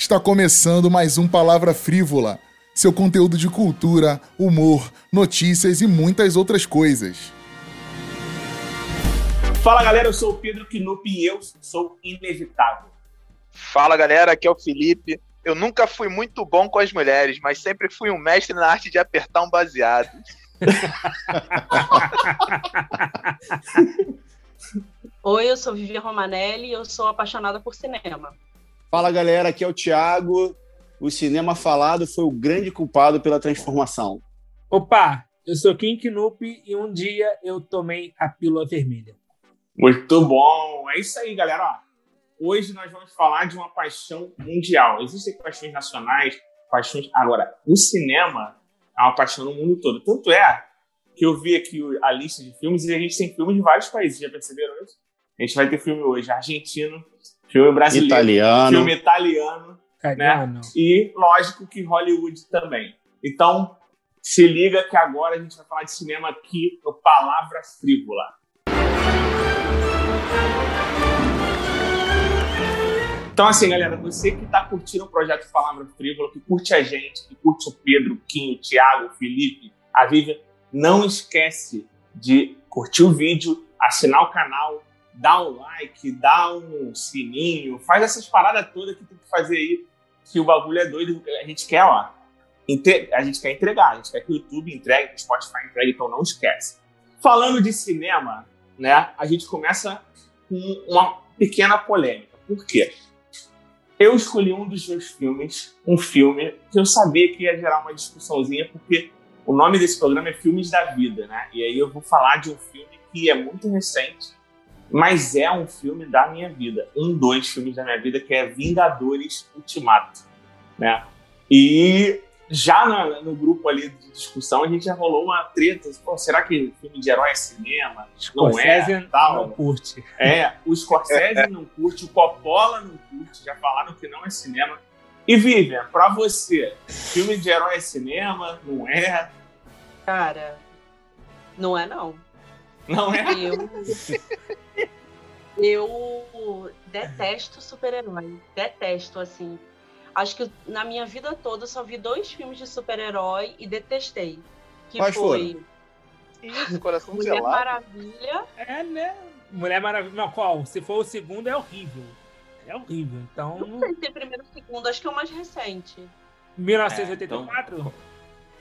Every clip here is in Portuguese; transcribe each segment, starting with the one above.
Está começando mais um Palavra Frívola, seu conteúdo de cultura, humor, notícias e muitas outras coisas. Fala galera, eu sou o Pedro Knupp e eu sou inevitável. Fala galera, aqui é o Felipe. Eu nunca fui muito bom com as mulheres, mas sempre fui um mestre na arte de apertar um baseado. Oi, eu sou Vivian Romanelli e eu sou apaixonada por cinema. Fala galera, aqui é o Thiago. O cinema falado foi o grande culpado pela transformação. Opa, eu sou Kim Knupp e um dia eu tomei a pílula vermelha. Muito bom! É isso aí, galera. Hoje nós vamos falar de uma paixão mundial. Existem paixões nacionais, paixões. Agora, o cinema é uma paixão no mundo todo. Tanto é que eu vi aqui a lista de filmes e a gente tem filmes de vários países. Já perceberam isso? A gente vai ter filme hoje argentino, Filme brasileiro. Italiano. Filme italiano. Né? E, lógico, que Hollywood também. Então, se liga que agora a gente vai falar de cinema aqui no Palavra Frívola. Então, assim, galera, você que está curtindo o projeto Palavra Frívola, que curte a gente, que curte o Pedro, o Quinho, o Thiago, o Felipe, a Vivian, não esquece de curtir o vídeo, assinar o canal, dá um like, dá um sininho, faz essas paradas todas que tem que fazer aí, que o bagulho é doido. A gente quer, ó, a gente quer entregar, a gente quer que o YouTube entregue, que o Spotify entregue, então não esquece. Falando de cinema, né, a gente começa com uma pequena polêmica. Por quê? Eu escolhi um dos meus filmes, um filme que eu sabia que ia gerar uma discussãozinha, porque o nome desse programa é Filmes da Vida, né? E aí eu vou falar de um filme que é muito recente, mas é um filme da minha vida, um dos filmes da minha vida que é Vingadores Ultimato, né? E já no, no, grupo ali de discussão a gente já rolou uma treta, pô, será que filme de herói é cinema? Não é, tal. não curte. É, o Scorsese não curte, o Coppola não curte, já falaram que não é cinema. E Vivian, pra você, filme de herói é cinema? Não é? Cara, não é não. Não é? Eu, eu detesto super-herói. Detesto, assim. Acho que na minha vida toda eu só vi dois filmes de super-herói e detestei. Que Quais foi foram? Isso, coração Mulher gelado. Maravilha. É, né? Mulher Maravilha. Não, qual? Se for o segundo, é horrível. É horrível. Então. Não sei se é primeiro ou segundo, acho que é o mais recente. 1984?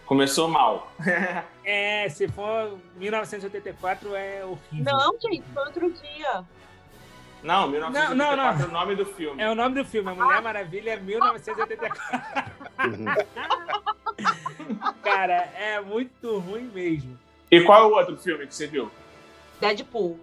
Começou mal. É, se for 1984 é horrível. Não, gente, foi outro dia. Não, 1984 Não, não, não. é o nome do filme. É o nome do filme, a Mulher Maravilha é 1984. Cara, é muito ruim mesmo. E qual é o outro filme que você viu? Deadpool.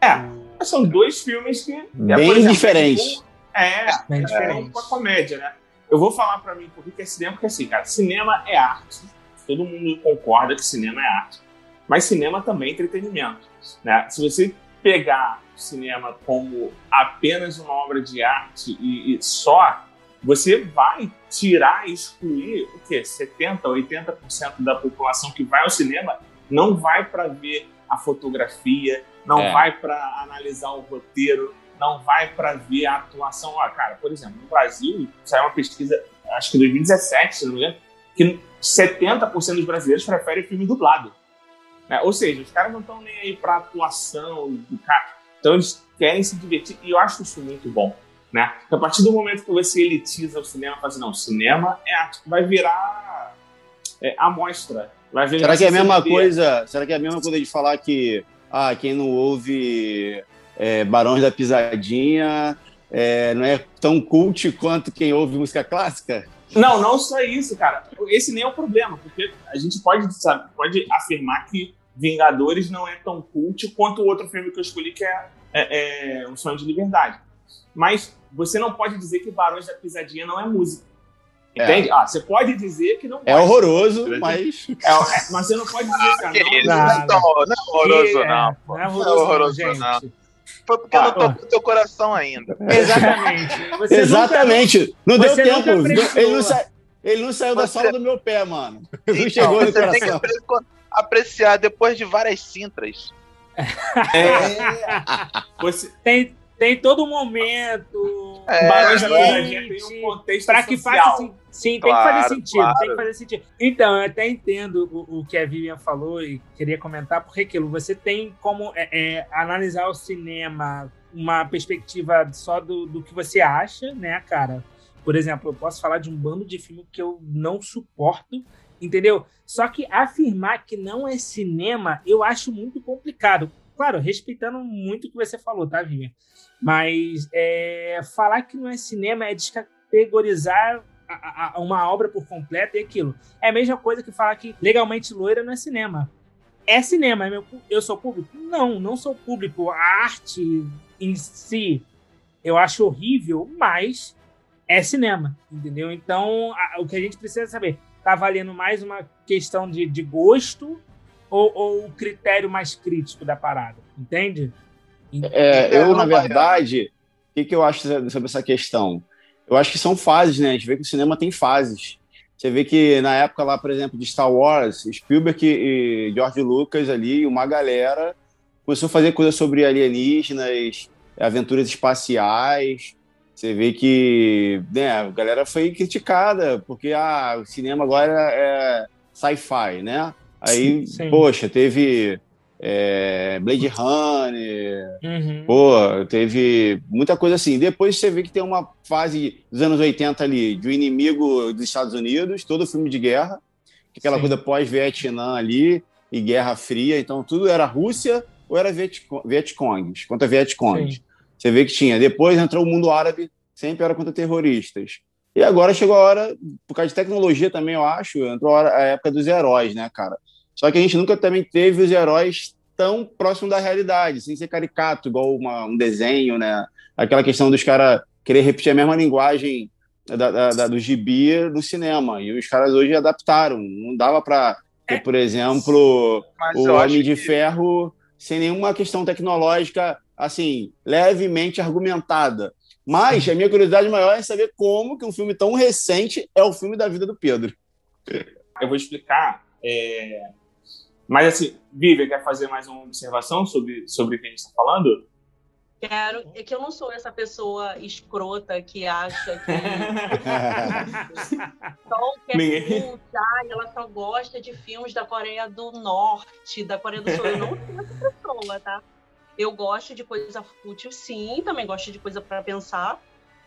É, são dois filmes que... Bem por exemplo, diferentes. Deadpool É, Bem é diferente. uma comédia, né? Eu vou falar pra mim por que é cinema, porque assim, cara, cinema é arte. Todo mundo concorda que cinema é arte. Mas cinema também é entretenimento. Né? Se você pegar o cinema como apenas uma obra de arte e, e só, você vai tirar e excluir o quê? 70%, 80% da população que vai ao cinema não vai para ver a fotografia, não É. vai para analisar o roteiro, não vai para ver a atuação. Ah, cara, por exemplo, no Brasil saiu uma pesquisa, acho que em 2017, se não me engano, que 70% dos brasileiros preferem filme dublado. Né? Ou seja, os caras não estão nem aí pra atuação cara. Então eles querem se divertir e eu acho isso muito bom. Né? A partir do momento que você elitiza o cinema, fala assim, não, cinema é arte, vai virar é, amostra. Vai virar Será que é a mesma coisa? Será que é a mesma coisa de falar que ah, quem não ouve é, Barões da Pisadinha é, não é tão cult quanto quem ouve música clássica? Não, não só isso, cara. Esse nem é o problema, porque a gente pode, sabe, pode afirmar que Vingadores não é tão cult quanto o outro filme que eu escolhi, que é, é, é Um Sonho de Liberdade. Mas você não pode dizer que Barões da Pisadinha não é música. Entende? Ah, você pode dizer que não É pode. horroroso, mas. É, é, mas você não pode dizer, Que não, isso, não, não, é tão- não é horroroso, Que- não. é, pô. Não é Não é horroroso, horroroso, gente. não. Foi porque Ah, não tocou teu coração ainda. Exatamente. Você Exatamente. não deu você nunca tempo. Ele não, sa- ele não saiu da Você- sola do meu pé, mano. Não Então, chegou no você tem que coração. Apreciar depois de várias cintras. É, você, Tem, tem todo um momento. É, é. Pisadinha tem um contexto Para que social. faça Sim, tem que Claro, fazer sentido, claro. tem que fazer sentido. Então, eu até entendo o, o que a Vivian falou e queria comentar, porque aquilo, você tem como é, é, analisar o cinema uma perspectiva só do, do que você acha, né, cara? Por exemplo, eu posso falar de um bando de filme que eu não suporto, entendeu? Só que afirmar que não é cinema, eu acho muito complicado. Claro, respeitando muito o que você falou, tá, Vivian? Mas é, falar que não é cinema é descategorizar a- a- uma obra por completo e aquilo. É a mesma coisa que falar que legalmente loira não é cinema. É cinema, é meu, eu sou público? Não, não sou público. A arte em si eu acho horrível, mas é cinema, entendeu? Então, a- o que a gente precisa saber, tá valendo mais uma questão de, de gosto ou, ou o critério mais crítico da parada, entende? É, eu, Não, na verdade, o que, que eu acho sobre essa questão? Eu acho que são fases, né? A gente vê que o cinema tem fases. Você vê que na época lá, por exemplo, de Star Wars, Spielberg e George Lucas ali, uma galera começou a fazer coisas sobre alienígenas, aventuras espaciais. Você vê que né, a galera foi criticada, porque ah, o cinema agora é sci-fi, né? Aí, Sim. poxa, teve é, Blade Runner, Uhum. Pô, teve muita coisa assim. Depois você vê que tem uma fase dos anos 80 ali, de um inimigo dos Estados Unidos, todo filme de guerra, que aquela Sim. coisa pós-Vietnã ali, e Guerra Fria, então tudo era Rússia ou era Vietco- Vietcongs, contra Vietcongs. Você vê que tinha. Depois entrou o mundo árabe, sempre era contra terroristas. E agora chegou a hora, por causa de tecnologia também, eu acho, entrou a, hora- a época dos heróis, né, cara? Só que a gente nunca também teve os heróis tão próximo da realidade, sem ser caricato, igual uma- um desenho, né? Aquela questão dos caras querer repetir a mesma linguagem da, da- da- do gibi do cinema. E os caras hoje adaptaram. Não dava para ter, por exemplo, Mas o Homem de que- Ferro sem nenhuma questão tecnológica, assim, levemente argumentada. Mas a minha curiosidade maior é saber como que um filme tão recente é o filme da vida do Pedro. Eu vou explicar. é, Mas assim, Vivian, quer fazer mais uma observação sobre, sobre o que a gente está falando? Quero, é que eu não sou essa pessoa escrota que acha que só quer Ninguém- filtrar e ela só gosta de filmes da Coreia do Norte, da Coreia do Sul. Eu não sou essa pessoa, tá? Eu gosto de coisa fútil, sim, também gosto de coisa pra pensar.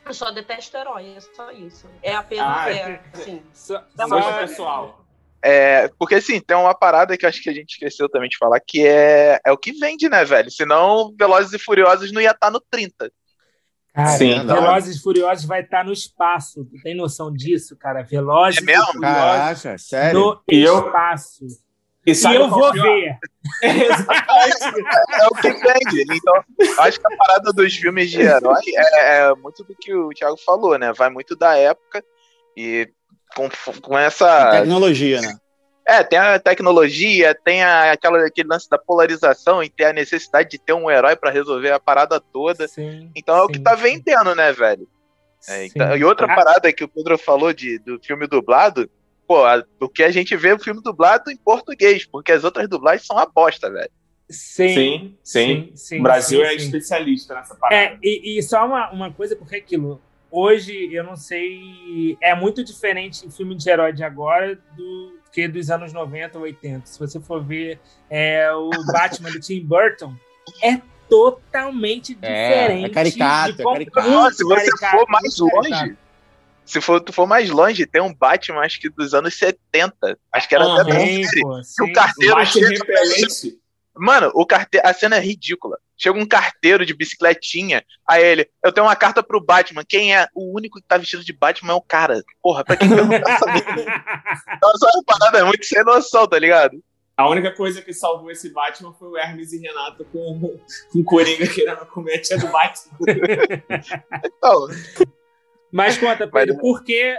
Eu só detesto herói, é só isso. É apenas, Ah, é, assim. Só- É só- pessoal. É, porque assim, tem uma parada que eu acho que a gente esqueceu também de falar, que é, é o que vende, né, velho? Senão Velozes e Furiosos não ia estar no 30. Cara, Sim, Velozes e Furiosos vai estar no espaço. Tu tem noção disso, cara? Velozes É mesmo? e Furiosos Caraca, sério? no E eu- espaço. E, E eu vou é ver. É o que vende. Então, eu acho que a parada dos filmes de herói é, é muito do que o Thiago falou, né? Vai muito da época e com, com essa. Tecnologia, né? É, tem a tecnologia, tem a- aquela, aquele lance da polarização e tem a necessidade de ter um herói pra resolver a parada toda. Sim, Então é o que sim, tá sim. vendendo, né, velho? É, Sim. então- e outra Ah, parada que o Pedro falou de, do filme dublado, pô, a- porque a gente vê o filme dublado em português, porque as outras dublagens são uma bosta, velho. Sim, Sim, sim. sim, o Brasil sim, é sim. especialista nessa parada. É, e, e só uma, uma coisa, porque é aquilo. Hoje, eu não sei. É muito diferente o filme de herói de agora do que dos anos 90 ou 80. Se você for ver é, o Batman do Tim Burton, é totalmente É, diferente. é caricato, de é caricato. Ó, se você caricato, for mais longe, caricato. Se for, tu for mais longe, tem um Batman, acho que dos anos 70. Acho que era Aham. até da série. pô, Que o carteiro Bate chega- repelente. Mano, o carte... a cena é ridícula. Chega um carteiro de bicicletinha, aí ele, eu tenho uma carta pro Batman. Quem é o único que tá vestido de Batman é o cara. Porra, pra quem perguntar essa merda? Então, essa parada é muito sem noção, tá ligado? A única coisa que salvou esse Batman foi o Hermes e Renato com, com o Coringa querendo comer a tia do Batman. Então, Mas conta, Mas- Pedro, por que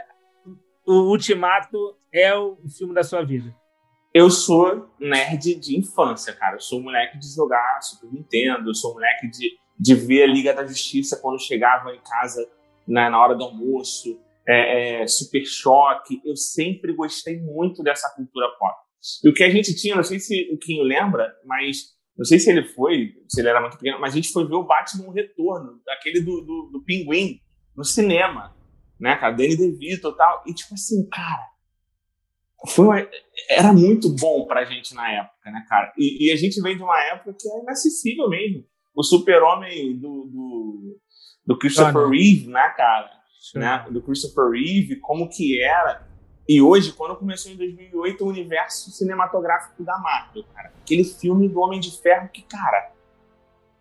o Ultimato é o filme da sua vida? Eu sou nerd de infância, cara. Eu sou moleque de jogar Super Nintendo, eu sou moleque de, de ver a Liga da Justiça quando chegava em casa na, na hora do almoço, é, é, Super Choque. Eu sempre gostei muito dessa cultura pop. E o que a gente tinha, não sei se o Quinho lembra, mas Não sei se ele foi, se ele era muito pequeno, mas a gente foi ver o Batman Retorno, aquele do, do, do Pinguim, no cinema, né, cara? Danny DeVito e tal. E, tipo assim, cara, foi uma, era muito bom pra gente na época, né, cara? E, e, a gente vem de uma época que é inacessível mesmo. O super-homem do, do, do, Christopher Reeve, né, cara? Né? Do Christopher Reeve, como que era. E hoje, quando começou em 2008, o universo cinematográfico da Marvel, cara. Aquele filme do Homem de Ferro que, cara...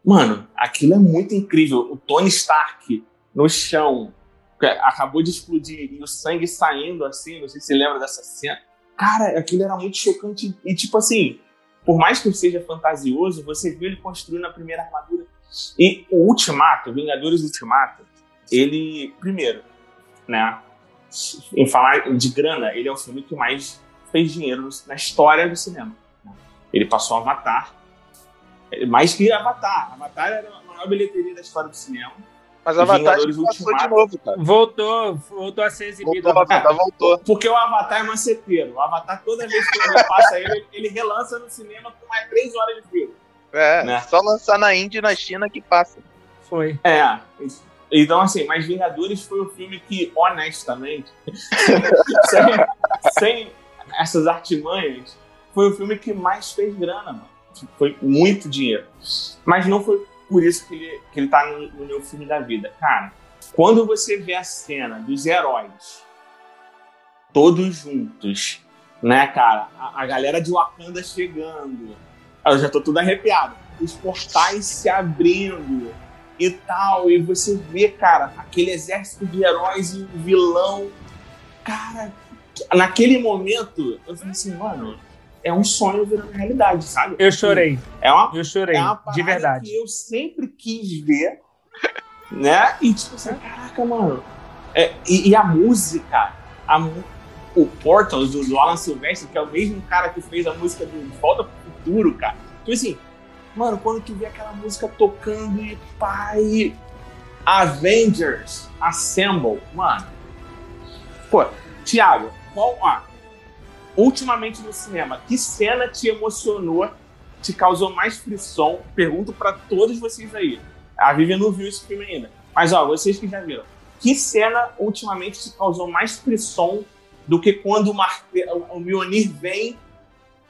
Mano, aquilo é muito incrível. O Tony Stark no chão, acabou de explodir e o sangue saindo assim, não sei se você lembra dessa cena. Cara, aquilo era muito chocante. E tipo assim, por mais que seja fantasioso, você viu ele construindo a primeira armadura. E o Ultimato, Vingadores Ultimato, ele, primeiro, né, em falar de grana, ele é o filme que mais fez dinheiro na história do cinema. Ele passou Avatar, mais que Avatar. Avatar era a maior bilheteria da história do cinema. Mas Avatar passou de novo, cara. Voltou, voltou a ser exibido. Voltou, Avatar, voltou. Porque o Avatar é maceteiro. O Avatar, toda vez que ele passa ele, ele relança no cinema com mais três horas de filme. É, né? só lançar na Índia e na China que passa. Foi. É. Então, assim, mas Vingadores foi o filme que, honestamente, sem, sem essas artimanhas, foi o filme que mais fez grana, mano. Foi muito dinheiro. Mas não foi por isso que ele, que ele tá no, no meu filme da vida. Cara, quando você vê a cena dos heróis todos juntos, né, cara? A, a galera de Wakanda chegando. Eu já tô tudo arrepiado. Os portais se abrindo e tal. E você vê, cara, aquele exército de heróis e o vilão. Cara, naquele momento, eu falei assim, mano, é um sonho virando realidade, sabe? Eu chorei. É uma, eu chorei, é uma de verdade. que eu sempre quis ver, né? E tipo assim, caraca, mano. É, e, e, a música, a, o Portals do, do, Alan Silvestre, que é o mesmo cara que fez a música do Volta pro Futuro, cara. Tipo assim, mano, quando tu vê aquela música tocando e pai. Avengers Assemble, mano. Pô, Thiago, qual. Ah, ultimamente no cinema, que cena te emocionou, te causou mais frisson? Pergunto para todos vocês aí. A Vivian não viu esse filme ainda. Mas, ó, vocês que já viram. Que cena ultimamente te causou mais frisson do que quando o, Marte... o Mjolnir vem,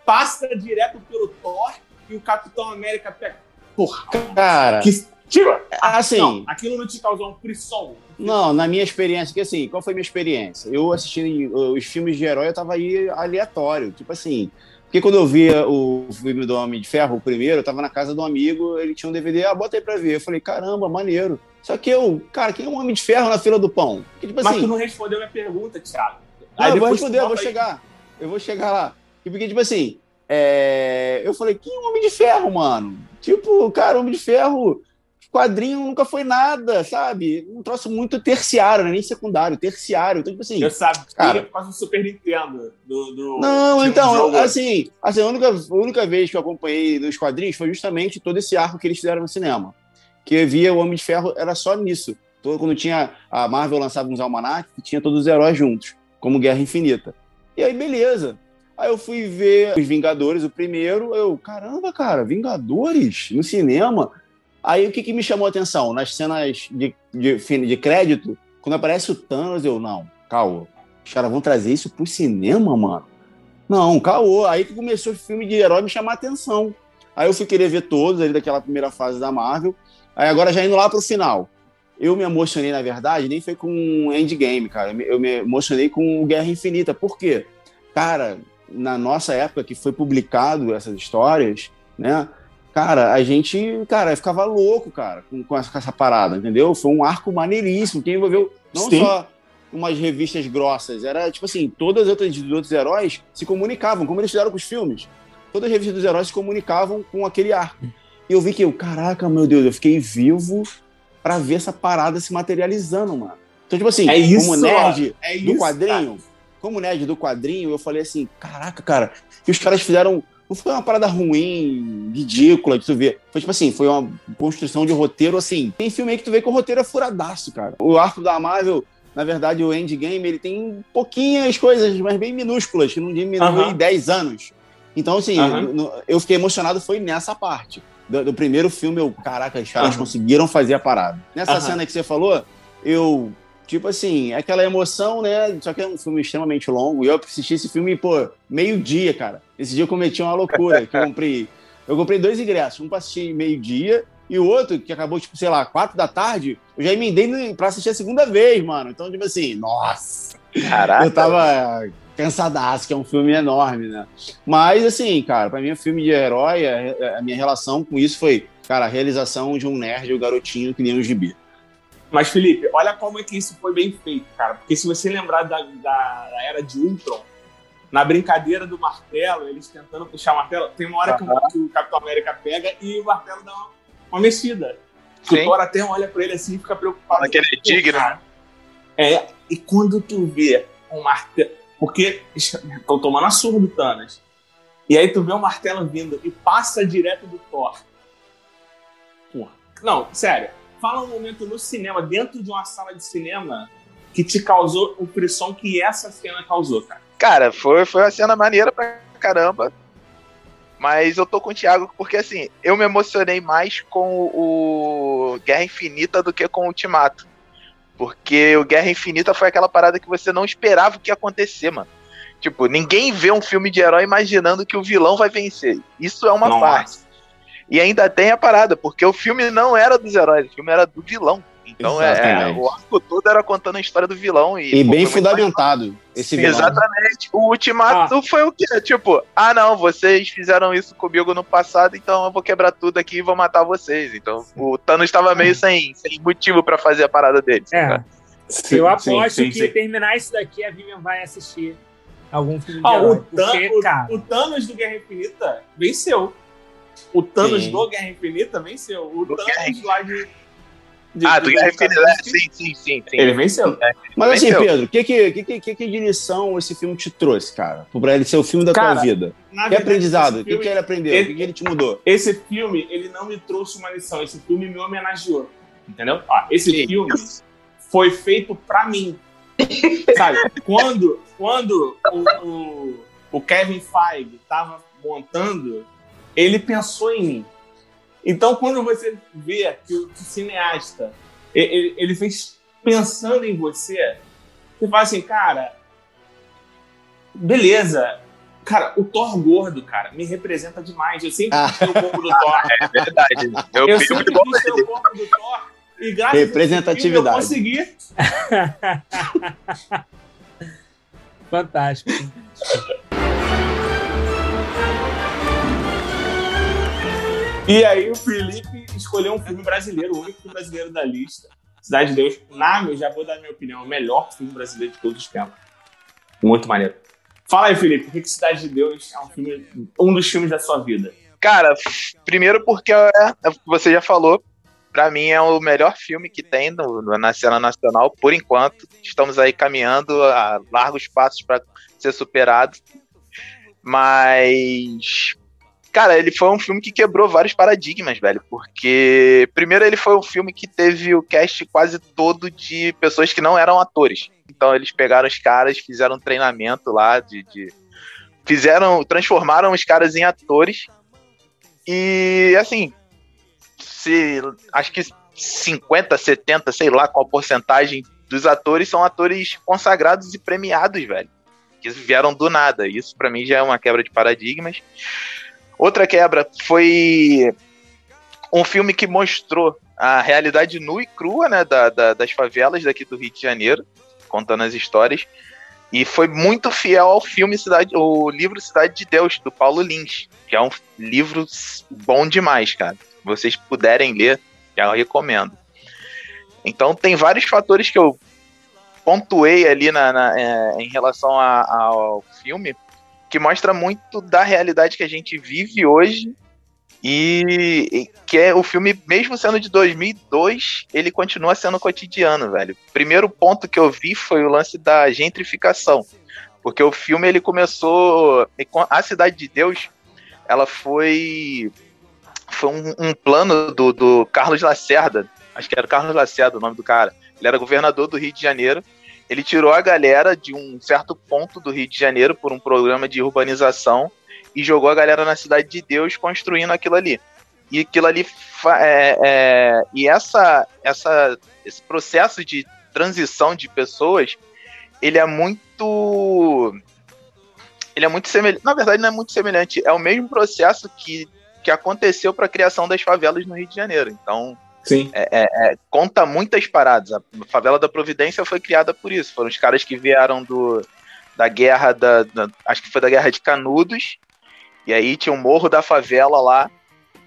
passa direto pelo Thor e o Capitão América pega. Porra. Cara. Que... Tira! Assim. Não, aquilo não te causou um frisson? Não, na minha experiência, que assim, qual foi a minha experiência? Eu assistindo os filmes de herói, eu tava aí aleatório. Tipo assim, porque quando eu via o filme do Homem de Ferro, o primeiro, eu tava na casa de um amigo, ele tinha um DVD, ah, bota aí pra ver. Eu falei, caramba, maneiro. Só que eu, cara, quem é um Homem de Ferro na fila do pão? Porque, tipo, Mas assim, tu não respondeu minha pergunta, Thiago. Não, eu vou responder, eu vou aí. chegar. Eu vou chegar lá. Porque, tipo assim, é... eu falei, quem é um Homem de Ferro, mano? Tipo, cara, Homem de Ferro quadrinho nunca foi nada, sabe? Um troço muito terciário, né? nem secundário, terciário. Então, tipo assim. Eu sabe, cara, por causa do Super Nintendo. Do, do não, então, um assim, assim a, única, a única vez que eu acompanhei nos quadrinhos foi justamente todo esse arco que eles fizeram no cinema. Que eu via o Homem de Ferro, era só nisso. Todo, quando tinha. A Marvel lançava uns almanacs, tinha todos os heróis juntos, como Guerra Infinita. E aí, beleza. Aí eu fui ver Os Vingadores, o primeiro, eu, caramba, cara, Vingadores no cinema? Aí o que, que me chamou a atenção? Nas cenas de, de, de crédito, quando aparece o Thanos, eu, não, caô. Os caras vão trazer isso pro cinema, mano? Não, caô. Aí que começou o filme de herói me chamar a atenção. Aí eu fui querer ver todos ali daquela primeira fase da Marvel. Aí agora já indo lá pro final. Eu me emocionei, na verdade, nem foi com Endgame, cara. Eu me emocionei com Guerra Infinita. Por quê? Cara, na nossa época que foi publicado essas histórias, né? Cara, a gente, cara, ficava louco, cara, com, com, essa, com essa parada, entendeu? Foi um arco maneiríssimo, que envolveu não Sim. só umas revistas grossas, era tipo assim, todas as outras dos outros heróis se comunicavam, como eles fizeram com os filmes. Todas as revistas dos heróis se comunicavam com aquele arco. E eu vi que eu, caraca, meu Deus, eu fiquei vivo para ver essa parada se materializando, mano. Então, tipo assim, é isso, como nerd é do isso, quadrinho, cara. como nerd do quadrinho, eu falei assim, caraca, cara, que os caras fizeram não foi uma parada ruim, ridícula, que tu vê. Foi tipo assim, foi uma construção de roteiro assim. Tem filme aí que tu vê que o roteiro é furadaço, cara. O arco da Marvel, na verdade, o Endgame, ele tem pouquinhas coisas, mas bem minúsculas, que não diminui uhum. 10 anos. Então, assim, eu fiquei emocionado foi nessa parte. Do, do primeiro filme, eu, caraca, os caras conseguiram fazer a parada. Nessa cena que você falou, eu, tipo assim, aquela emoção, né? Só que é um filme extremamente longo. E eu assisti esse filme, pô, meio-dia, cara. Esse dia eu cometi uma loucura, que eu comprei. Eu comprei dois ingressos, um pra assistir meio-dia e o outro, que acabou, tipo, sei lá, quatro da tarde, eu já emendei pra assistir a segunda vez, mano. Então, tipo assim, nossa. Caraca. Eu tava cansadaço, que é um filme enorme, né? Mas, assim, cara, pra mim, o filme de herói, a, a minha relação com isso foi, cara, a realização de um nerd, o garotinho que nem um gibi. Mas, Felipe, olha como é que isso foi bem feito, cara. Porque se você lembrar da, da, da era de Ultron, na brincadeira do martelo, eles tentando puxar o martelo, tem uma hora que, o, que o Capitão América pega e o martelo dá uma, uma mexida. Sim. O Thor até olha pra ele assim e fica preocupado. Fala que ele é digno. É, e quando tu vê um martelo. Porque estão tomando a surra do Thanos. E aí tu vê o martelo vindo e passa direto do Thor. Porra. Não, sério. Fala um momento no cinema, dentro de uma sala de cinema, que te causou o frisson que essa cena causou, cara. Cara, foi, foi uma cena maneira pra caramba. Mas eu tô com o Thiago porque, assim, eu me emocionei mais com o Guerra Infinita do que com o Ultimato. Porque o Guerra Infinita foi aquela parada que você não esperava o que ia acontecer, mano. Tipo, ninguém vê um filme de herói imaginando que o vilão vai vencer. Isso é uma Nossa. parte. E ainda tem a parada, porque o filme não era dos heróis, o filme era do vilão. Então é, é, o arco todo era contando a história do vilão. E, E pô, bem fundamentado esse Sim, vilão. Exatamente. O ultimato foi o quê? Tipo, ah não, vocês fizeram isso comigo no passado, então eu vou quebrar tudo aqui e vou matar vocês. Então o Thanos estava meio sem, sem motivo pra fazer a parada dele. É, saca? eu aposto Sim, sim, que sim. terminar isso daqui, a Vivian vai assistir algum filme de Ah, herói. o, Porque, o- o Thanos do Guerra Infinita venceu. O Thanos Sim. do Guerra Infinita venceu. O Do Thanos Guerra lá de. de- Ah, do Guerra Infinita, é, sim, sim, sim, sim. Ele venceu. Mas assim, Venceu. Pedro, o que que, que, que, que, que de lição esse filme te trouxe, cara? Pra ele ser o filme da Cara, tua vida. Que aprendizado? O que, ele aprendeu? O que, que ele te mudou? Esse filme, ele não me trouxe uma lição. Esse filme me homenageou. Entendeu? Ó, esse Sim. filme foi feito pra mim. Sabe? Quando, quando o, o, o Kevin Feige tava montando, ele pensou em mim. Então, quando você vê que o, cineasta ele, ele fez pensando em você, você fala assim, cara, beleza. Cara, o Thor gordo, cara, me representa demais. Eu sempre Ah. quis ter o corpo do Thor. É verdade. Eu, Eu sempre muito bom quis ter o corpo do Thor. E graças a esse filme eu Representatividade. consegui. fantástico. E aí o Felipe escolheu um filme brasileiro, o único brasileiro da lista. Cidade de Deus, na, já vou dar minha opinião, o melhor filme brasileiro de todos os tempos. Muito maneiro. Fala aí, Felipe, por que Cidade de Deus é um, filme, um dos filmes da sua vida? Cara, primeiro porque é, é você já falou, pra mim é o melhor filme que tem no- na cena nacional, por enquanto. Estamos aí caminhando a largos passos pra ser superado. Mas. Cara, ele foi um filme que quebrou vários paradigmas, velho. Porque, primeiro, ele foi um filme que teve o cast quase todo de pessoas que não eram atores. Então, eles pegaram os caras, fizeram um treinamento lá de. de- fizeram. transformaram os caras em atores. E, assim. Se, acho que 50, 70, sei lá qual porcentagem dos atores são atores consagrados e premiados, velho. Que vieram do nada. Isso, pra mim, já é uma quebra de paradigmas. Outra quebra foi um filme que mostrou a realidade nua e crua né, da- da- das favelas daqui do Rio de Janeiro, contando as histórias. E foi muito fiel ao filme Cidade, o livro Cidade de Deus, do Paulo Lins, que é um livro bom demais, cara. Se vocês puderem ler, já recomendo. Então tem vários fatores que eu pontuei ali na, na- é, em relação a- ao filme que mostra muito da realidade que a gente vive hoje e, que é o filme, mesmo sendo de 2002, ele continua sendo cotidiano, velho. Primeiro ponto que eu vi foi o lance da gentrificação, porque o filme ele começou com a Cidade de Deus, ela foi foi um, um plano do, do Carlos Lacerda, acho que era Carlos Lacerda o nome do cara. Ele era governador do Rio de Janeiro ele tirou a galera de um certo ponto do Rio de Janeiro por um programa de urbanização e jogou a galera na Cidade de Deus construindo aquilo ali. E aquilo ali. É, é, e essa, essa, esse processo de transição de pessoas, ele é muito. Ele é muito semelhante. Na verdade, não é muito semelhante. É o mesmo processo que, que aconteceu para a criação das favelas no Rio de Janeiro. Então, Sim. é, é, é, conta muitas paradas. A favela da Providência foi criada por isso. Foram os caras que vieram do, da guerra da, da, Acho que foi da guerra de Canudos. E aí tinha o morro da favela lá.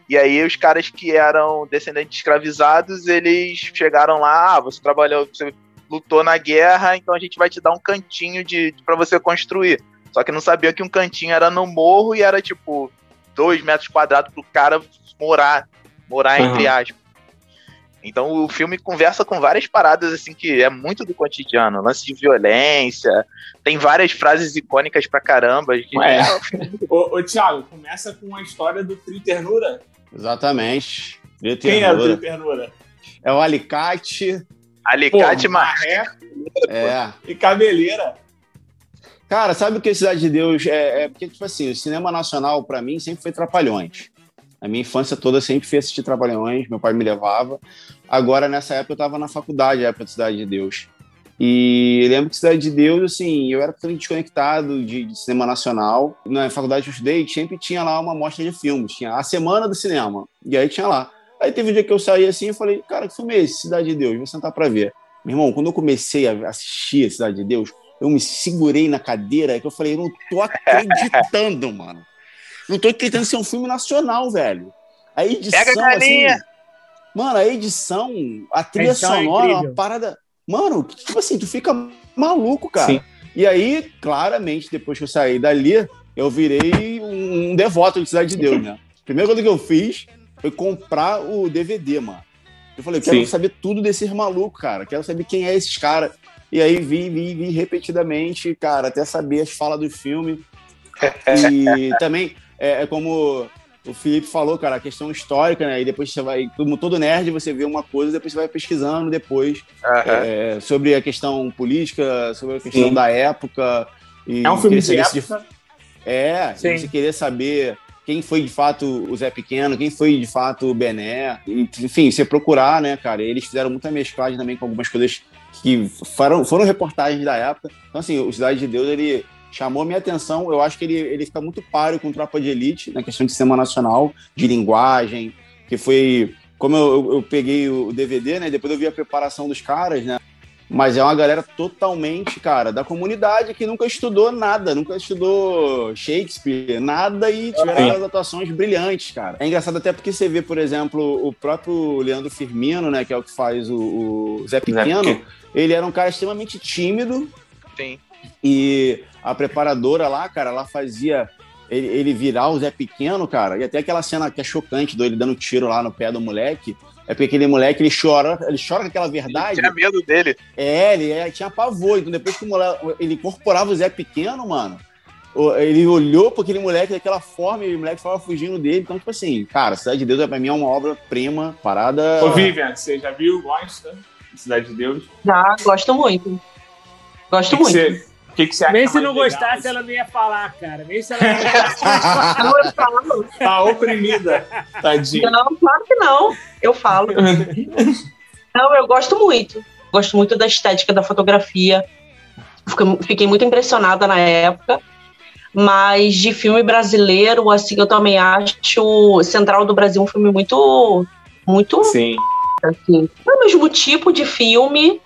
E aí os caras que eram descendentes escravizados, eles chegaram lá, ah, você trabalhou, você lutou na guerra, então a gente vai te dar um cantinho de, de para você construir. Só que não sabia que um cantinho era no morro e era tipo dois metros quadrados pro cara morar, morar Uhum. entre aspas. Então o filme conversa com várias paradas assim que é muito do cotidiano, lance de violência, tem várias frases icônicas pra caramba. que- É. Ô, ô Thiago, começa com a história do Trio Ternura. Exatamente. Trio Quem é o. Trio Ternura? É o alicate. Alicate Pô, Marré. É. E Cabeleira. Cara, sabe o que é Cidade de Deus? É, é porque, tipo assim, o cinema nacional, pra mim, sempre foi Trapalhões. A minha infância toda eu sempre fui assistir Trapalhões, meu pai me levava. Agora, nessa época, eu tava na faculdade, a época de Cidade de Deus. E lembro que Cidade de Deus, assim, eu era totalmente desconectado de, de cinema nacional. Na faculdade que eu estudei, sempre tinha lá uma mostra de filmes. Tinha a Semana do Cinema. E aí tinha lá. Aí teve um dia que eu saí assim e falei, cara, que filme é esse? Cidade de Deus, vou sentar pra ver. Meu irmão, quando eu comecei a assistir a Cidade de Deus, eu me segurei na cadeira que eu falei, não tô acreditando, mano. Não tô acreditando ser um filme nacional, velho. A edição, Pega a galinha. assim... Mano, a edição, a trilha edição é sonora, incrível. uma parada... Mano, tipo assim, tu fica maluco, cara. Sim. E aí, claramente, depois que eu saí dali, eu virei um, um devoto de Cidade de Deus, né? Primeira coisa que eu fiz foi comprar o DVD, mano. Eu falei, eu quero Sim. saber tudo desses malucos, cara. Quero saber quem é esses caras. E aí vi, vi, vi repetidamente, cara, até saber as falas do filme. E também, é, é como o Felipe falou, cara, a questão histórica, né? E depois você vai, como todo nerd, você vê uma coisa, depois você vai pesquisando depois é, sobre a questão política, sobre a questão Sim. da época. E É um filme de saber se- época. É, Sim. você querer saber quem foi de fato o Zé Pequeno, quem foi de fato o Bené. Enfim, você procurar, né, cara? Eles fizeram muita mesclagem também com algumas coisas que foram, foram reportagens da época. Então, assim, o Cidade de Deus, ele chamou minha atenção. Eu acho que ele, ele fica muito páreo com Tropa de Elite, na questão de cinema nacional, de linguagem, que foi... Como eu, eu- eu peguei o DVD, né? Depois eu vi a preparação dos caras, né? Mas é uma galera totalmente, cara, da comunidade que nunca estudou nada, nunca estudou Shakespeare, nada e tiveram atuações brilhantes, cara. É engraçado até porque você vê, por exemplo, o próprio Leandro Firmino, né, que é o que faz o, o Zé Pequeno, Pequeno. ele era um cara extremamente tímido Sim. E a preparadora lá, cara, ela fazia ele, ele virar o Zé Pequeno, cara, e até aquela cena que é chocante do ele dando tiro lá no pé do moleque, é porque aquele moleque, ele chora, ele chora com aquela verdade, Tinha medo dele. é, ele é, tinha pavor. Então, depois que o moleque, ele incorporava o Zé pequeno, mano, ele olhou para aquele moleque daquela forma e o moleque estava fugindo dele. Então, tipo assim, cara, Cidade de Deus é pra mim é uma obra-prima, parada. Ô, Vivian, você já viu? Gosta? de Cidade de Deus? Já gosto muito. Gosto que, que muito. você, que, que você acha Nem se mais não gostasse, ela não ia falar, cara. Nem se ela não eu falo. Tá oprimida, tadinha. Não, claro que não. Eu falo. Não, eu gosto muito. Gosto muito da estética da fotografia. Fiquei- muito impressionada na época. Mas de filme brasileiro, assim, eu também acho Central do Brasil um filme muito. Muito. Sim. Assim, é o mesmo tipo de filme,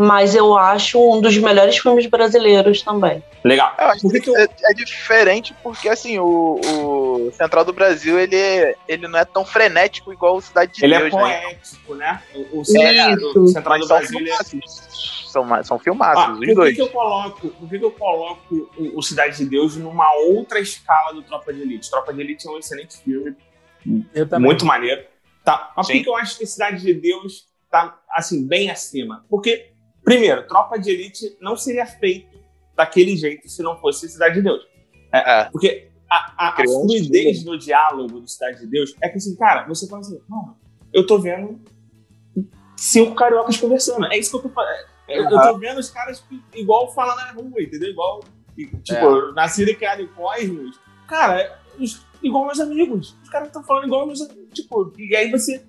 mas eu acho um dos melhores filmes brasileiros também. Legal. Eu Por é, é diferente porque, assim, o, o Central do Brasil, ele, ele não é tão frenético igual o Cidade de Ele é Deus, né? poético, né? O, o Central- Central do Brasil ele é filmaços. São, são filmaços, Ah, os por que, dois. que eu coloco, por que, que eu coloco o, o Cidade de Deus numa outra escala do Tropa de Elite? Tropa de Elite é um excelente filme, Eu também. muito maneiro. Tá, mas por que, Sim. que eu acho que Cidade de Deus tá assim bem acima? Porque primeiro, Tropa de Elite não seria feito daquele jeito se não fosse Cidade de Deus. É. Porque a, a, a fluidez do diálogo do Cidade de Deus é que assim, cara, você fala assim, mano, eu tô vendo cinco cariocas conversando. É isso que eu tô falando. Eu, eu tô vendo os caras igual falam na rua, entendeu? Igual, tipo, É. nascido e criado em Cosmos. Cara, igual meus amigos. Os caras estão falando igual meus amigos. Tipo, e aí você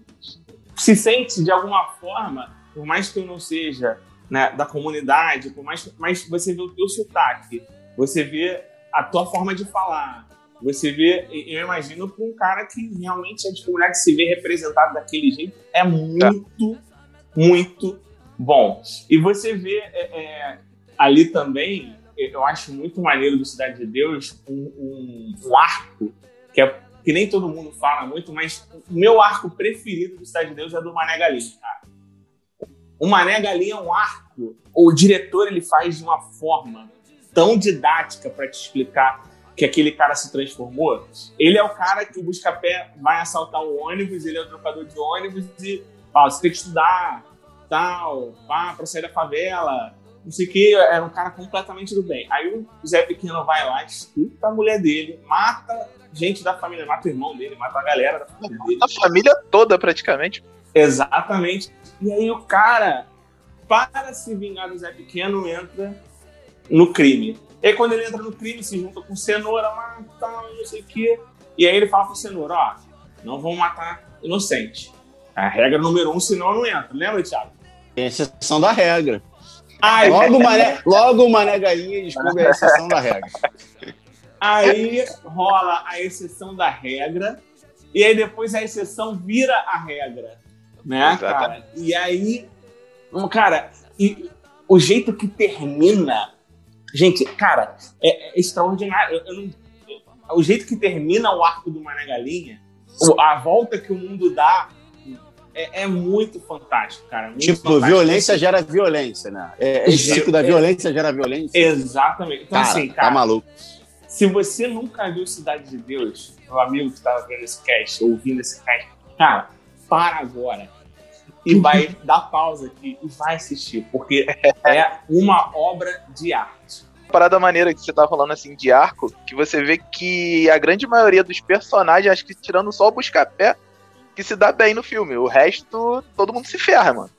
se sente de alguma forma, por mais que eu não seja né, da comunidade, por mais mas você vê o teu sotaque, você vê a tua forma de falar, você vê, eu imagino para um cara que realmente é de comunidade se vê representado daquele jeito, é muito, muito bom. E você vê é, é, ali também, eu acho muito maneiro do Cidade de Deus, um, um, um arco que é que nem todo mundo fala muito, mas o meu arco preferido do Cidade de Deus é do Mané Galinha, cara. O Mané Galinha é um arco, o diretor ele faz de uma forma tão didática para te explicar que aquele cara se transformou. Ele é o cara que o busca-pé vai assaltar o ônibus, ele é o trocador de ônibus e ó, você tem que estudar, tal, pá, pra sair da favela, não sei o que, era um cara completamente do bem. Aí o Zé Pequeno vai lá, escuta a mulher dele, mata gente da família, mata o irmão dele, mata a galera da família dele. A família toda, praticamente. Exatamente. E aí o cara, para se vingar do Zé Pequeno, entra no crime. E aí quando ele entra no crime, se junta com Cenoura, mata, não sei o quê. E aí ele fala pro Cenoura, ó, não vão matar inocente. A regra número um, senão não entra. Lembra, Thiago? Tem exceção da regra. Ai, logo, o mané, logo o Mané Galinha descobre a exceção da regra. Aí rola a exceção da regra, e aí depois a exceção vira a regra, né, cara? E aí, cara, e o jeito que termina, gente, cara, é, é extraordinário. Eu, eu não, o jeito que termina o arco do Mané Galinha, a volta que o mundo dá é, é, muito fantástico, cara. Muito tipo, fantástico. violência gera violência, né? É, esse ciclo da violência gera violência. Exatamente. Então, cara, assim, cara. Tá maluco. Se você nunca viu Cidade de Deus, meu amigo que estava vendo esse cast, ouvindo esse cast, cara, para agora. E vai dar pausa aqui e vai assistir, porque é uma obra de arte. Parada maneira que você tá falando assim de arco, que você vê que a grande maioria dos personagens, acho que tirando só o Buscapé, que se dá bem no filme. O resto, todo mundo se ferra, mano.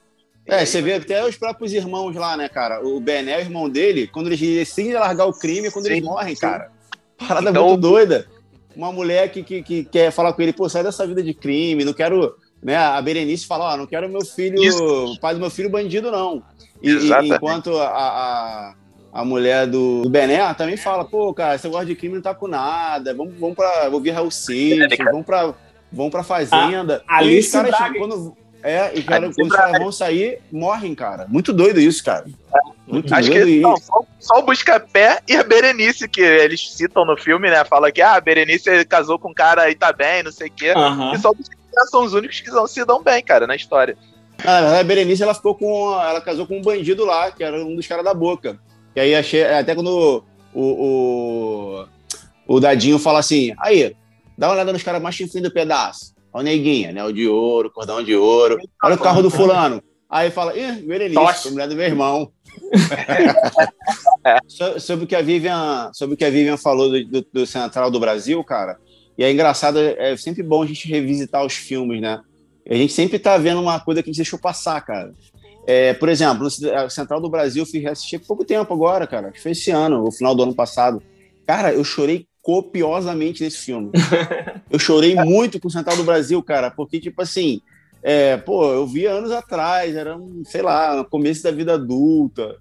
É, você vê até os próprios irmãos lá, né, cara? O Bené, o irmão dele, quando eles decidem largar o crime, é quando Sim, eles morrem, sim. cara. Parada Então- muito doida. Uma mulher que, que, que quer falar com ele, pô, sai dessa vida de crime, não quero. Né, a Berenice fala, ó, não quero meu filho, Isso. pai do meu filho bandido, não. E, Exatamente. enquanto a, a, a mulher do, do Bené também fala, pô, cara, esse negócio de crime não tá com nada, vamos, vamos pra ouvir Raul Seixas, vamos pra, vamos pra fazenda. A- e os caras, quando, é, e cara, quando os caras vão sair, morrem, cara. Muito doido isso, cara. Muito Acho doido. que não, só, só o Buscapé e a Berenice, que eles citam no filme, né? Fala que ah, a Berenice casou com um cara e tá bem, não sei o quê. E só o Buscapé são os únicos que não se dão bem, cara, na história. Ah, na verdade, a Berenice ela ficou com. Ela casou com um bandido lá, que era um dos caras da boca. E aí achei. Até quando o, o, o Dadinho fala assim: aí, dá uma olhada nos caras mais chifrinhos do pedaço. Olha o neguinha, né? O de ouro, cordão de ouro. Olha o carro do fulano. Aí fala, ih, Berenice, mulher do meu irmão. So- sobre o que a Vivian, sobre o que a Vivian falou do, do- do Central do Brasil, cara. E é engraçado, é sempre bom a gente revisitar os filmes, né? A gente sempre tá vendo uma coisa que a gente deixou passar, cara. É, por exemplo, no Central do Brasil, eu fui reassistir há pouco tempo agora, cara. Acho que foi esse ano, o final do ano passado. Cara, eu chorei copiosamente nesse filme. eu chorei muito com o Central do Brasil, cara, porque, tipo assim, é, pô, eu vi anos atrás, era, um, sei lá, no começo da vida adulta,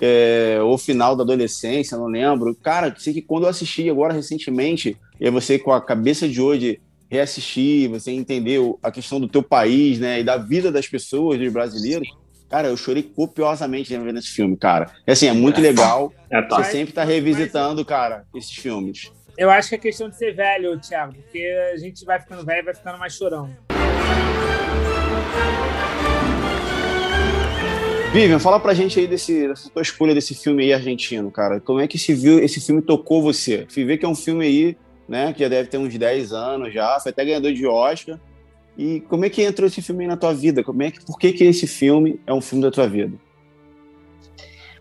é, ou final da adolescência, não lembro. Cara, sei que quando eu assisti agora recentemente, e aí você com a cabeça de hoje reassistir, você entender a questão do teu país, né, e da vida das pessoas, dos brasileiros, cara, eu chorei copiosamente vendo esse filme, cara. E assim, é muito legal, É top. você sempre tá revisitando, cara, esses filmes. Eu acho que é questão de ser velho, Thiago, porque a gente vai ficando velho e vai ficando mais chorão. Vivian, fala pra gente aí desse, dessa tua escolha desse filme aí argentino, cara. Como é que esse, viu, esse filme tocou você? Fui ver que é um filme aí, né, que já deve ter uns 10 anos já, foi até ganhador de Oscar. E como é que entrou esse filme na tua vida? Como é que, por que que esse filme é um filme da tua vida?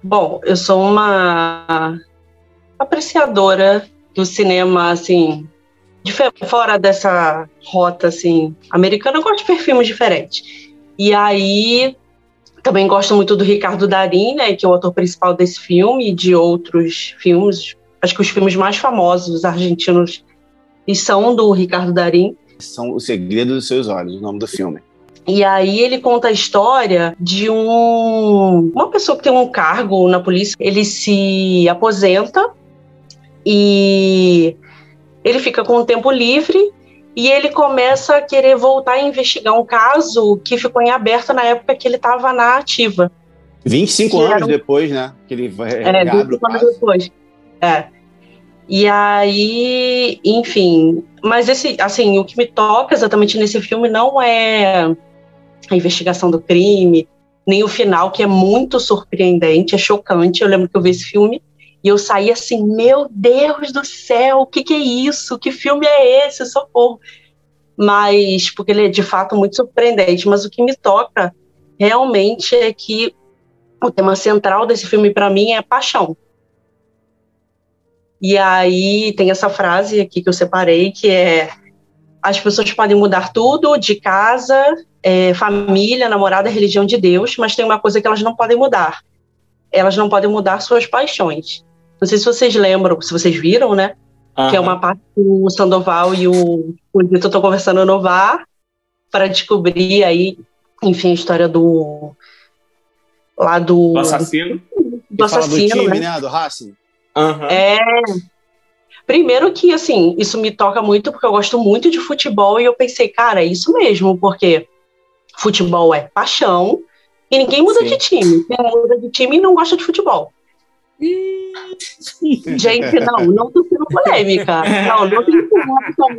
Bom, eu sou uma apreciadora do cinema, assim, de fora dessa rota, assim, americana. Eu gosto de filmes diferentes. E aí, também gosto muito do Ricardo Darín, né, que é o ator principal desse filme e de outros filmes. Acho que os filmes mais famosos argentinos e são do Ricardo Darim. São O Segredo dos Seus Olhos, o nome do filme. E aí ele conta a história de um uma pessoa que tem um cargo na polícia. Ele se aposenta e ele fica com o tempo livre e ele começa a querer voltar a investigar um caso que ficou em aberto na época que ele estava na ativa. 25 Que anos um- depois, né? Que ele vai É, abre o 25 anos depois. É. E aí, enfim. Mas esse, assim, o que me toca exatamente nesse filme não é a investigação do crime, nem o final, que é muito surpreendente, é chocante. Eu lembro que eu vi esse filme e eu saí assim, meu Deus do céu, o que, que é isso? Que filme é esse? Socorro. Mas, porque ele é de fato muito surpreendente. Mas o que me toca realmente é que o tema central desse filme para mim é paixão. E aí tem essa frase aqui que eu separei que é as pessoas podem mudar tudo de casa, é, família, namorada, religião de Deus, mas tem uma coisa que elas não podem mudar. Elas não podem mudar suas paixões. Não sei se vocês lembram, se vocês viram, né? Que é uma parte que o Sandoval e o, o Vitor estão conversando no VAR para descobrir aí, enfim, a história do lá do, Do assassino. do do assassino, time, né? né? Do Racing. Aham. É. Primeiro que, assim, isso me toca muito porque eu gosto muito de futebol e eu pensei, cara, é isso mesmo, porque futebol é paixão e ninguém muda Sim. de time. Quem muda de time não gosta de futebol. Gente, não, não tô sendo polêmica. Não, não tem como uma pessoa,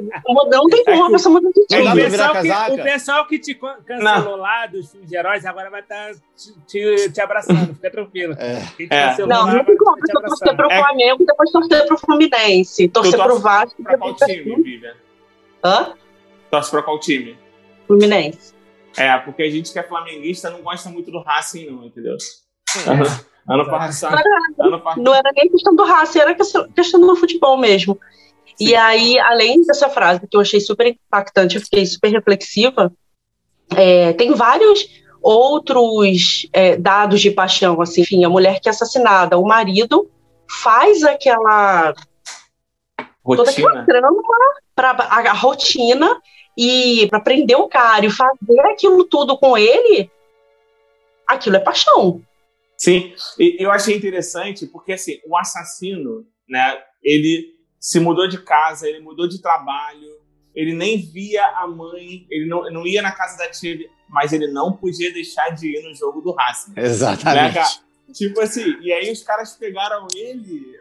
não tem como uma pessoa de É O pessoal, que, o pessoal que te can- cancelou lá dos filmes de heróis agora vai estar te, te- te abraçando, fica tranquilo. É. É. Não, lá não tem como a te pessoa torcer pro É. Flamengo e depois torcer pro Fluminense. Torcer torce pro Vasco e Pra qual time, Vivian? Hã? Torce pra qual time? Fluminense. É, porque a gente que é flamenguista não gosta muito do Racing, não, entendeu? Ano, ano passado. Ano passado. Não era nem questão do raça, era questão do futebol mesmo. E Sim. aí, além dessa frase que eu achei super impactante, eu fiquei super reflexiva, é, tem vários outros é, dados de paixão, assim, enfim, a mulher que é assassinada, o marido faz aquela toda aquela Rotina. trama para a, a rotina e para prender o cara e fazer aquilo tudo com ele, aquilo é paixão. Sim, e eu achei interessante porque assim, o assassino, né, ele se mudou de casa, ele mudou de trabalho, ele nem via a mãe, ele não, não ia na casa da tia, mas ele não podia deixar de ir no jogo do Racing. Né, Exatamente. cara? Tipo assim, e aí os caras pegaram ele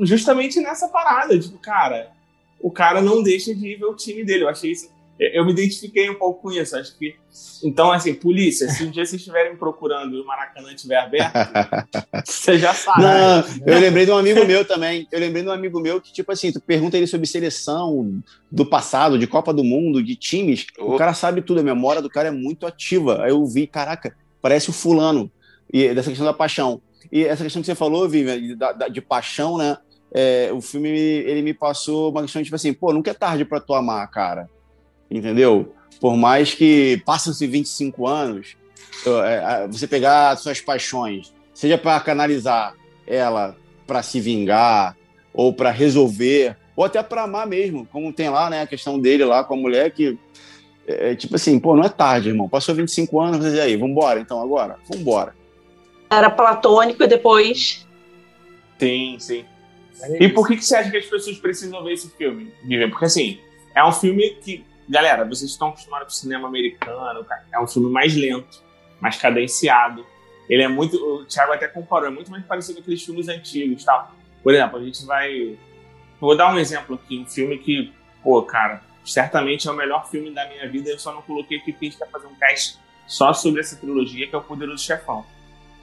justamente nessa parada, tipo, cara, o cara não deixa de ir ver o time dele. Eu achei isso. Eu me identifiquei um pouco com isso. Acho que. Então, assim, polícia, se um dia vocês estiverem procurando e o Maracanã estiver aberto, você já sabe. Não, eu lembrei de um amigo meu também. Eu lembrei de um amigo meu que, tipo assim, tu pergunta ele sobre seleção do passado, de Copa do Mundo, de times. O Oh. cara sabe tudo, a memória do cara é muito ativa. Aí eu vi, caraca, parece o fulano. E dessa questão da paixão. E essa questão que você falou, Vivian, de, de paixão, né? É, o filme ele me passou uma questão tipo assim, pô, nunca é tarde pra tu amar, cara. Entendeu? Por mais que passam-se 25 anos, é, você pegar as suas paixões, seja para canalizar ela para se vingar ou para resolver ou até para amar mesmo, como tem lá, né, a questão dele lá com a mulher que é, é tipo assim, pô, não é tarde, irmão. Passou 25 anos, e aí, vambora então agora? Vambora. Era platônico e depois Sim, sim. E por que, que você acha que as pessoas precisam ver esse filme, Vivian? Porque, assim, é um filme que, galera, vocês estão acostumados com o cinema americano, é um filme mais lento, mais cadenciado. Ele é muito. O Thiago até comparou, é muito mais parecido com aqueles filmes antigos tal. Por exemplo, a gente vai. Vou dar um exemplo aqui, um filme que, pô, cara, certamente é o melhor filme da minha vida, eu só não coloquei aqui porque a gente fazer um cast só sobre essa trilogia, que é o Poderoso Chefão.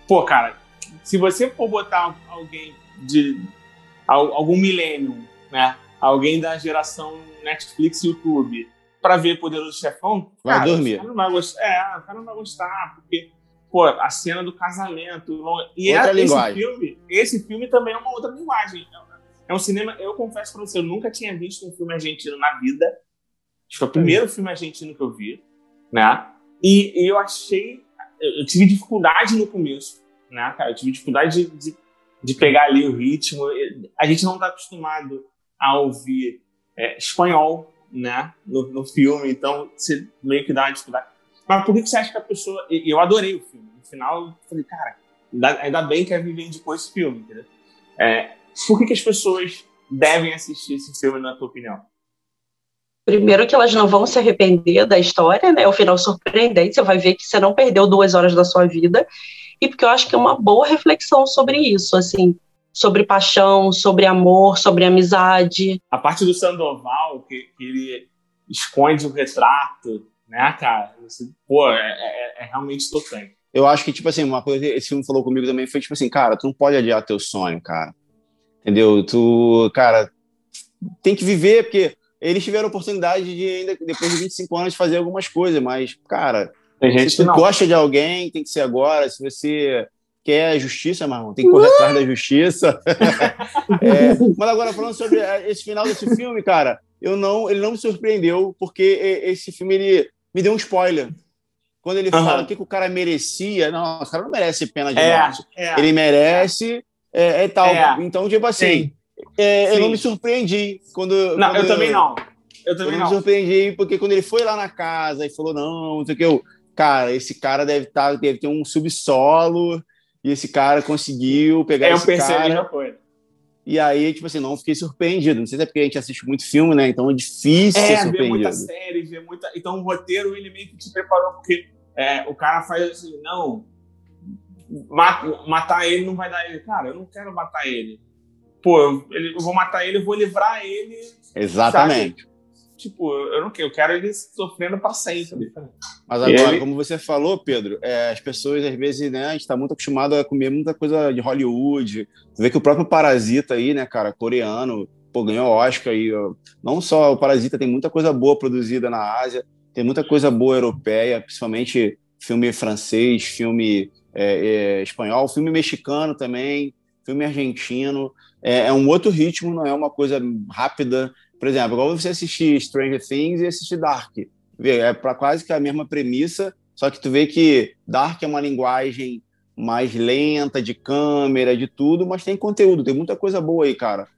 Pô, cara, se você for botar alguém de al- algum milênio, né? Alguém da geração Netflix e YouTube pra ver Poderoso Chefão, Vai cara, dormir. O cara não vai gostar, é, o cara não vai gostar, porque pô, a cena do casamento, e Outra é, esse linguagem. filme, esse filme também é uma outra linguagem. É um cinema, eu confesso pra você, eu nunca tinha visto um filme argentino na vida. Acho que foi o primeiro filme argentino que eu vi, né? E, e eu achei, eu eu tive dificuldade no começo, né, cara? Eu tive dificuldade de, de, de pegar ali o ritmo. A gente não está acostumado a ouvir é, espanhol, né, no, no, filme, então você meio que dá uma dificuldade. Mas por que você acha que a pessoa. Eu adorei o filme. No final, eu falei, cara, ainda, bem que a Vivi indicou esse filme, entendeu? É, por que, que as pessoas devem assistir esse filme, na tua opinião? Primeiro que elas não vão se arrepender da história, né? É o final surpreendente, você vai ver que você não perdeu duas horas da sua vida. E porque eu acho que é uma boa reflexão sobre isso, assim, sobre paixão, sobre amor, sobre amizade. A parte do Sandoval, que, que ele esconde o retrato, né, cara? Assim, pô, é, é, é, realmente tocante. Eu acho que, tipo assim, uma coisa que esse filme falou comigo também foi, tipo assim, cara, tu não pode adiar teu sonho, cara. Entendeu? Tu, cara, tem que viver, porque eles tiveram a oportunidade de ainda, depois de 25 anos, fazer algumas coisas, mas, cara, se tu gosta de alguém, tem que ser agora. Se você quer justiça, irmão, tem que correr atrás da justiça. é, mas agora, falando sobre é, esse final desse filme, cara, eu não, ele não me surpreendeu, porque esse filme ele me deu um spoiler. Quando ele uhum. fala o que, que, o cara merecia, não, o cara não merece pena de é, morte. É, ele merece é, é tal. É. Então, tipo assim, é, eu não me surpreendi quando. Não, quando eu também não. Eu também eu não. me surpreendi, porque quando ele foi lá na casa e falou, não, não sei o que, eu, cara, esse cara deve, tá, deve ter um subsolo, e esse cara conseguiu pegar é, esse eu percebi, cara. Já foi. E aí, tipo assim, não fiquei surpreendido. Não sei se é porque a gente assiste muito filme, né? Então é difícil é, ser surpreendido. Ver muita série, ver muita. Então o roteiro ele meio que te preparou, porque é, o cara faz assim, não. Matar ele não vai dar ele. Cara, eu não quero matar ele pô, eu, eu vou matar ele, eu vou livrar ele. Exatamente. Sabe? Tipo, eu não quero, eu quero ele sofrendo para sempre. Mas agora, ele... como você falou, Pedro, é, as pessoas às vezes, né, a gente tá muito acostumado a comer muita coisa de Hollywood. Você vê que o próprio Parasita aí, né, cara, coreano, pô, ganhou Oscar aí. Ó. Não só o Parasita, tem muita coisa boa produzida na Ásia, tem muita coisa boa europeia, principalmente filme francês, filme é, é, espanhol, filme mexicano também, filme argentino é, é, um outro ritmo, não é uma coisa rápida. Por exemplo, igual você assistir Stranger Things e assistir Dark. É para quase que a mesma premissa, só que tu vê que Dark é uma linguagem mais lenta, de câmera, de tudo, mas tem conteúdo, tem muita coisa boa aí, cara.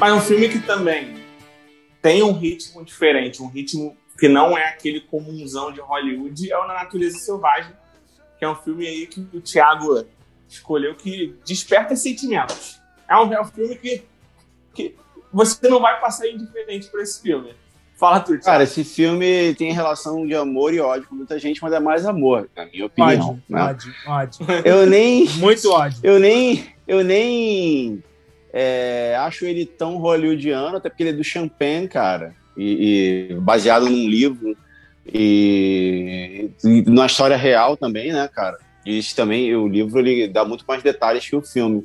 Mas um filme que também tem um ritmo diferente, um ritmo que não é aquele comunzão de Hollywood, é o Na Natureza Selvagem, que é um filme aí que o Thiago escolheu que desperta sentimentos. É um, é um filme que, que você não vai passar indiferente por esse filme. Fala tu, Thiago. Cara, esse filme tem relação de amor e ódio com muita gente, mas é mais amor, na minha opinião. Ódio, né? ódio, ódio. Eu nem... Muito ódio. Eu nem... Eu nem... É, acho ele tão hollywoodiano, até porque ele é do Champagne, cara. E, e baseado num livro e, e na história real também, né, cara? Isso também, o livro ele dá muito mais detalhes que o filme.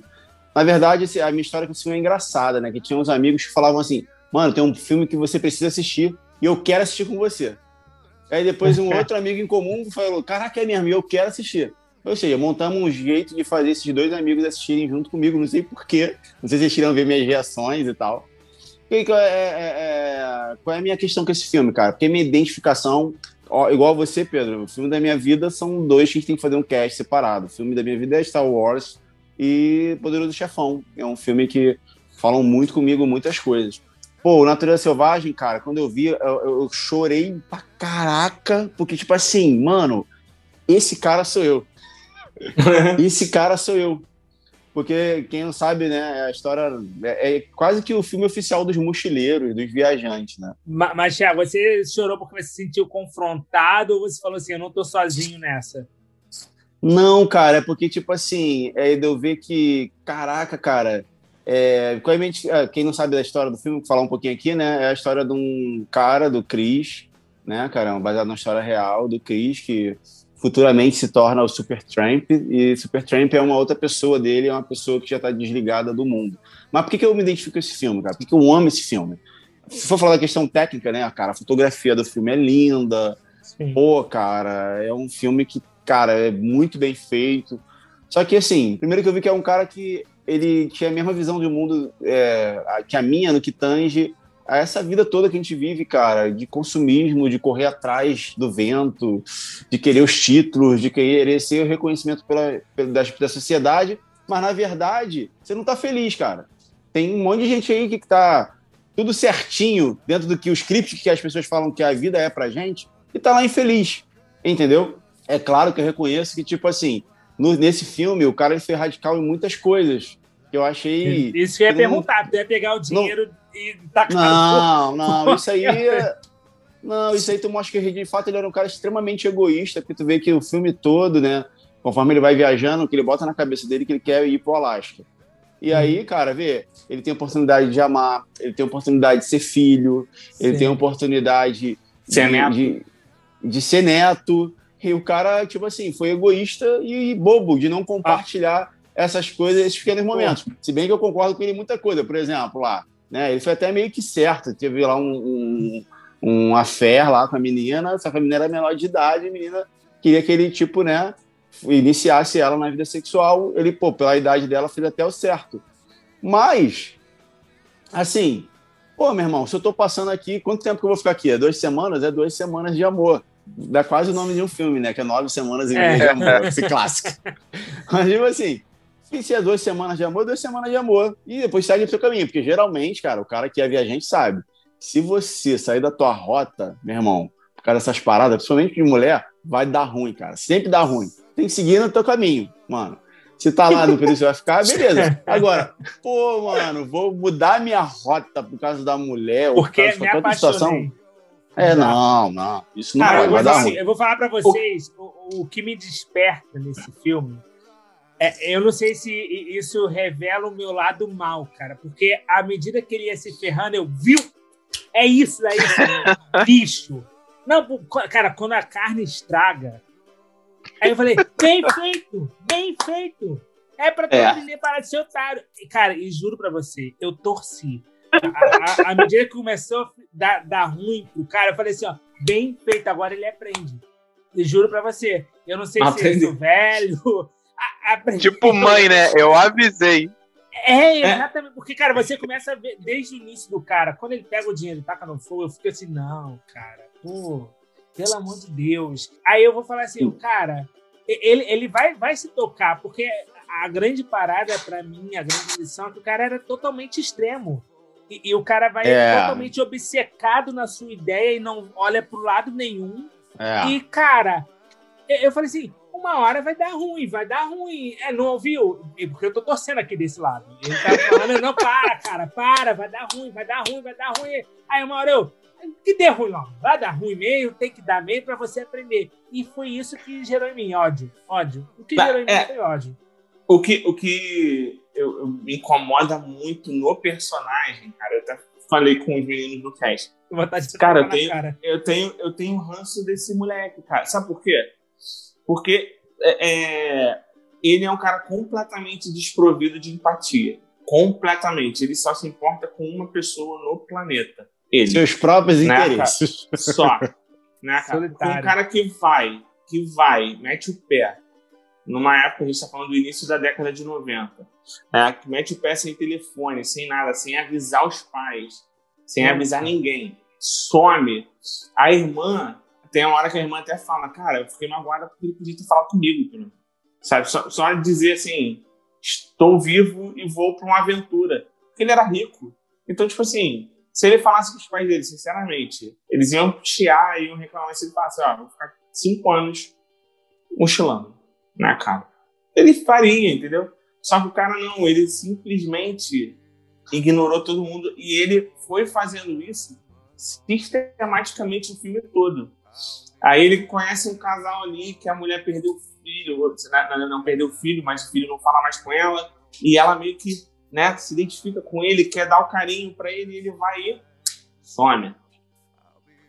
Na verdade, a minha história com o filme é engraçada, né? Que tinha uns amigos que falavam assim: mano, tem um filme que você precisa assistir e eu quero assistir com você. Aí depois um outro amigo em comum falou: caraca, é mesmo, eu quero assistir. Ou seja, montamos um jeito de fazer esses dois amigos assistirem junto comigo, não sei porquê. Não sei se vocês queriam ver minhas reações e tal. E, é, é, é, qual é a minha questão com esse filme, cara? Porque minha identificação, ó, igual você, Pedro, o filme da minha vida são dois que a gente tem que fazer um cast separado. O filme da minha vida é Star Wars e Poderoso Chefão. É um filme que falam muito comigo muitas coisas. Pô, Natureza Selvagem, cara, quando eu vi, eu, eu chorei pra caraca, porque, tipo assim, mano, esse cara sou eu. esse cara sou eu. Porque quem não sabe, né, a história é, é, quase que o filme oficial dos mochileiros, dos viajantes, né? Mas, mas Thiago, você chorou porque você se sentiu confrontado ou você falou assim, eu não tô sozinho nessa? Não, cara, é porque, tipo assim, é de eu ver que, caraca, cara, é, é quem não sabe da história do filme, vou falar um pouquinho aqui, né, é a história de um cara, do Chris, né, cara, baseado na história real do Chris, que futuramente se torna o Supertramp, e Supertramp é uma outra pessoa dele, é uma pessoa que já está desligada do mundo. Mas por que, que eu me identifico com esse filme, cara? Por que, que eu amo esse filme? Se for falar da questão técnica, né, cara, a fotografia do filme é linda, Sim. pô, cara, é um filme que, cara, é muito bem feito. Só que, assim, primeiro que eu vi que é um cara que ele tinha a mesma visão de mundo é, que a minha, no que tange a essa vida toda que a gente vive, cara, de consumismo, de correr atrás do vento, de querer os títulos, de querer ser o reconhecimento pela, pela da, da sociedade, mas na verdade, você não tá feliz, cara. Tem um monte de gente aí que tá tudo certinho dentro do que os scripts que as pessoas falam que a vida é pra gente e tá lá infeliz, entendeu? É claro que eu reconheço que, tipo assim, no, nesse filme, o cara ele foi radical em muitas coisas. Que eu achei. Isso que eu ia perguntar, tu ia pegar o dinheiro não, e tacar Não, não, isso aí. É, não, isso aí tu mostra que de fato ele era um cara extremamente egoísta, porque tu vê que o filme todo, né? Conforme ele vai viajando, que ele bota na cabeça dele que ele quer ir pro Alasca. E uhum. aí, cara, vê, ele tem a oportunidade de amar, ele tem a oportunidade de ser filho, Sim. ele tem a oportunidade ser de, de, de, ser neto. E o cara, tipo assim, foi egoísta e bobo de não compartilhar ah. essas coisas, esses pequenos momentos. Pô. Se bem que eu concordo com ele em muita coisa. Por exemplo, lá, né? Ele foi até meio que certo. Teve lá um, um, um affair lá com a menina, só que a menina era menor de idade, a menina queria que ele, tipo, né, iniciasse ela na vida sexual. Ele, pô, pela idade dela, fez até o certo. Mas, assim, pô, meu irmão, se eu tô passando aqui, quanto tempo que eu vou ficar aqui? É duas semanas? É duas semanas de amor dá quase o nome de um filme, né? Que é Nove Semanas em é. de Amor, esse clássico. Mas, tipo assim, se é duas semanas de amor, duas semanas de amor. E depois segue pro seu caminho. Porque geralmente, cara, o cara que é viajante sabe. Se você sair da tua rota, meu irmão, por causa dessas paradas, principalmente de mulher, vai dar ruim, cara. Sempre dá ruim. Tem que seguir no teu caminho, mano. Se tá lá no período você vai ficar, beleza. Agora, pô, mano, vou mudar minha rota por causa da mulher, Porque ou por causa de situação. É, não, não. Isso não Cara, vai, dar assim, Eu vou falar para vocês o, o que me desperta nesse filme. É, eu não sei se isso revela o meu lado mal, cara, porque à medida que ele ia se ferrando, eu viu? É isso daí, bicho. Não, cara, quando a carne estraga, aí eu falei, bem feito, bem feito. É pra todo é. parar de ser otário. E, cara, e juro pra você, eu torci à medida que começou a dar, dar ruim pro cara, eu falei assim, ó, bem feito, agora ele aprende. E juro pra você, eu não sei Aprendi. se eu sou Tipo mãe, né? Eu avisei. É, exatamente. Porque, cara, você começa a ver desde o início do cara, quando ele pega o dinheiro e taca no fogo, eu fico assim, não, cara, pô, pelo amor de Deus. Aí eu vou falar assim, o cara, ele, ele vai, vai se tocar, porque a grande parada para mim, a grande lição é que o cara era totalmente extremo. E, e o cara vai é. totalmente obcecado na sua ideia e não olha pro lado nenhum. É. E, cara, eu falei assim, uma hora vai dar ruim, vai dar ruim. É, não ouviu? Porque eu tô torcendo aqui desse lado. Ele tá falando, não, para, cara, para, vai dar ruim, vai dar ruim, vai dar ruim. Aí uma hora eu, que dê ruim não, vai dar ruim mesmo, tem que dar meio para você aprender. E foi isso que gerou em mim ódio, ódio. O que gerou em é, mim foi ódio. O que, o que eu, eu, me incomoda muito no personagem, cara. Eu até falei com os meninos do cast. Cara, eu tenho, cara. eu tenho, eu tenho ranço desse moleque, cara. Sabe por quê? Porque é, é, ele é um cara completamente desprovido de empatia. Completamente. Ele só se importa com uma pessoa no planeta. Ele. Seus próprios né, interesses. Cara? Só. Né, cara? Um cara que vai, que vai, mete o pé, numa época, a gente está falando do início da década de 90, é, que mete o pé sem telefone, sem nada, sem avisar os pais, sem avisar ninguém, some. A irmã, tem uma hora que a irmã até fala, cara, eu fiquei magoada porque ele podia ter falado comigo, sabe? Só, só dizer assim, estou vivo e vou para uma aventura. Porque ele era rico. Então, tipo assim, se ele falasse com os pais dele, sinceramente, eles iam chiar e iam reclamar se ele falasse, ó, vou ficar cinco anos mochilando na cara. Ele faria, entendeu? Só que o cara não, ele simplesmente ignorou todo mundo e ele foi fazendo isso sistematicamente o filme todo. Aí ele conhece um casal ali que a mulher perdeu o filho, não, não perdeu o filho, mas o filho não fala mais com ela, e ela meio que né, se identifica com ele, quer dar o carinho para ele, e ele vai e some.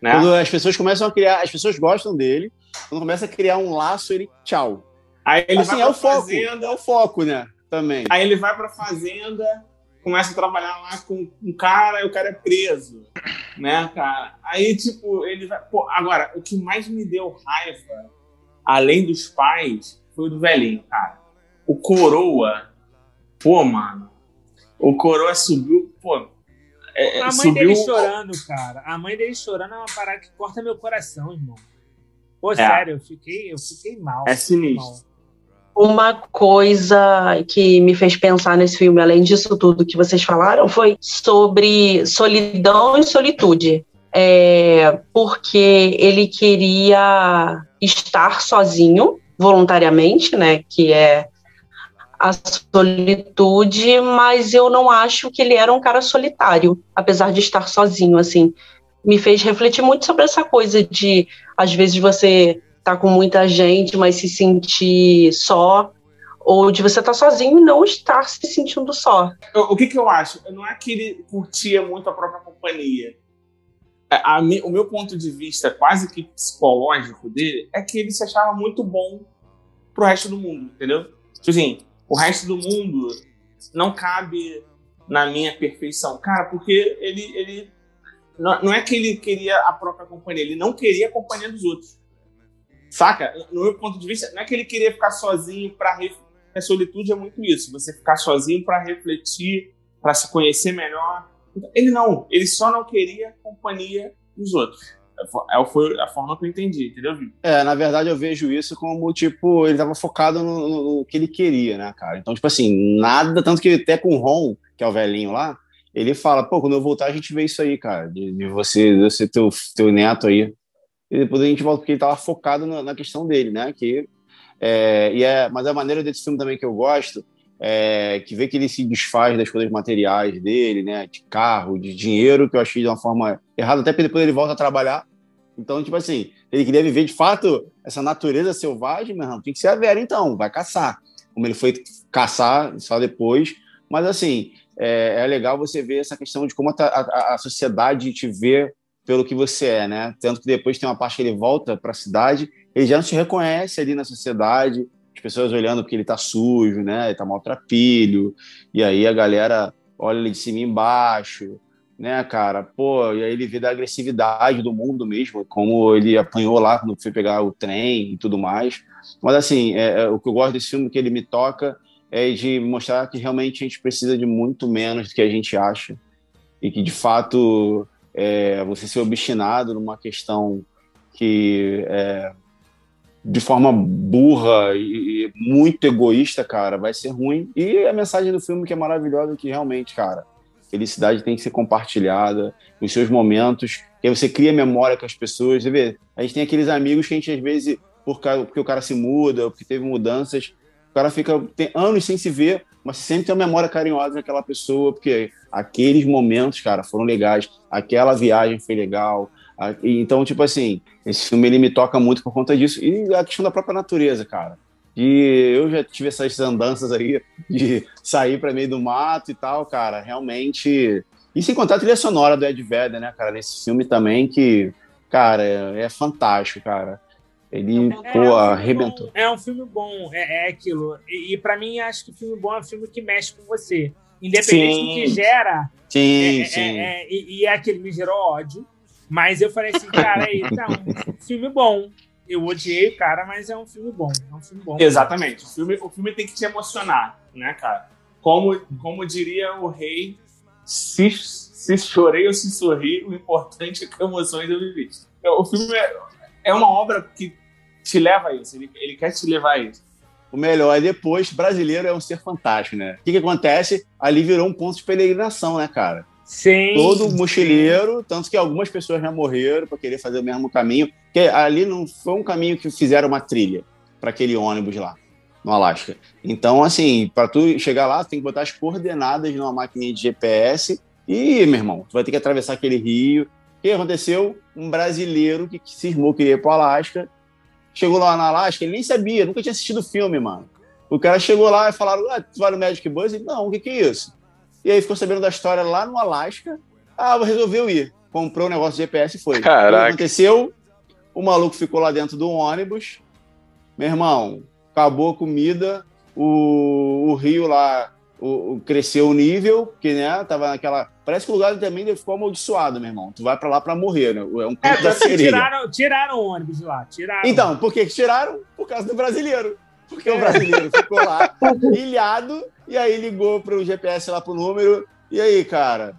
Né? Quando as pessoas começam a criar, as pessoas gostam dele, quando começa a criar um laço, ele tchau. Aí ele assim, vai é o foco, fazenda, é o foco, né? Também. Aí ele vai pra fazenda, começa a trabalhar lá com um cara e o cara é preso, né, cara? Aí, tipo, ele vai... Pô, agora, o que mais me deu raiva, além dos pais, foi o do velhinho, cara. O Coroa, pô, mano, o Coroa subiu, pô... É, a mãe subiu... dele chorando, cara. A mãe dele chorando é uma parada que corta meu coração, irmão. Pô, é. sério, eu fiquei, eu fiquei mal. É sinistro. Mal. Uma coisa que me fez pensar nesse filme, além disso tudo que vocês falaram, foi sobre solidão e solitude. É, porque ele queria estar sozinho voluntariamente, né? Que é a solitude, mas eu não acho que ele era um cara solitário, apesar de estar sozinho, assim. Me fez refletir muito sobre essa coisa de, às vezes, você tá com muita gente, mas se sentir só, ou de você estar tá sozinho e não estar se sentindo só. O que, que eu acho? Não é que ele curtia muito a própria companhia. É, a, a, o meu ponto de vista, quase que psicológico dele, é que ele se achava muito bom pro resto do mundo, entendeu? Tipo assim, o resto do mundo não cabe na minha perfeição. Cara, porque ele, ele não é que ele queria a própria companhia, ele não queria a companhia dos outros. Saca? No meu ponto de vista, não é que ele queria ficar sozinho para ref... a solitude é muito isso, você ficar sozinho para refletir, para se conhecer melhor. Ele não, ele só não queria companhia dos outros. É, foi a forma que eu entendi, entendeu, Vitor? É, na verdade eu vejo isso como, tipo, ele tava focado no, no, no, que ele queria, né, cara? Então, tipo assim, nada, tanto que até com o Ron, que é o velhinho lá, ele fala, pô, quando eu voltar a gente vê isso aí, cara, de, de você, de você teu, teu neto aí, e depois a gente volta, porque ele estava focado na, na, questão dele, né? Que, é, e é, mas a maneira desse filme também que eu gosto é que vê que ele se desfaz das coisas materiais dele, né? De carro, de dinheiro, que eu achei de uma forma errada, até porque depois ele volta a trabalhar. Então, tipo assim, ele queria viver de fato essa natureza selvagem, irmão, tem que ser a Vera, então, vai caçar. Como ele foi caçar só depois. Mas, assim, é, é legal você ver essa questão de como a, a, a sociedade te vê pelo que você é, né? Tanto que depois tem uma parte que ele volta para a cidade, ele já não se reconhece ali na sociedade, as pessoas olhando porque ele tá sujo, né? Ele tá maltrapilho, e aí a galera olha ele de cima embaixo, né, cara? Pô, e aí ele vê da agressividade do mundo mesmo, como ele apanhou lá quando foi pegar o trem e tudo mais. Mas, assim, é, é, o que eu gosto desse filme que ele me toca é de mostrar que realmente a gente precisa de muito menos do que a gente acha e que, de fato, é, você ser obstinado numa questão que é, de forma burra e, e, muito egoísta, cara, vai ser ruim. E a mensagem do filme que é maravilhosa que realmente, cara, felicidade tem que ser compartilhada, os seus momentos, que aí você cria memória com as pessoas. Você vê, a gente tem aqueles amigos que a gente às vezes, por causa, porque o cara se muda, porque teve mudanças, o cara fica tem anos sem se ver, mas sempre tem uma memória carinhosa daquela pessoa, porque aqueles momentos, cara, foram legais, aquela viagem foi legal. Então, tipo assim, esse filme ele me toca muito por conta disso. E a questão da própria natureza, cara. E eu já tive essas andanças aí de sair para meio do mato e tal, cara. Realmente. E sem contar a trilha sonora do Ed Vedder, né, cara, nesse filme também, que, cara, é, é fantástico, cara. Ele, é, pô, é um arrebentou. Bom, é um filme bom, é, é aquilo. E, e para mim, acho que filme bom é um filme que mexe com você. Independente sim. do que gera. Sim, é, é sim. É, e, e é aquele me gerou ódio. Mas eu falei assim, cara, então, filme bom. Eu odiei o cara, mas é um filme bom. É um filme bom. Exatamente. O filme, o filme tem que te emocionar, né, cara? Como, como diria o rei, se, se chorei ou se sorri, o importante é que emoções eu vivi. O filme é, é uma obra que te leva a isso, ele, ele quer te levar a isso. O melhor é depois, brasileiro é um ser fantástico, né? O que, que acontece? Ali virou um ponto de peregrinação, né, cara? Sim. Todo mochileiro, tanto que algumas pessoas já morreram para querer fazer o mesmo caminho, porque ali não foi um caminho que fizeram uma trilha para aquele ônibus lá no Alasca. Então, assim, para tu chegar lá, tu tem que botar as coordenadas numa máquina de GPS e, meu irmão, tu vai ter que atravessar aquele rio. O que aconteceu? Um brasileiro que cismou que ia para o Alasca Chegou lá na Alaska, ele nem sabia, nunca tinha assistido o filme, mano. O cara chegou lá e falaram: ah, tu vai no Magic Bus? Ele, não, o que, que é isso? E aí ficou sabendo da história lá no Alasca. Ah, resolveu ir. Comprou o um negócio de GPS e foi. Caraca. O que aconteceu? O maluco ficou lá dentro do ônibus. Meu irmão, acabou a comida, o, o rio lá o, o, cresceu o nível, porque, né, tava naquela... Parece que o lugar também ficou amaldiçoado, meu irmão. Tu vai pra lá pra morrer, né? É um é, da sereia. Tiraram, tiraram o ônibus lá, tiraram. Então, por que tiraram? Por causa do brasileiro. Porque é. o brasileiro ficou lá, ilhado, e aí ligou pro GPS lá pro número, e aí, cara,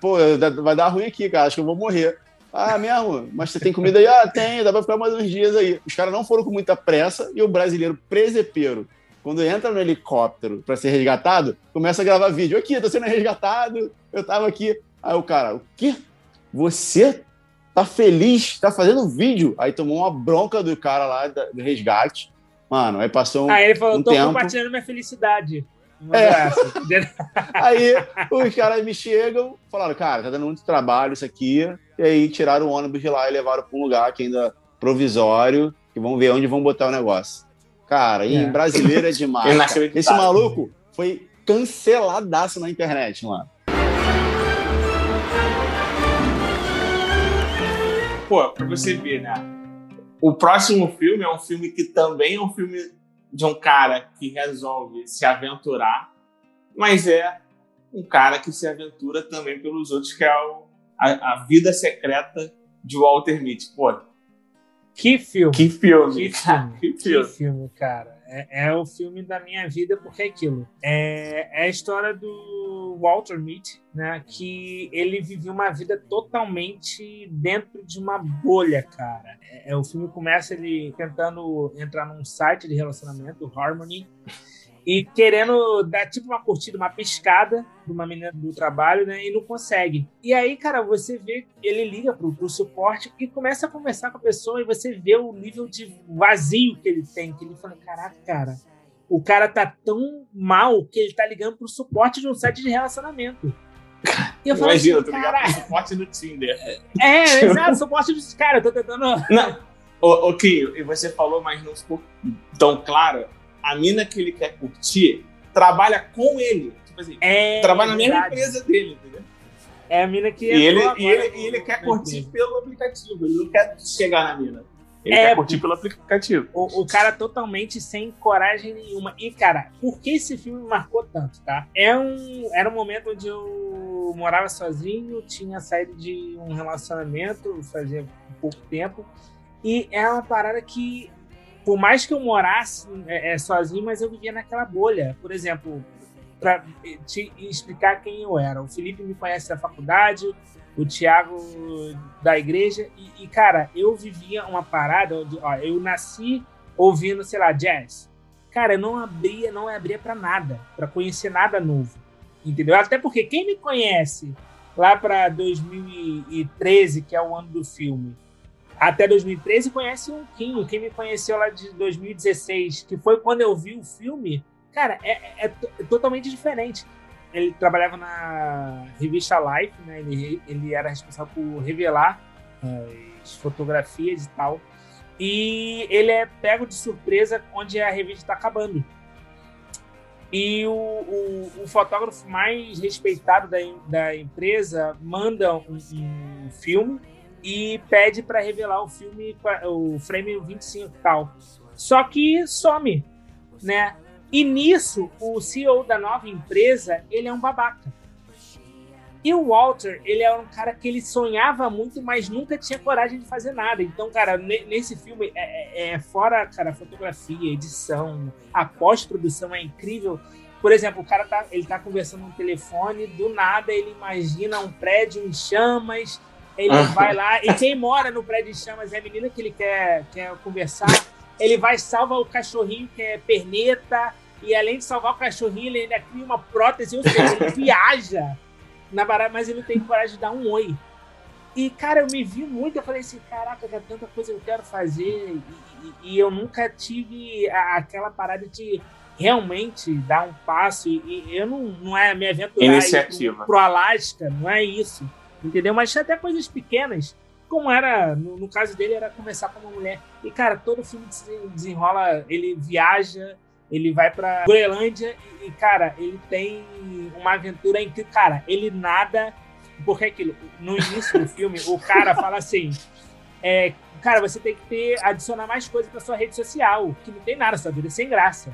pô, vai dar ruim aqui, cara, acho que eu vou morrer. Ah, mesmo? Mas você tem comida aí? Ah, tem, dá pra ficar mais uns dias aí. Os caras não foram com muita pressa e o brasileiro presepeiro, quando entra no helicóptero para ser resgatado, começa a gravar vídeo. Aqui, tô sendo resgatado, eu tava aqui. Aí o cara, o quê? Você tá feliz, tá fazendo vídeo? Aí tomou uma bronca do cara lá do resgate. Mano, aí passou um, Aí ele falou, um tô tempo. compartilhando minha felicidade. É. Aí os caras me chegam, falaram, cara, tá dando muito trabalho isso aqui. E aí tiraram o ônibus de lá e levaram pra um lugar que ainda provisório, que vão ver onde vão botar o negócio. Cara, em É. brasileiro é demais. Esse maluco foi canceladaço na internet, mano. Pô, pra você ver, né? O próximo filme é um filme que também é um filme de um cara que resolve se aventurar, mas é um cara que se aventura também pelos outros, que é o- a, a vida secreta de Walter Mitty. Pô, Que filme. que filme, Que filme, que que filme. filme, cara. É, é o filme da minha vida, porque é aquilo. É, é a história do Walter Mitty, né? Que ele vivia uma vida totalmente dentro de uma bolha, cara. É, é, o filme começa ele tentando entrar num site de relacionamento, Harmony, e querendo dar tipo uma curtida, uma piscada de uma menina do trabalho, né? E não consegue. E aí, cara, você vê, ele liga pro, pro suporte e começa a conversar com a pessoa e você vê o nível de vazio que ele tem. Que ele fala, caraca, cara, o cara tá tão mal que ele tá ligando pro suporte de um site de relacionamento. E eu falo Imagina, assim, tu pro suporte do Tinder. É, exato, suporte dos caras, eu tô tentando. Não, ô, ô Crio, e você falou, mas não ficou tão claro. A mina que ele quer curtir trabalha com ele. Tipo assim, É, trabalha na mesma empresa dele, entendeu? É a mina que. E ele, e, ele, e ele quer curtir pelo aplicativo, ele não quer chegar na mina. Ele É, quer curtir pelo aplicativo. O, o cara totalmente sem coragem nenhuma. E, cara, por que esse filme me marcou tanto, tá? É um, era um momento onde eu morava sozinho, tinha saído de um relacionamento fazia pouco tempo. E é uma parada que, por mais que eu morasse é, é, sozinho, mas eu vivia naquela bolha. Por exemplo, para te explicar quem eu era. O Felipe me conhece da faculdade, o Thiago da igreja. E, e, cara, eu vivia uma parada onde, ó, eu nasci ouvindo, sei lá, jazz. Cara, eu não abria, não abria para nada, para conhecer nada novo. Entendeu? Até porque quem me conhece lá para 2013, que é o ano do filme, até 2013 conhece um Quinho. Quem me conheceu lá de 2016, que foi quando eu vi o filme, cara, é, é- é totalmente diferente. Ele trabalhava na revista Life, né? Ele, ele era responsável por revelar as fotografias e tal. E ele é pego de surpresa onde a revista está acabando. E o, o, o fotógrafo mais respeitado da, da empresa manda um, um filme e pede para revelar o filme, o frame 25 e tal. Só que some, né? E nisso, o CEO da nova empresa, ele é um babaca. E o Walter, ele é um cara que ele sonhava muito, mas nunca tinha coragem de fazer nada. Então, cara, ne- nesse filme, é, é- é fora, cara, fotografia, edição, a pós-produção é incrível. Por exemplo, o cara tá, ele tá conversando no telefone, do nada ele imagina um prédio em chamas, ele Ah. vai lá, e quem mora no prédio em chamas é a menina que ele quer, quer conversar, ele vai salvar o cachorrinho que é perneta, e além de salvar o cachorrinho, ele ainda cria uma prótese, ou seja, ele viaja na barata, mas ele não tem coragem de dar um oi. E, cara, eu me vi muito, eu falei assim, caraca, cara, tanta coisa que eu quero fazer, e, e- e eu nunca tive a- aquela parada de realmente dar um passo, e, e eu não, não é me aventurar ir Iniciativa. pro, pro Alasca, não é isso, entendeu? Mas até coisas pequenas, como era, no, no caso dele, era conversar com uma mulher. E, cara, todo filme se desenrola, ele viaja, ele vai pra Groenlândia e, e, cara, ele tem uma aventura em que, cara, ele nada. Porque é aquilo, no início do filme, o cara fala assim: é, cara, você tem que ter, adicionar mais coisas pra sua rede social, que não tem nada, sua vida é sem graça.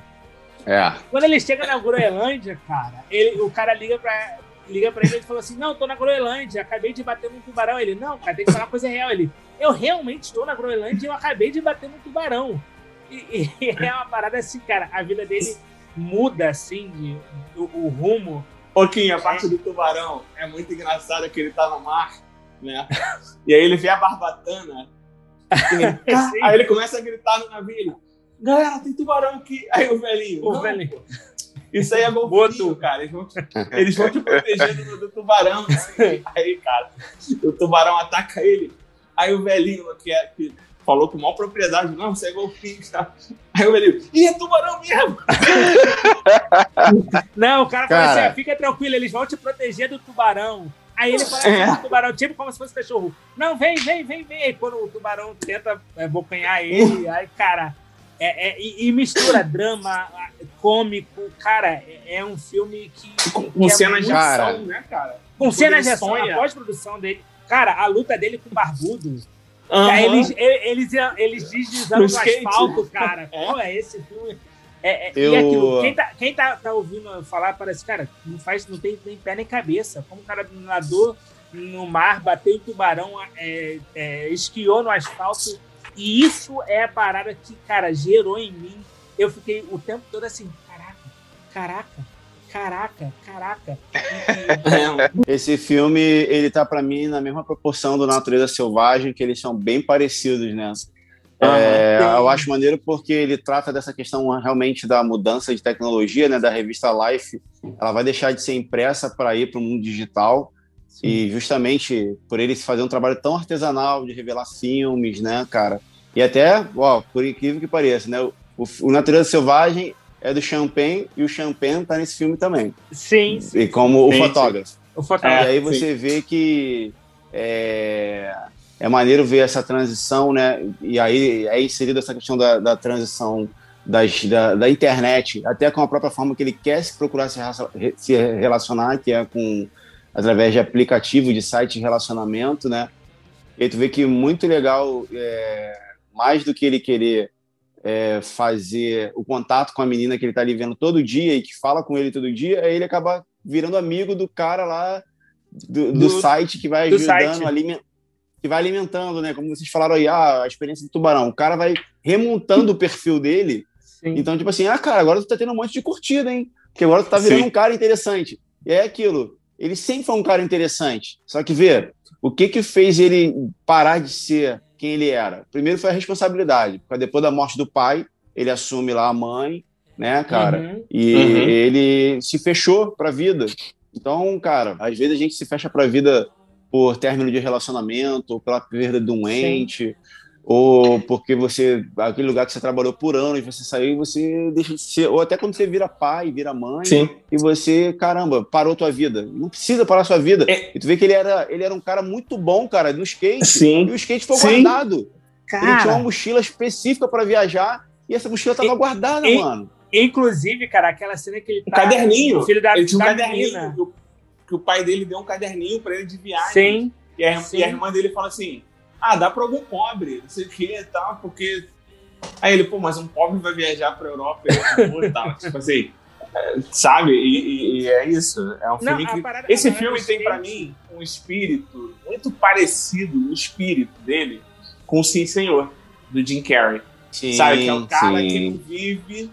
É. Quando ele chega na Groenlândia, cara, ele, o cara liga pra, liga pra ele e fala assim: Não, tô na Groenlândia, acabei de bater num tubarão. Ele, não, cara, tem que falar uma coisa real. Ele, eu realmente estou na Groenlândia e eu acabei de bater num tubarão. E, e é uma parada assim, cara, a vida dele muda assim, de, o, o rumo. Pouquinho, a parte do tubarão é muito engraçada que ele tá no mar né? E aí ele vê a barbatana. aí ele começa a gritar no navio. Galera, tem tubarão aqui. Aí o velhinho. O "Não, velhinho. pô, Isso aí é golfinho, cara. Eles vão, te- eles vão te proteger do, do tubarão. assim. Aí, cara, o tubarão ataca ele. Aí o velhinho que, é, que falou com maior propriedade, não, você é golfinho. Tá? Aí o velhinho, ih, é tubarão mesmo. Não, o cara, fala Cara. assim: "Ah, fica tranquilo, eles vão te proteger do tubarão. Aí ele fala É. assim, do tubarão, tipo como se fosse cachorro. Não, vem, vem, vem, vem. Aí quando o tubarão tenta é, bocanhar ele, aí, cara. É, é- e, e mistura drama, cômico, cara, é, é um filme que. Com, que é cenas de Cara. ação, né, cara? Com Quando cenas de ação, a pós-produção dele. Cara, a luta dele com o barbudo. Aham. Aí eles, eles, eles deslizando No no skate. asfalto, cara. É. Pô, é esse filme. É, é, Eu- E aquilo, quem, tá, quem tá, tá ouvindo falar, parece, cara, não faz, não tem nem pé nem cabeça. Como o cara nadou no mar, bateu em tubarão, é, é, esquiou no asfalto. E isso é a parada que, cara, gerou em mim. Eu fiquei o tempo todo assim, caraca, caraca, caraca, caraca. Esse filme, ele tá pra mim na mesma proporção do Natureza Selvagem, que eles são bem parecidos, né? É, eu acho maneiro porque ele trata dessa questão realmente da mudança de tecnologia, né? Da revista Life, ela vai deixar de ser impressa para ir para o mundo digital e justamente por ele fazer um trabalho tão artesanal de revelar filmes, né, cara? E até, ó, por incrível que pareça, né? O, o Natureza Selvagem é do Champagne e o Champagne tá nesse filme também, sim, sim, e como o Sim, sim. fotógrafo. o fotógrafo. E aí sim. você vê que é, é maneiro ver essa transição, né? E aí é inserida essa questão da, da transição das, da, da internet, até com a própria forma que ele quer se procurar se, se relacionar, que é com através de aplicativo, de site de relacionamento, né? E aí tu vê que muito legal, é, mais do que ele querer é, fazer o contato com a menina que ele tá ali vendo todo dia e que fala com ele todo dia, aí ele acaba virando amigo do cara lá do, do Do- site que vai do ajudando, que vai alimentando, né? Como vocês falaram aí, ah, a experiência do tubarão. O cara vai remontando o perfil dele. Sim. Então, tipo assim, ah, cara, agora tu tá tendo um monte de curtida, hein? Porque agora tu tá virando Sim. um cara interessante. E é aquilo. Ele sempre foi um cara interessante. Só que vê, o que que fez ele parar de ser quem ele era? Primeiro foi a responsabilidade. Porque depois da morte do pai, ele assume lá a mãe, né, cara? Uhum. E Uhum. ele se fechou para a vida. Então, cara, às vezes a gente se fecha para a vida por término de relacionamento, ou pela perda de um Sim. Ou porque você, aquele lugar que você trabalhou por anos, você saiu e você deixa de ser, ou até quando você vira pai, vira mãe, Sim. e você, caramba, parou tua vida. Não precisa parar sua vida. É. E tu vê que ele era, ele era um cara muito bom, cara, no skate. Sim. E o skate foi Sim. guardado. Ele tinha uma Cara, mochila específica para viajar, e essa mochila tava E- guardada, e- mano. inclusive, cara, aquela cena que ele Um tá... caderninho. O filho da, Ele tinha um da caderninho menina. que o, que o pai dele deu um caderninho pra ele de viagem. Sim, E a, Sim. e a irmã dele fala assim: Ah, dá pra algum pobre, não sei o que e tal, porque. Aí ele, pô, mas um pobre vai viajar pra Europa e e tal. tipo assim, é, sabe? E, e- e é isso. É um Não, filme a que. parada- Esse filme tem pra skate- mim um espírito muito parecido, o espírito dele, com o Sim Senhor, do Jim Carrey. Sim, sabe? Que é o cara sim. que não vive,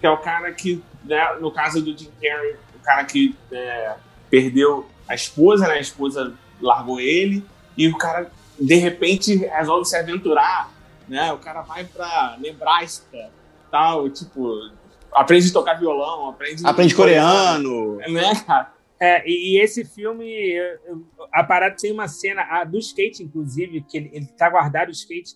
que é o cara que, né, no caso do Jim Carrey, o cara que é, perdeu a esposa, né? A esposa largou ele, e o cara, de repente, resolve se aventurar, né? O cara vai pra Nebraska, tal, tipo, aprende a tocar violão, aprende... Aprende coreano. Né, cara? É, e, e esse filme, a parada tem uma cena, a do skate, inclusive, que ele, ele tá guardado o skate,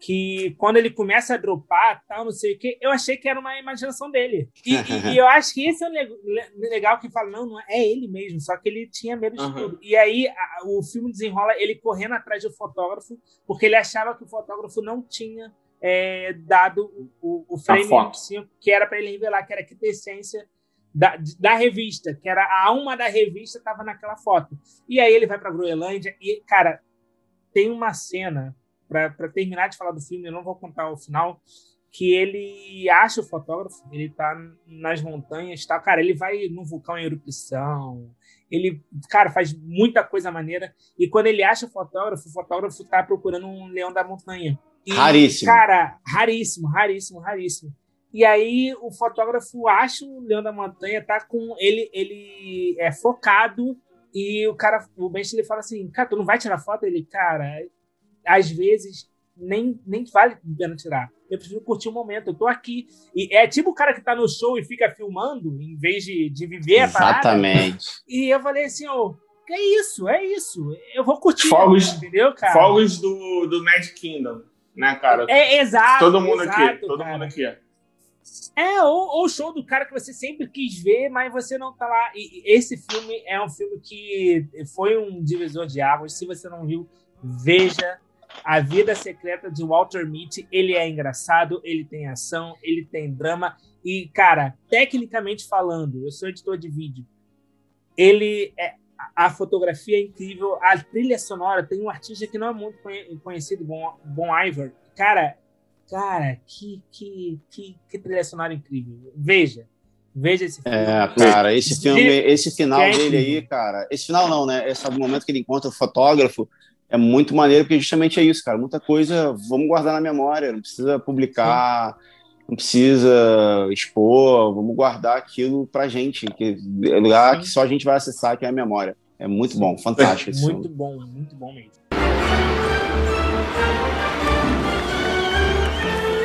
que quando ele começa a dropar, tal, não sei o quê, eu achei que era uma imaginação dele. E, e- e eu acho que esse é o le- le- legal que fala, não, não é, é ele mesmo, só que ele tinha medo de Aham. tudo. E aí a- o filme desenrola ele correndo atrás do fotógrafo, porque ele achava que o fotógrafo não tinha é, dado o, o, frame foto. cinco, que era para ele revelar que era a quintessência da, da revista, que era a alma da revista estava naquela foto. E aí ele vai para Groenlândia e, cara, tem uma cena, para terminar de falar do filme, eu não vou contar o final, que ele acha o fotógrafo, ele tá nas montanhas, tá, cara, ele vai num vulcão em erupção, ele, cara, faz muita coisa maneira, e quando ele acha o fotógrafo, o fotógrafo tá procurando um leão da montanha. E, Raríssimo. Cara, raríssimo, raríssimo, raríssimo. E aí o fotógrafo acha o Leão da Montanha, tá com ele, ele é focado E o cara, o Ben Stiller fala assim, cara, tu não vai tirar foto? Ele, cara, às vezes nem, nem vale a pena tirar. Eu preciso curtir o momento, eu tô aqui. E é tipo o cara que tá no show e fica filmando, em vez de, de viver a parada. Exatamente. E eu falei assim, ó, é isso, é isso. Eu vou curtir, Fogos- entendeu, cara? Fogos do, do Magic Kingdom, né, cara? É exato. todo mundo exato, aqui, todo cara. mundo aqui. É, ou, ou o show do cara que você sempre quis ver, mas você não tá lá. E esse filme é um filme que foi um divisor de águas. Se você não viu, veja. A Vida Secreta de Walter Mitty. Ele é engraçado, ele tem ação, ele tem drama. E, cara, tecnicamente falando, eu sou editor de vídeo. Ele é. A fotografia é incrível, a trilha sonora. Tem um artista que não é muito conhe- conhecido, Bon, bon Iver. Cara, Cara, que, que, que, que trilha sonora incrível. Veja. Veja esse filme. É, cara, esse filme, esse final é dele aí, cara. Esse final não, né? Esse momento que ele encontra o fotógrafo é muito maneiro, porque justamente é isso, cara. Muita coisa vamos guardar na memória, não precisa publicar, não precisa expor, vamos guardar aquilo pra gente, que é lugar Sim. que só a gente vai acessar, que é a memória. É muito bom, fantástico esse Muito filme. bom, muito bom mesmo.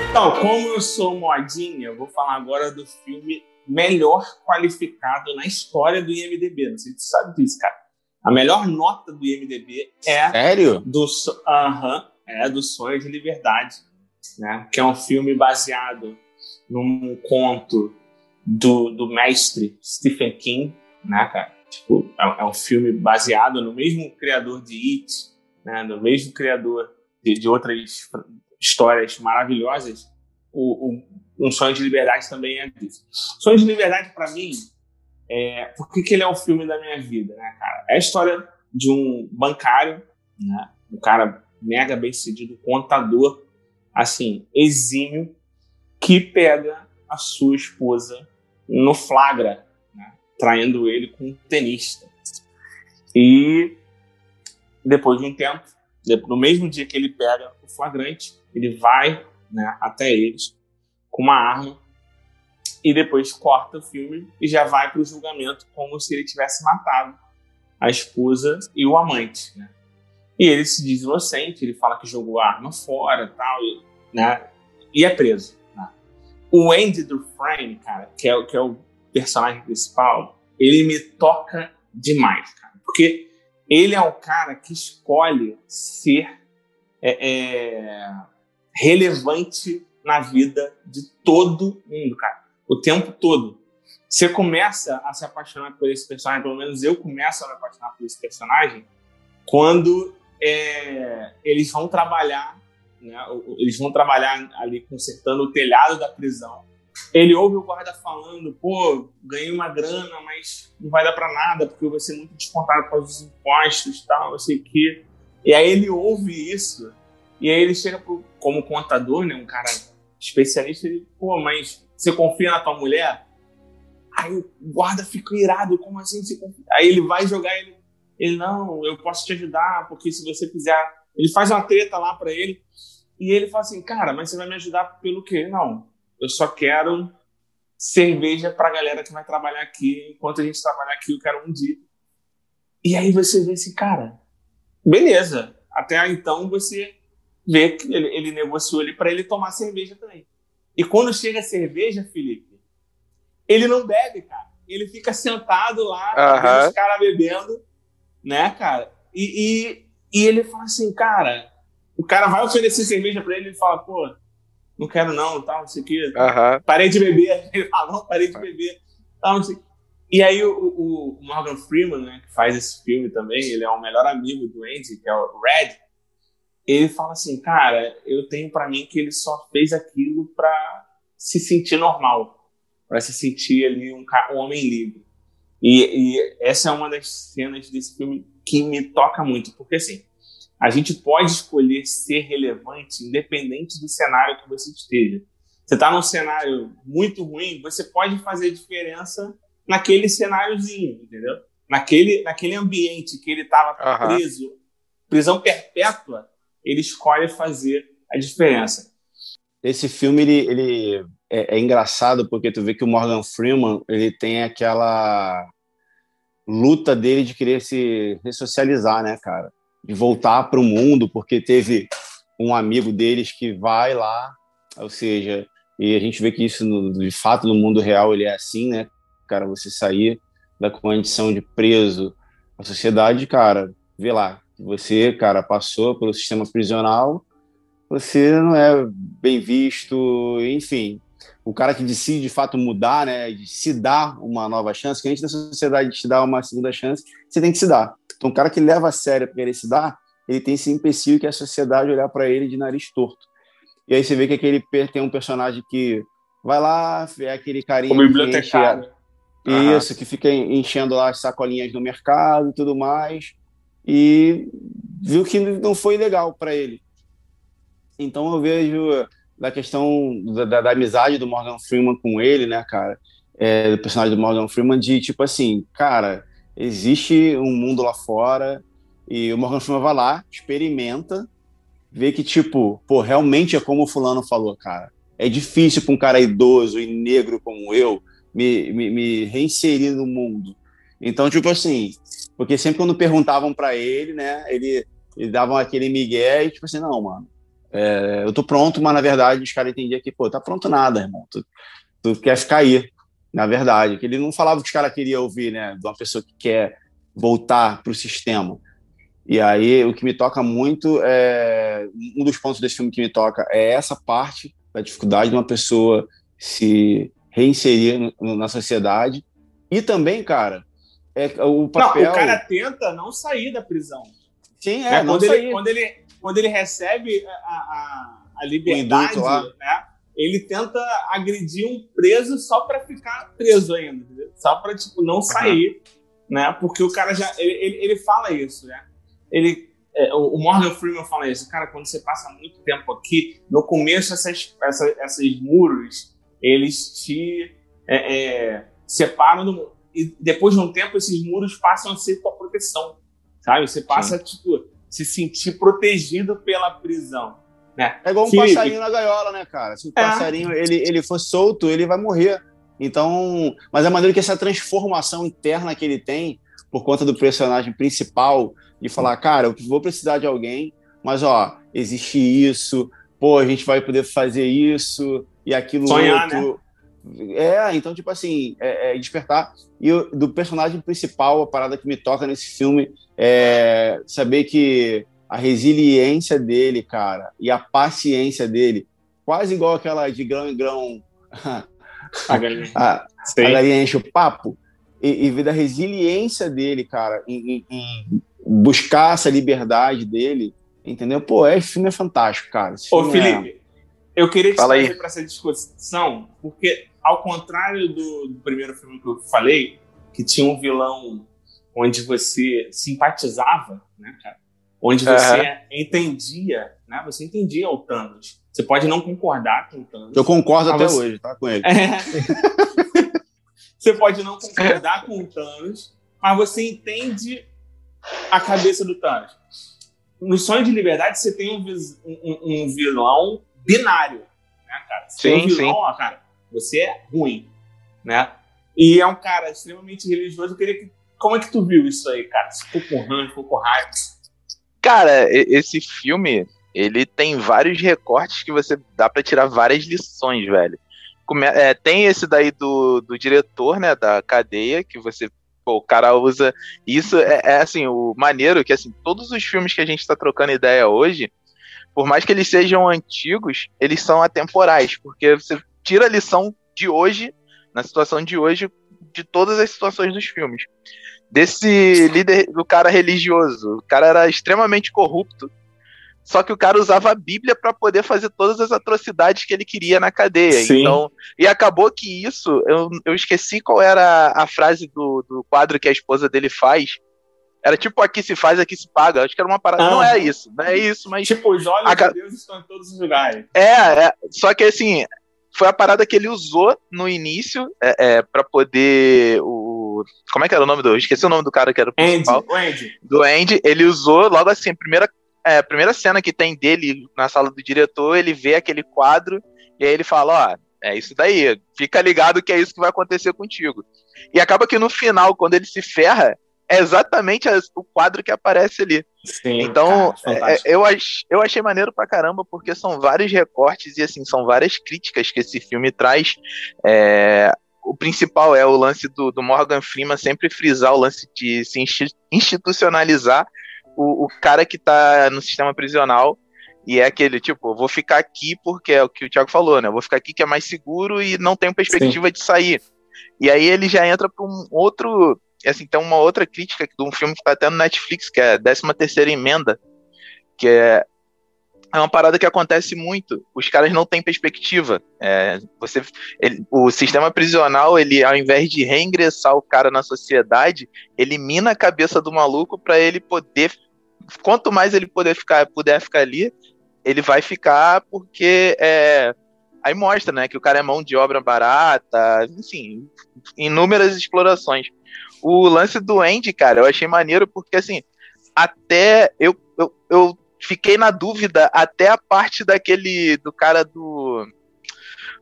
Então, como eu sou modinha, eu vou falar agora do filme melhor qualificado na história do IMDB. Não sei se você sabe disso, cara. A melhor nota do IMDB é Sério? do, so- Aham, é do Sonho de Liberdade, né? Que é um filme baseado num conto do, do mestre Stephen King, né, cara? Tipo, é, é um filme baseado no mesmo criador de It, né? No mesmo criador de, de outras histórias maravilhosas. O, o Um Sonho de Liberdade também é disso. Sonho de Liberdade, para mim, é, por que, que ele é o filme da minha vida, né, cara? É a história de um bancário, né? Um cara mega bem sucedido, contador, assim, exímio, que pega a sua esposa no flagra, né? traindo ele com um tenista. E depois de um tempo, no mesmo dia que ele pega o flagrante, ele vai né, até eles com uma arma e depois corta o filme e já vai para o julgamento como se ele tivesse matado a esposa e o amante, né? E ele se diz inocente, ele fala que jogou a arma fora, tal, e, né? E é preso. né? O Andy Dufresne, cara, que é, o- que é o personagem principal, ele me toca demais, cara, porque ele é um cara que escolhe ser é, é, relevante na vida de todo mundo, cara, o tempo todo. Você começa a se apaixonar por esse personagem, pelo menos eu começo a me apaixonar por esse personagem, quando é, eles vão trabalhar, né, eles vão trabalhar ali consertando o telhado da prisão. Ele ouve o guarda falando, pô, ganhei uma grana, mas não vai dar pra nada, porque eu vou ser muito descontado por causa dos impostos e tal, não sei o quê. E aí ele ouve isso, e aí ele chega pro, como contador, né, um cara especialista, ele, pô, mas você confia na tua mulher? Aí o guarda fica irado, como assim? Aí ele vai jogar ele, ele, não, eu posso te ajudar, porque se você fizer. Ele faz uma treta lá pra ele, e ele fala assim, cara, mas você vai me ajudar pelo quê? Não, eu só quero cerveja pra galera que vai trabalhar aqui. Enquanto a gente trabalhar aqui, eu quero um dia. E aí você vê assim, cara, beleza. Até então você vê que ele, ele negociou ali pra ele tomar cerveja também. E quando chega a cerveja, Felipe, ele não bebe, cara. Ele fica sentado lá, vendo os caras bebendo, né, cara? E, e, e ele fala assim, cara, o cara vai oferecer cerveja pra ele e ele fala, pô, não quero não, tal, não sei o quê. Aham. Parei de beber. Ele fala, não, parei de beber. Tal, não sei. E aí o- o Morgan Freeman, né, que faz esse filme também, ele é o melhor amigo do Andy, que é o Red. Ele fala assim, cara, eu tenho pra mim que ele só fez aquilo pra se sentir normal, Pra se sentir ali um, um homem livre. E, e essa é uma das cenas desse filme que me toca muito, porque assim, a gente pode escolher ser relevante independente do cenário que você esteja. Você está num cenário muito ruim, você pode fazer diferença naquele cenáriozinho, entendeu? Naquele, naquele ambiente que ele estava Aham. preso, prisão perpétua, ele escolhe fazer a diferença. Esse filme ele, ele é, é engraçado porque tu vê que o Morgan Freeman ele tem aquela luta dele de querer se ressocializar, né, cara? De voltar para o mundo, porque teve um amigo deles que vai lá, ou seja, e a gente vê que isso, no, de fato, no mundo real ele é assim, né? Cara, você sair da condição de preso à sociedade, cara, vê lá, você, cara, passou pelo sistema prisional, você não é bem visto, enfim. O cara que decide de fato mudar, né, de se dar uma nova chance, que a gente da sociedade te dá uma segunda chance, você tem que se dar. Então, o cara que leva a sério para querer se dar, ele tem esse empecilho que é a sociedade olhar para ele de nariz torto. E aí você vê que aquele tem um personagem que vai lá, é aquele carinha. O bibliotecário. Isso, que fica enchendo lá as sacolinhas no mercado e tudo mais. E viu que não foi legal para ele. Então eu vejo da questão da, da, da, amizade do Morgan Freeman com ele, né, cara? É, do personagem do Morgan Freeman, de tipo assim, cara, existe um mundo lá fora e o Morgan Freeman vai lá, experimenta, vê que, tipo, pô, realmente é como o fulano falou, cara. É difícil para um cara idoso e negro como eu me, me, me reinserir no mundo. Então, tipo assim, porque sempre quando perguntavam para ele, né, ele, ele aquele migué e, tipo assim, não, mano, é, eu tô pronto, mas na verdade os caras entendiam que, pô, tá pronto nada, irmão. Tu, tu quer ficar aí, na verdade. Que ele não falava o que os caras queriam ouvir, né? De uma pessoa que quer voltar pro sistema. E aí o que me toca muito é. Um dos pontos desse filme que me toca é essa parte da dificuldade de uma pessoa se reinserir na sociedade. E também, cara, é o papel. Não, o cara tenta não sair da prisão. Sim, é, é quando, ele, quando, ele, quando ele recebe a, a, a liberdade, né, ele tenta agredir um preso só para ficar preso ainda, entendeu? só para tipo não sair, uhum. né? Porque o cara já ele, ele, ele fala isso, né? Ele é, o Morgan Freeman fala isso, cara, quando você passa muito tempo aqui, no começo essas essas, essas muros eles te é, é, separam do, e depois de um tempo esses muros passam a ser tua proteção, sabe? Você passa Sim. tipo se sentir protegido pela prisão. Né? É igual um passarinho na gaiola, né, cara? Se o é. passarinho ele, ele for solto, ele vai morrer. Então, mas a maneira que essa transformação interna que ele tem, por conta do personagem principal, de falar, cara, eu vou precisar de alguém, mas ó, existe isso, pô, a gente vai poder fazer isso e aquilo Sonhar, outro. Né? É, então, tipo assim, é, é despertar. E eu, do personagem principal, a parada que me toca nesse filme é saber que a resiliência dele, cara, e a paciência dele, quase igual aquela de grão em grão. a galinha, a, a galinha enche o papo. E, e ver a resiliência dele, cara, em, em, buscar essa liberdade dele, entendeu? Pô, esse filme é fantástico, cara. Ô, é Felipe, é... eu queria te trazer para essa discussão, porque ao contrário do, do, primeiro filme que eu falei, que tinha um vilão onde você simpatizava, né, cara? Onde você uhum. entendia, né? Você entendia o Thanos. Você pode não concordar com o Thanos. Eu concordo até você... hoje, tá com ele. É. você pode não concordar com o Thanos, mas você entende a cabeça do Thanos. No Sonho de Liberdade, você tem um, um, um vilão binário, né, cara? Você sim, um vilão, sim. Ó, cara, você é ruim, né? E é um cara extremamente religioso. Eu queria que. Como é que tu viu isso aí, cara? Se ficou com raiva, ficou com raiva? Cara, esse filme, ele tem vários recortes que você dá para tirar várias lições, velho. É, tem esse daí do, do diretor, né, da cadeia, que você Pô, o cara usa isso é, é, assim o maneiro que assim todos os filmes que a gente está trocando ideia hoje por mais que eles sejam antigos eles são atemporais porque você tira a lição de hoje, na situação de hoje, de todas as situações dos filmes. Desse líder, do cara religioso. O cara era extremamente corrupto. Só que o cara usava a Bíblia para poder fazer todas as atrocidades que ele queria na cadeia. Sim. Então, e acabou que isso, eu, eu esqueci qual era a frase do, do quadro que a esposa dele faz, era tipo aqui se faz, aqui se paga. Acho que era uma parada. Ah. Não é isso, não é isso, mas. Tipo, os olhos a... de Deus estão em todos os lugares. É, é, só que assim, foi a parada que ele usou no início é, é para poder o como é que era o nome do esqueci o nome do cara que era o principal Andy, o Andy. do Andy ele usou logo assim a primeira é, a primeira cena que tem dele na sala do diretor ele vê aquele quadro e aí ele fala ó é isso daí fica ligado que é isso que vai acontecer contigo E acaba que no final, quando ele se ferra, é exatamente as- o quadro que aparece ali. Sim, Então, cara, é, fantástico. eu, ach, eu achei maneiro pra caramba, porque são vários recortes e, assim, são várias críticas que esse filme traz. É, o principal é o lance do, do Morgan Freeman sempre frisar o lance de se insti- institucionalizar o, o cara que tá no sistema prisional. E é aquele, tipo, eu vou ficar aqui porque é o que o Thiago falou, né? Eu vou ficar aqui que é mais seguro e não tenho perspectiva de sair. E aí ele já entra pra um outro. Assim, tem uma outra crítica de um filme que tá até no Netflix, que é a 13 terceira emenda, que é, é uma parada que acontece muito. Os caras não têm perspectiva. É, você, ele- o sistema prisional, ele, ao invés de reingressar o cara na sociedade, elimina a cabeça do maluco para ele poder. Quanto mais ele poder ficar, puder ficar ali, ele vai ficar porque é, aí mostra, né, que o cara é mão de obra barata, enfim, inúmeras explorações. O lance do Andy, cara, eu achei maneiro porque assim, até eu, eu, eu fiquei na dúvida até a parte daquele do cara do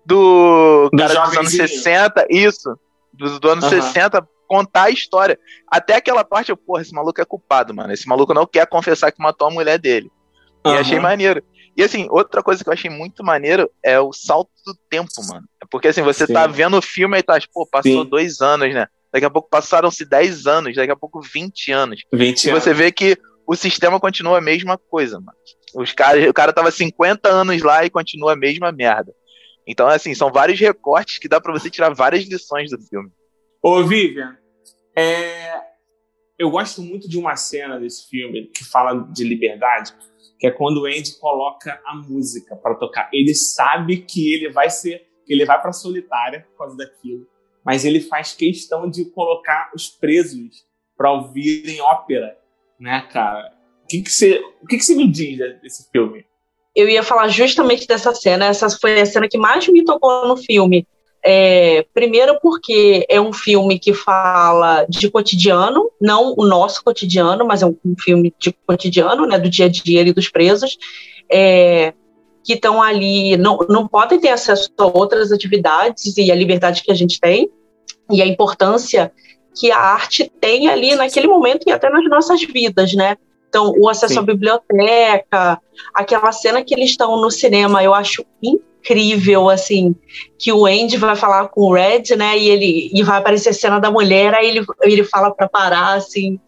do, Do cara dos anos jovenzinho. 60, isso, do, do anos Aham. 60 contar a história. Até aquela parte eu, porra, esse maluco é culpado, mano. Esse maluco não quer confessar que matou a mulher dele. E achei maneiro. E assim, outra coisa que eu achei muito maneiro é o salto do tempo, mano. Porque assim, você Sim. tá vendo o filme e tá, pô, passou Sim. dois anos, né? Daqui a pouco passaram-se 10 anos, daqui a pouco 20 anos. 20 E anos. você vê que o sistema continua a mesma coisa, mano. Os caras, o cara tava 50 anos lá e continua a mesma merda. Então, assim, são vários recortes que dá pra você tirar várias lições do filme. Ô, Vivian, é, eu gosto muito de uma cena desse filme que fala de liberdade, que é quando o Andy coloca a música para tocar. Ele sabe que ele vai ser, que ele vai para solitária por causa daquilo, mas ele faz questão de colocar os presos para ouvirem ópera, né, cara? O que que você, o que que você me diz desse filme? Eu ia falar justamente dessa cena. Essa foi a cena que mais me tocou no filme. É, primeiro porque é um filme que fala de cotidiano, não o nosso cotidiano, mas é um, filme de cotidiano, né, do dia a dia ali dos presos, é, que estão ali, não, não podem ter acesso a outras atividades e a liberdade que a gente tem, e a importância que a arte tem ali naquele momento e até nas nossas vidas, né? Então, o acesso Sim. à biblioteca, aquela cena que eles estão no cinema, eu acho incrível, assim, que o Andy vai falar com o Red, né, e ele e vai aparecer a cena da mulher, aí ele, ele fala para parar, assim,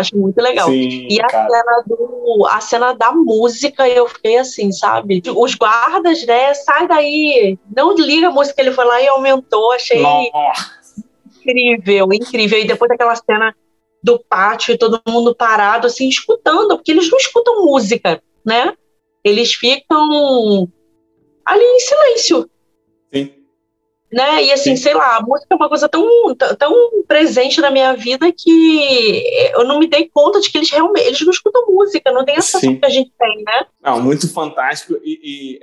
acho muito legal. Sim, E a cara. cena, do, a cena da música, eu fiquei assim, sabe? Os guardas, né? Sai daí, não liga a música, ele foi lá e aumentou, achei Nossa. incrível, incrível. E depois daquela cena do pátio e todo mundo parado, assim, escutando, porque eles não escutam música, né? Eles ficam ali em silêncio. Né? E assim, Sim. sei lá, a música é uma coisa tão, tão- presente na minha vida que eu não me dei conta de que eles realmente eles não escutam música, não tem essa Sim. que a gente tem, né? Não, muito fantástico. E, e,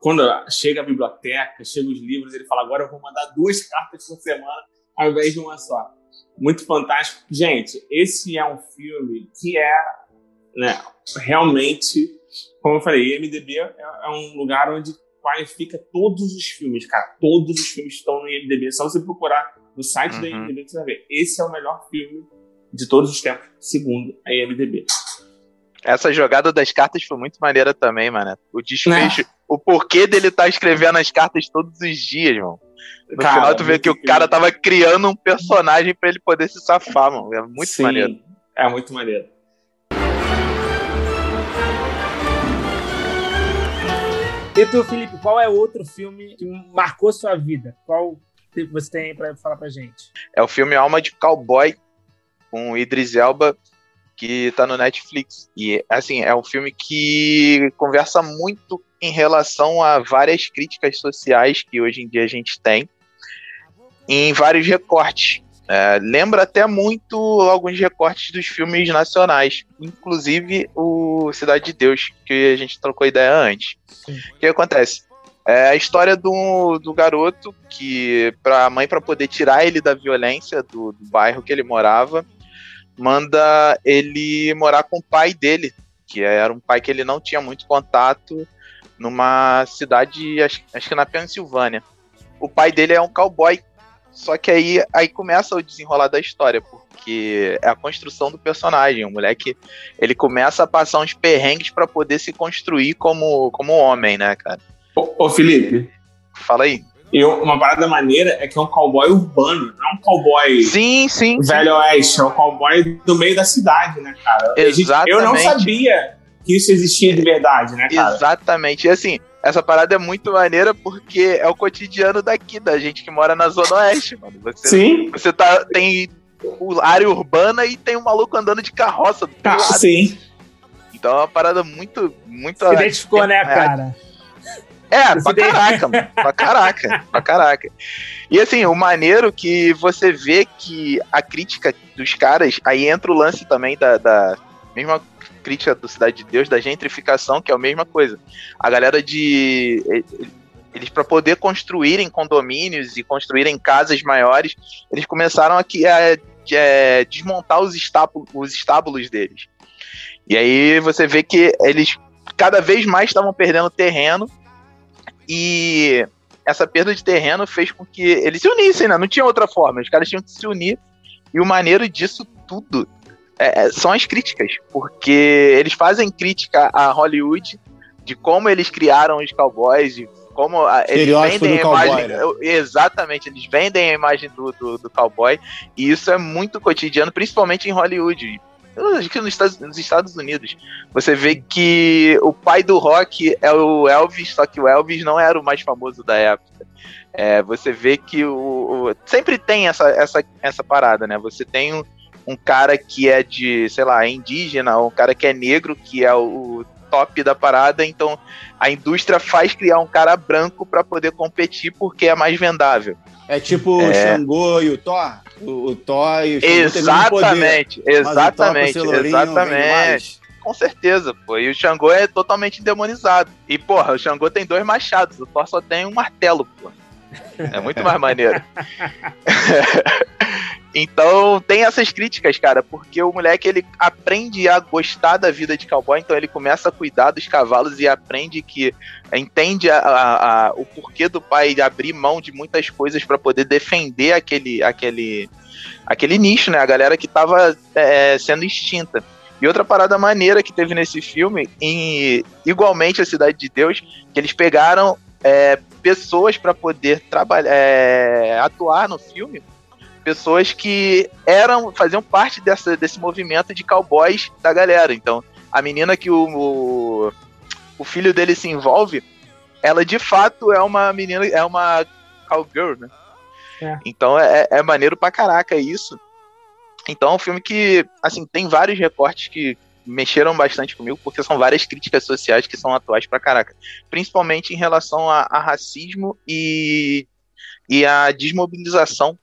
quando chega a biblioteca, chegam os livros, ele fala: agora eu vou mandar duas cartas por semana ao invés de uma só. Muito fantástico. Gente, esse é um filme que é né, realmente, como eu falei, IMDB é, é um lugar onde qualifica todos os filmes, cara. Todos os filmes estão no IMDB. É só você procurar no site da Uhum. IMDB que você vai ver. Esse é o melhor filme de todos os tempos, segundo a IMDB. Essa jogada das cartas foi muito maneira também, mano. O Né? desfecho, o porquê dele estar escrevendo as cartas todos os dias, mano. No Cara, final tu vê que o incrível. cara tava criando um personagem pra ele poder se safar, mano. É muito Sim, maneiro. É muito maneiro. E tu, Felipe, qual é outro filme que marcou sua vida? Qual que você tem pra falar pra gente? É o filme Alma de Cowboy com Idris Elba que tá no Netflix. E assim, é um filme que conversa muito em relação a várias críticas sociais que hoje em dia a gente tem em vários recortes. É, lembra até muito alguns recortes dos filmes nacionais, inclusive o Cidade de Deus, que a gente trocou ideia antes. Sim. O que acontece? É a história do, do garoto que, pra mãe, para poder tirar ele da violência do, do bairro que ele morava, manda ele morar com o pai dele, que era um pai que ele não tinha muito contato, numa cidade, acho, acho que na Pensilvânia. O pai dele é um cowboy Só que aí, aí começa o desenrolar da história, porque é a construção do personagem. O moleque, ele começa a passar uns perrengues para poder se construir como, como homem, né, cara? Ô, ô, Felipe, Fala aí. eu, uma parada maneira é que é um cowboy urbano, não é um cowboy Sim, sim. sim. velho oeste, é um cowboy do meio da cidade, né, cara? A gente- Eu não Exatamente. sabia que isso existia de verdade, né, cara? Exatamente. E assim, essa parada é muito maneira porque é o cotidiano daqui, da gente que mora na Zona Oeste, mano. Você, Sim, você tá, tem o- área urbana e tem um maluco andando de carroça do tá, lado. sim. Então é uma parada muito, muito. Se identificou, né, cara? É, Você pra caraca, mano. Pra caraca, pra caraca. E assim, o maneiro que você vê que a crítica dos caras, aí entra o lance também da, da mesma crítica do Cidade de Deus, da gentrificação, que é a mesma coisa. A galera de. Eles, para poder construírem condomínios e construírem casas maiores, eles começaram a, que- a- é, desmontar os estábulos, os estábulos deles. E aí você vê que eles cada vez mais estavam perdendo terreno e essa perda de terreno fez com que eles se unissem, né? Não tinha outra forma. Os caras tinham que se unir. E o maneiro disso tudo é, é, são as críticas. Porque eles fazem crítica a Hollywood de como eles criaram os cowboys, de como a, eles Estereótipo vendem a cowboy, imagem. né? Exatamente, eles vendem a imagem do, do, do cowboy. E isso é muito cotidiano, principalmente em Hollywood. Acho que nos Estados, nos Estados Unidos. Você vê que o pai do rock é o Elvis, só que o Elvis não era o mais famoso da época. É, você vê que o, o- sempre tem essa, essa, essa parada, né? Você tem um, um cara que é de, sei lá, indígena, um cara que é negro, que é o, o top da parada, então a indústria faz criar um cara branco para poder competir porque é mais vendável. É tipo o É. Xangô e o Thor. O, o Thor e o Xangô o mesmo poder. Exatamente, o exatamente, exatamente. Com certeza, pô. E o Xangô é totalmente demonizado. E, porra, o Xangô tem dois machados, o Thor só tem um martelo, pô. É muito mais maneiro. então, tem essas críticas, cara, porque o moleque ele aprende a gostar da vida de cowboy, então ele começa a cuidar dos cavalos e aprende que entende a- a- a- o porquê do pai abrir mão de muitas coisas para poder defender aquele, aquele, aquele nicho, né? A galera que tava é, sendo extinta. E outra parada maneira que teve nesse filme, em, igualmente a Cidade de Deus, que eles pegaram é, pessoas para poder trabalhar, é, atuar no filme, pessoas que eram faziam parte dessa, desse movimento de cowboys da galera. Então, a menina que o, o, o filho dele se envolve, ela de fato é uma menina, é uma cowgirl, né? É. Então é, é maneiro pra caraca isso. Então é um filme que, assim, tem vários recortes que mexeram bastante comigo, porque são várias críticas sociais que são atuais pra caraca. Principalmente em relação a, a racismo e, e a desmobilização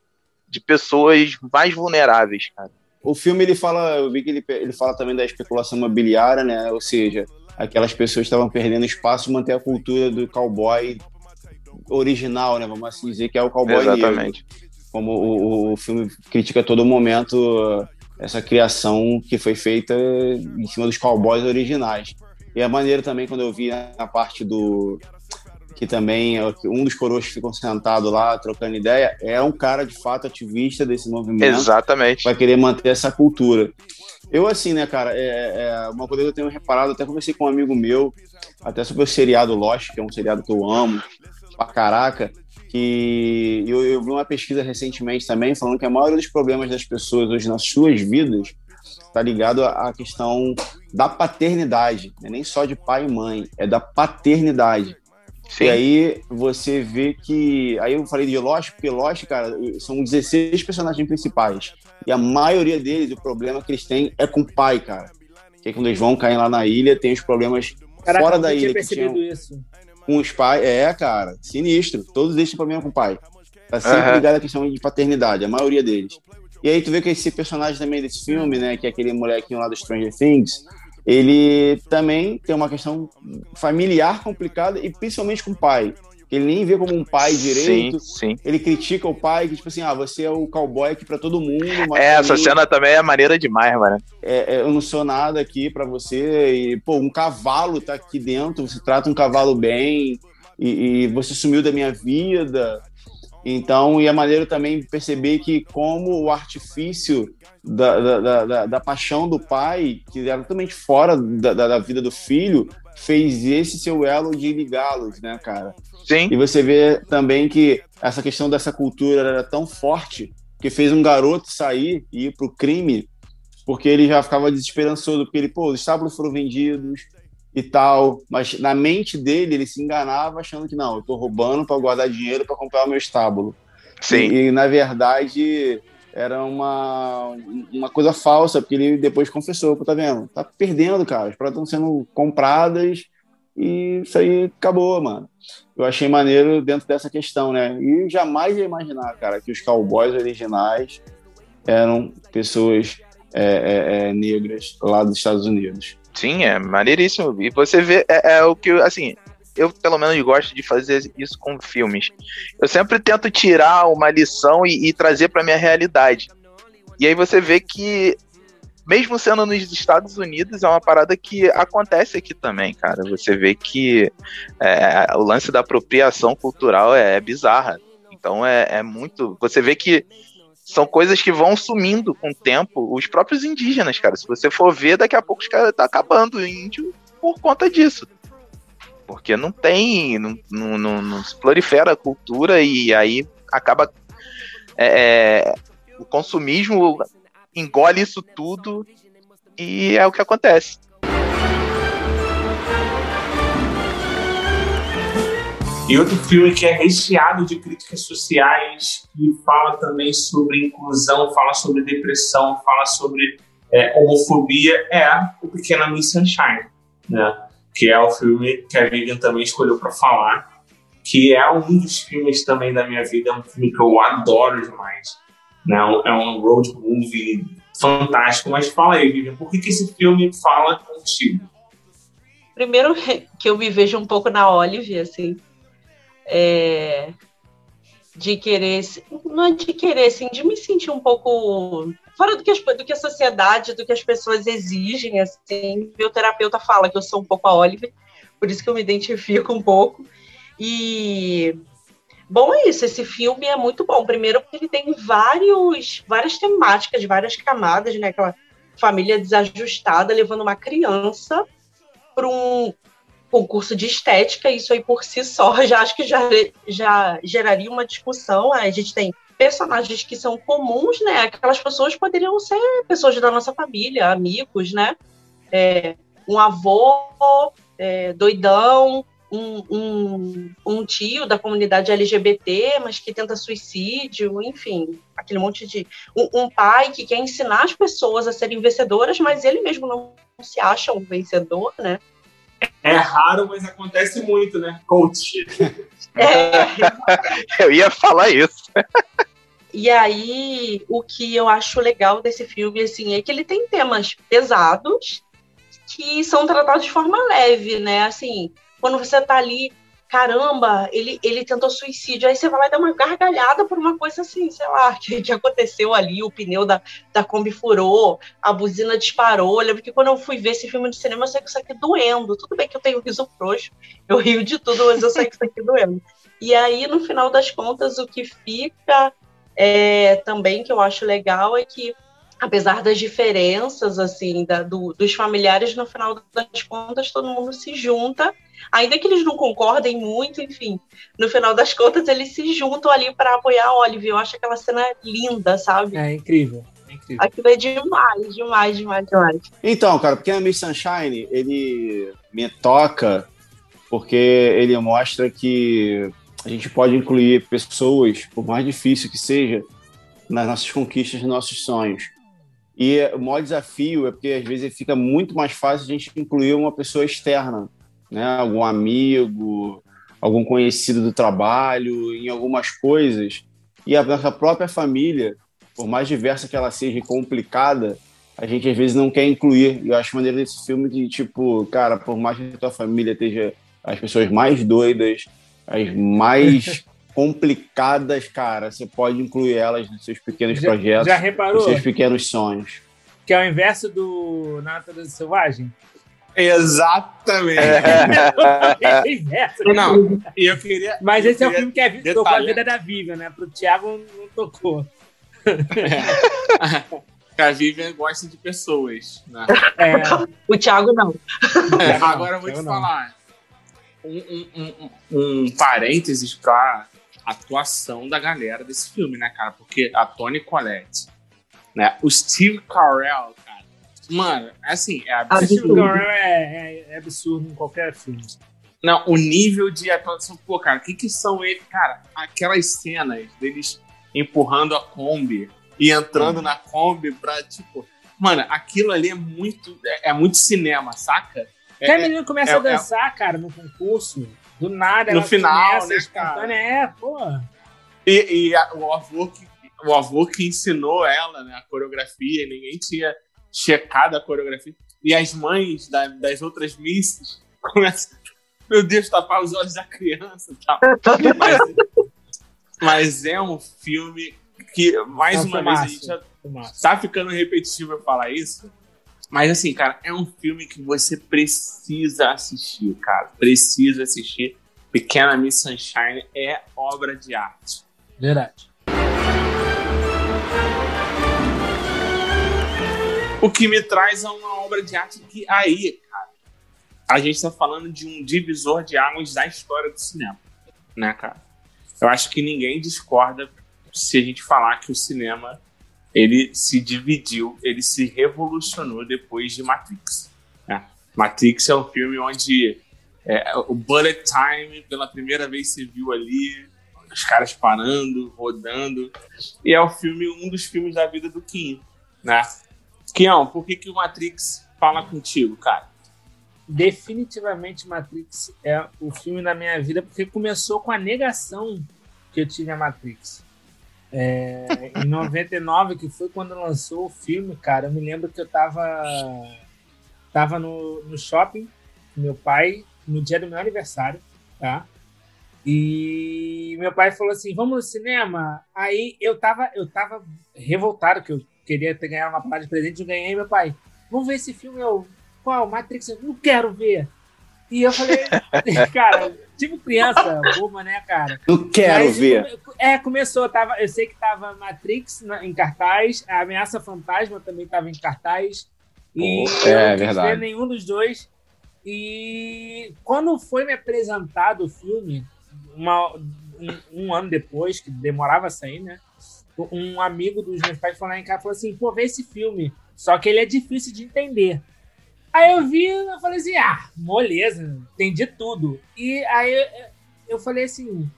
de pessoas mais vulneráveis, cara. O filme ele fala, eu vi que ele, ele fala também da especulação imobiliária, né? Ou seja, aquelas pessoas estavam perdendo espaço manter a cultura do cowboy original, né? Vamos assim dizer que é o cowboy negro. Exatamente. Como o, o filme critica a todo momento uh, essa criação que foi feita em cima dos cowboys originais. E a maneira também quando eu vi a parte do que também é um dos coroas que ficam sentado lá trocando ideia, é um cara de fato ativista desse movimento Exatamente. vai querer manter essa cultura. Eu, assim, né, cara, é, é uma coisa que eu tenho reparado, até conversei com um amigo meu, até sobre o seriado Lost, que é um seriado que eu amo pra caraca, que eu, eu vi uma pesquisa recentemente também falando que a maioria dos problemas das pessoas hoje nas suas vidas tá ligado à questão da paternidade, não é nem só de pai e mãe, é da paternidade. Sim. E aí você vê que. Aí eu falei de Lost, porque Lost, cara, são 16 personagens principais. E a maioria deles, o problema que eles têm é com o pai, cara. Que aí quando eles vão cair lá na ilha, tem os problemas Caraca, fora da tinha ilha que percebido tinham isso. com os pais. É, cara, sinistro. Todos eles têm problema com o pai. Tá sempre Aham. ligado à questão de paternidade, a maioria deles. E aí tu vê que esse personagem também desse filme, né, que é aquele molequinho lá do Stranger Things, ele também tem uma questão familiar complicada e principalmente com o pai. Ele nem vê como um pai direito. Sim, sim. Ele critica o pai, que tipo assim, ah, você é o cowboy aqui pra todo mundo, É, essa mim, cena também é maneira demais, mano. é, é, eu não sou nada aqui pra você. E, pô, um cavalo tá aqui dentro, você trata um cavalo bem, e, e você sumiu da minha vida. Então, e é maneiro também perceber que como o artifício da, da, da, da paixão do pai, que era totalmente fora da, da, vida do filho, fez esse seu elo de ligá-los, né, cara? Sim. E você vê também que essa questão dessa cultura era tão forte que fez um garoto sair e ir pro crime porque ele já ficava desesperançoso, porque ele, pô, os estábulos foram vendidos, e tal, mas na mente dele ele se enganava achando que não, eu estou roubando para guardar dinheiro para comprar o meu estábulo. Sim. E, e, na verdade era uma, uma coisa falsa, porque ele depois confessou, tá vendo? Tá perdendo, cara, as pratas estão sendo compradas e isso aí acabou, mano. Eu achei maneiro dentro dessa questão, né? E jamais ia imaginar, cara, que os cowboys originais eram pessoas é, é, é, negras lá dos Estados Unidos. Sim, é maneiríssimo. E você vê, é, é, o que, assim, eu pelo menos gosto de fazer isso com filmes. Eu sempre tento tirar uma lição e, e trazer para minha realidade. E aí você vê que, mesmo sendo nos Estados Unidos, é uma parada que acontece aqui também, cara. Você vê que é, o lance da apropriação cultural é, é bizarra. Então é, é muito. Você vê que são coisas que vão sumindo com o tempo. Os próprios indígenas, cara. Se você for ver, daqui a pouco os caras tá acabando o índio por conta disso. Porque não tem. Não, não, não, não se prolifera a cultura e aí acaba. É, é, o consumismo engole isso tudo e é o que acontece. E outro filme que é recheado de críticas sociais, que fala também sobre inclusão, fala sobre depressão, fala sobre é, homofobia, é O Pequena Miss Sunshine, né? que é o filme que a Vivian também escolheu para falar, que é um dos filmes também da minha vida, é um filme que eu adoro demais. Né? É um road movie fantástico. Mas fala aí, Vivian, por que, que esse filme fala contigo? Primeiro que eu me vejo um pouco na Olive, assim, é, de querer, não é de querer, assim, de me sentir um pouco fora do que, as, do que a sociedade, do que as pessoas exigem, assim. Meu terapeuta fala que eu sou um pouco a Oliver, por isso que eu me identifico um pouco. E bom é isso, esse filme é muito bom. Primeiro porque ele tem vários, várias temáticas, várias camadas, né? Aquela família desajustada levando uma criança para um concurso de estética, isso aí por si só já acho que já, já geraria uma discussão. A gente tem personagens que são comuns, né? Aquelas pessoas poderiam ser pessoas da nossa família, amigos, né? É, um avô é, doidão, um, um, um, tio da comunidade LGBT, mas que tenta suicídio, enfim, aquele monte de. Um, um, pai que quer ensinar as pessoas a serem vencedoras, mas ele mesmo não se acha um vencedor, né? É raro, mas acontece muito, né? Coach. É. eu ia falar isso. E aí, o que eu acho legal desse filme, assim, é que ele tem temas pesados que são tratados de forma leve, né? Assim, quando você tá ali caramba, ele, ele tentou suicídio. Aí você vai lá e dá uma gargalhada por uma coisa assim, sei lá, que, que aconteceu ali, o pneu da, da Kombi furou, a buzina disparou. Eu lembro que quando eu fui ver esse filme no cinema, eu saí com isso aqui doendo. Tudo bem que eu tenho riso frouxo, eu rio de tudo, mas eu saí com isso aqui doendo. E aí, no final das contas, o que fica é, também, que eu acho legal, é que apesar das diferenças assim da, do, dos familiares no final das contas todo mundo se junta ainda que eles não concordem muito enfim no final das contas eles se juntam ali para apoiar a Olive. Eu acho aquela cena linda sabe? É incrível é incrível. Aquilo é demais demais demais demais então cara porque a Miss Sunshine ele me toca porque ele mostra que a gente pode incluir pessoas por mais difícil que seja nas nossas conquistas, nos nossos sonhos. E o maior desafio é porque às vezes fica muito mais fácil a gente incluir uma pessoa externa, né? Algum amigo, algum conhecido do trabalho, em algumas coisas. E a nossa própria família, por mais diversa que ela seja e complicada, a gente às vezes não quer incluir. E eu acho maneiro desse filme de tipo, cara, por mais que a tua família esteja as pessoas mais doidas, as mais complicadas, cara, você pode incluir elas nos seus pequenos já, projetos, já reparou? nos seus pequenos sonhos. Que é o inverso do Natureza Selvagem? Exatamente. É. não, e eu queria. Mas eu esse é o queria filme que é, tocou a vida da Vivian, né? Pro Thiago não tocou. que a Vivian gosta de pessoas. Né? É, O Thiago não. É, agora eu vou eu te não. falar. Um, um, um, um parênteses pra atuação da galera desse filme, né, cara? Porque a Toni Collette, né? O Steve Carell. Mano, assim, é o absurdo. Carell é, é- é absurdo em qualquer filme. Não, o nível de atuação, pô, cara, o que que são eles? Cara, aquelas cenas deles empurrando a Kombi e entrando na Kombi pra, tipo... Mano, aquilo ali é muito, é, é muito cinema, saca? Até a É- menina começa é- a dançar, cara, no concurso. Do nada, No ela final, começa né, espontânea. É, pô. E, e a- o, avô que, o avô que ensinou ela né, a coreografia, ninguém tinha checado a coreografia. E as mães da- das outras misses começam, meu Deus, tapar os olhos da criança e tal. Mas, mas é um filme que, mais É um uma vez, a filmaço. gente já Massa. tá ficando repetitivo eu falar isso. Mas assim, cara, é um filme que você precisa assistir, cara. Precisa assistir. Pequena Miss Sunshine é obra de arte. Verdade. O que me traz a uma obra de arte que aí, cara, a gente tá falando de um divisor de águas da história do cinema, né, cara? Eu acho que ninguém discorda se a gente falar que o cinema ele se dividiu, ele se revolucionou depois de Matrix. né? Matrix é um filme onde é, o bullet time pela primeira vez você viu ali os caras parando, rodando, e é o filme um dos filmes da vida do Kim, né? Kião, por que, que o Matrix fala contigo, cara? Definitivamente Matrix é o filme da minha vida, porque começou com a negação que eu tive a Matrix. É, em 99, que foi quando lançou o filme, cara, eu me lembro que eu tava, tava no, no shopping com meu pai no dia do meu aniversário, tá? E meu pai falou assim: vamos no cinema. Aí eu tava, eu tava revoltado, que eu queria ter ganhado uma parada de presente, eu ganhei meu pai. Vamos ver esse filme, eu. Qual? Matrix? Eu não quero ver. E eu falei, cara, tipo criança, boba, né, cara? Não quero Mas ver. É, começou, tava, eu sei que tava Matrix na- em cartaz, a Ameaça Fantasma também tava em cartaz. E É, eu não verdade. ver nenhum dos dois. E quando foi me apresentado o filme, uma- um, um ano depois, que demorava a sair, né? Um amigo dos meus pais foi lá em casa e falou assim: pô, vê esse filme. Só que ele é difícil de entender. Aí eu vi eu falei assim: ah, moleza, entendi tudo. E aí eu, eu falei assim: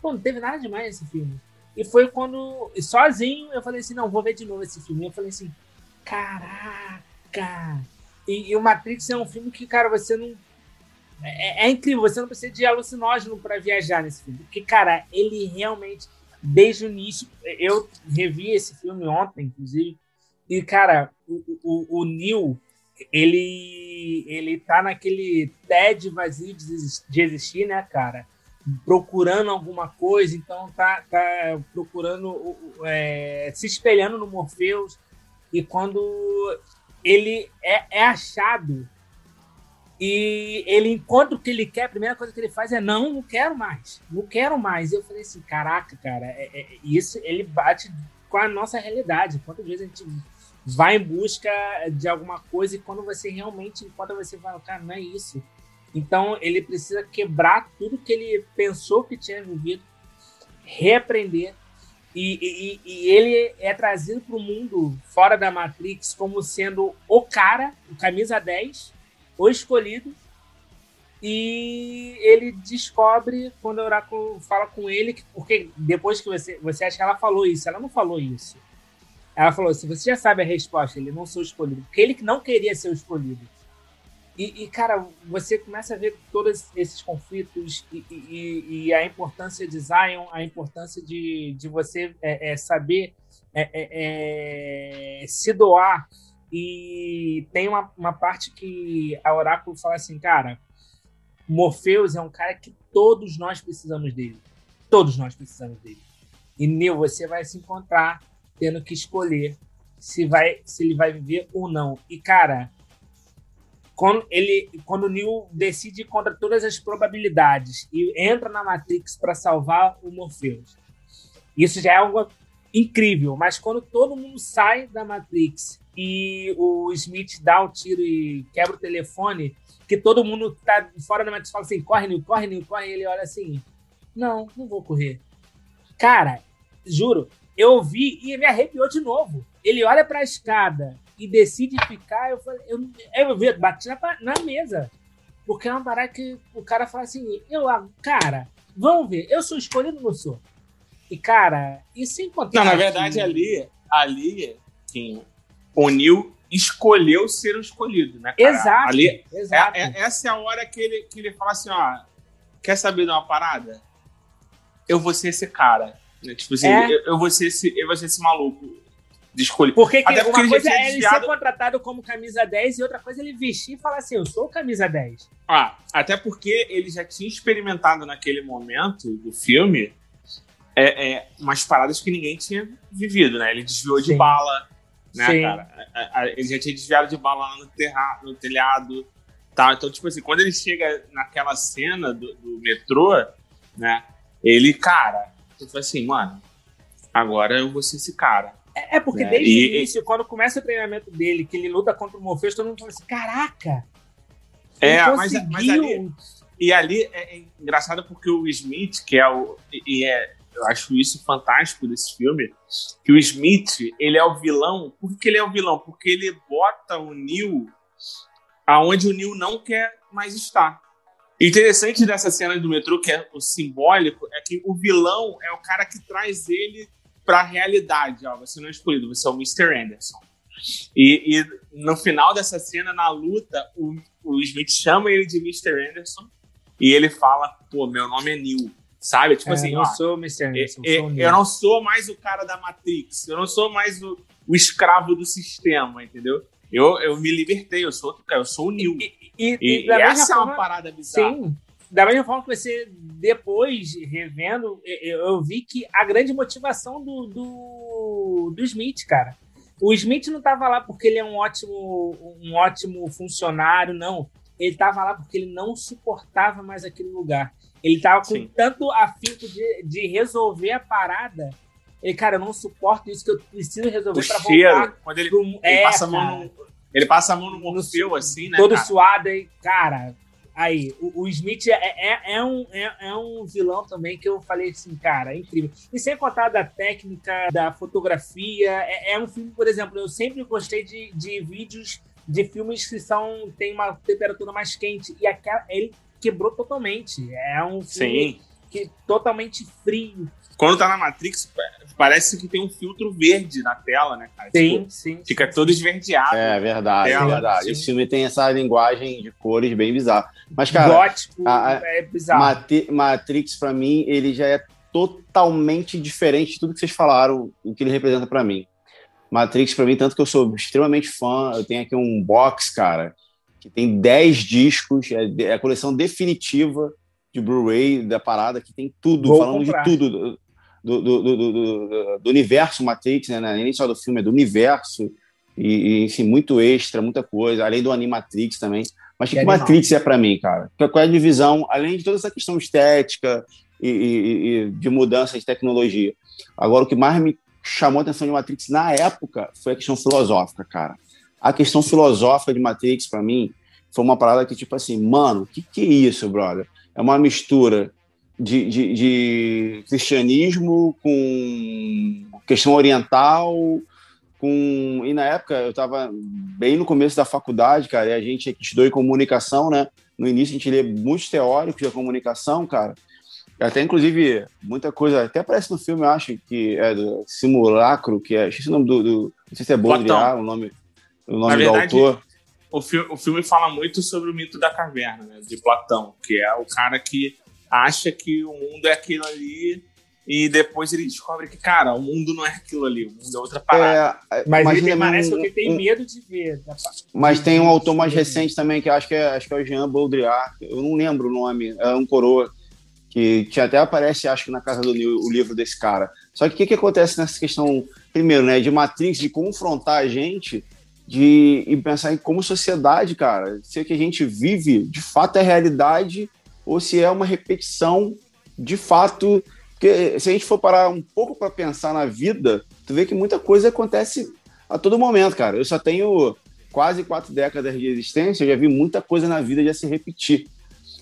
pô, não teve nada demais nesse filme. E foi quando, sozinho, eu falei assim: não, vou ver de novo esse filme. Eu falei assim: caraca. E, e o Matrix é um filme que, cara, você não. É, é incrível, você não precisa de alucinógeno para viajar nesse filme. Porque, cara, ele realmente, desde o início. Eu revi esse filme ontem, inclusive. E, cara, o, o, o Neil, ele, ele tá naquele TED vazio de exis- de existir, né, cara? Procurando alguma coisa, então tá, tá procurando, é, se espelhando no Morpheus. E quando ele é, é achado e ele encontra o que ele quer, a primeira coisa que ele faz é não, não quero mais, não quero mais. Eu falei assim, caraca, cara, é- é- isso ele bate com a nossa realidade. Quantas vezes a gente vai em busca de alguma coisa e quando você realmente encontra, você fala, cara, não é isso. Então ele precisa quebrar tudo que ele pensou que tinha vivido, reaprender. E, e- e ele é trazido para o mundo fora da Matrix como sendo o cara, o camisa 10, o escolhido. E ele descobre, quando o Oráculo fala com ele, que- porque depois que você, você acha que ela falou isso, ela não falou isso. Ela falou: se você já sabe a resposta, ele não sou escolhido, porque ele que não queria ser o escolhido. E, e, cara, você começa a ver todos esses conflitos e, e- e a importância de Zion, a importância de, de você é, é, saber é, é, é, se doar. E tem uma, uma parte que a Oráculo fala assim, cara, Morpheus é um cara que todos nós precisamos dele. Todos nós precisamos dele. E Neo, você vai se encontrar tendo que escolher se, vai, se ele vai viver ou não. E, cara, quando, ele, quando o Neo decide contra todas as probabilidades e entra na Matrix para salvar o Morpheus. Isso já é algo incrível, mas quando todo mundo sai da Matrix e o Smith dá um tiro e quebra o telefone, que todo mundo tá fora da Matrix fala assim: corre, Neo, corre, corre. E ele olha assim: não, não vou correr. Cara, juro, eu vi e me arrepiou de novo. Ele olha para a escada e decide ficar. Eu falei, eu, eu, eu bati na, na mesa. Porque é uma parada que o cara fala assim: eu, cara, vamos ver, eu sou escolhido ou não sou? E, cara, e sem contar. Não, na verdade, que... ali, ali, sim, o Neil escolheu ser o escolhido, né? Cara? Exato. Ali, é, exato. É, é, essa é a hora que ele, que ele fala assim: ó, quer saber de uma parada? Eu vou ser esse cara. Né? Tipo assim, é. eu, eu, vou ser esse, eu vou ser esse maluco de escolher. Porque, que, porque uma coisa é ele desviado... ser contratado como camisa 10 e outra coisa é ele vestir e falar assim, eu sou camisa 10. Ah, até porque ele já tinha experimentado naquele momento do filme é, é, umas paradas que ninguém tinha vivido, né? Ele desviou Sim. de bala, né, Sim. cara? Ele já tinha desviado de bala lá no, terra, no telhado, tá? Então, tipo assim, quando ele chega naquela cena do, do metrô, né? Ele, cara, tipo assim, mano, agora eu vou ser esse cara. É, é porque né? desde e, o início, e... quando começa o treinamento dele, que ele luta contra o Morpheus, todo mundo fala assim, caraca! É, mas, mas ali... E ali é, é engraçado porque o Smith, que é o... E é, eu acho isso fantástico desse filme, que o Smith, ele é o vilão. Por que ele é o vilão? Porque ele bota o Neil aonde o Neil não quer mais estar. Interessante dessa cena do metrô, que é o simbólico, é que o vilão é o cara que traz ele para a realidade. Ó, você não é escolhido, você é o Mr. Anderson. E, e, no final dessa cena, na luta, o, o Smith chama ele de Mr. Anderson e ele fala: pô, meu nome é Neil. Sabe? Tipo é, assim, eu não ó, sou Mr. Anderson. É, sou eu não sou mais o cara da Matrix, eu não sou mais o, o escravo do sistema, entendeu? Eu, eu me libertei, eu sou outro cara, eu sou o Neil. E, e, e, e essa forma, é uma parada bizarra. Sim. Da mesma forma que você, depois, revendo, eu, eu vi que a grande motivação do, do, do Smith, cara. O Smith não estava lá porque ele é um ótimo, um ótimo funcionário, não. Ele estava lá porque ele não suportava mais aquele lugar. Ele estava com Sim. tanto afinco de, de resolver a parada. Ele, cara, eu não suporto isso que eu preciso resolver para voltar. Quando ele, pro... ele é, passa a mão no, ele passa a mão no Morfeu, assim, né? Todo cara? suado aí, cara. Aí, o, o Smith é, é, é, um, é, é, um vilão também que eu falei assim, cara, é incrível. E sem contar da técnica, da fotografia, é, é um filme, por exemplo, eu sempre gostei de, de vídeos de filmes que são tem uma temperatura mais quente. E aquela, ele quebrou totalmente. É um filme Sim. que totalmente frio. Quando tá na Matrix, parece que tem um filtro verde na tela, né, cara? Sim, tipo, sim. Fica todo esverdeado. É verdade, é verdade. Sim. Esse filme tem essa linguagem de cores bem bizarra. Mas, cara. Gótico, a, é bizarro. Matrix, para mim, ele já é totalmente diferente de tudo que vocês falaram, o que ele representa para mim. Matrix, para mim, tanto que eu sou extremamente fã, eu tenho aqui um box, cara, que tem 10 discos, é, é a coleção definitiva de Blu-ray da parada, que tem tudo, Vou falando comprar. de tudo, do, do, do, do, universo Matrix, né? É nem só do filme, é do universo, e, e enfim, muito extra, muita coisa, além do Animatrix também. Mas o que, que Matrix é para mim, cara? Qual é a divisão, além de toda essa questão estética e, e, e de mudança de tecnologia? Agora, o que mais me chamou a atenção de Matrix na época foi a questão filosófica, cara a questão filosófica de Matrix, para mim, foi uma parada que, tipo assim, mano, o que, que é isso, brother? É uma mistura de, de, de, cristianismo com questão oriental, com. E na época eu estava bem no começo da faculdade, cara, e a gente estudou em comunicação, né? No início a gente lê muitos teóricos da comunicação, cara. Até, inclusive, muita coisa, até aparece no filme, eu acho, que é do Simulacro, que é. Esqueci o nome do. do não sei se é Baudrillard, o nome o nome verdade, do autor. O filme, o filme fala muito sobre o mito da caverna, né, de Platão, que é o cara que acha que o mundo é aquilo ali e depois ele descobre que, cara, o mundo não é aquilo ali, o mundo é outra parada. É, mas ele permanece um, porque tem um, medo de ver. Mas tem um autor mais recente também, que acho que é, acho que é o Jean Baudrillard, eu não lembro o nome, é um coroa, que, que até aparece, acho que na casa do o livro desse cara. Só que o que, que acontece nessa questão, primeiro, né, de Matrix, de confrontar a gente de e pensar em como sociedade, cara, se o que a gente vive de fato é realidade ou se é uma repetição de fato. Porque se a gente for parar um pouco para pensar na vida, tu vê que muita coisa acontece a todo momento, cara. Eu só tenho quase quatro décadas de existência, eu já vi muita coisa na vida já se repetir.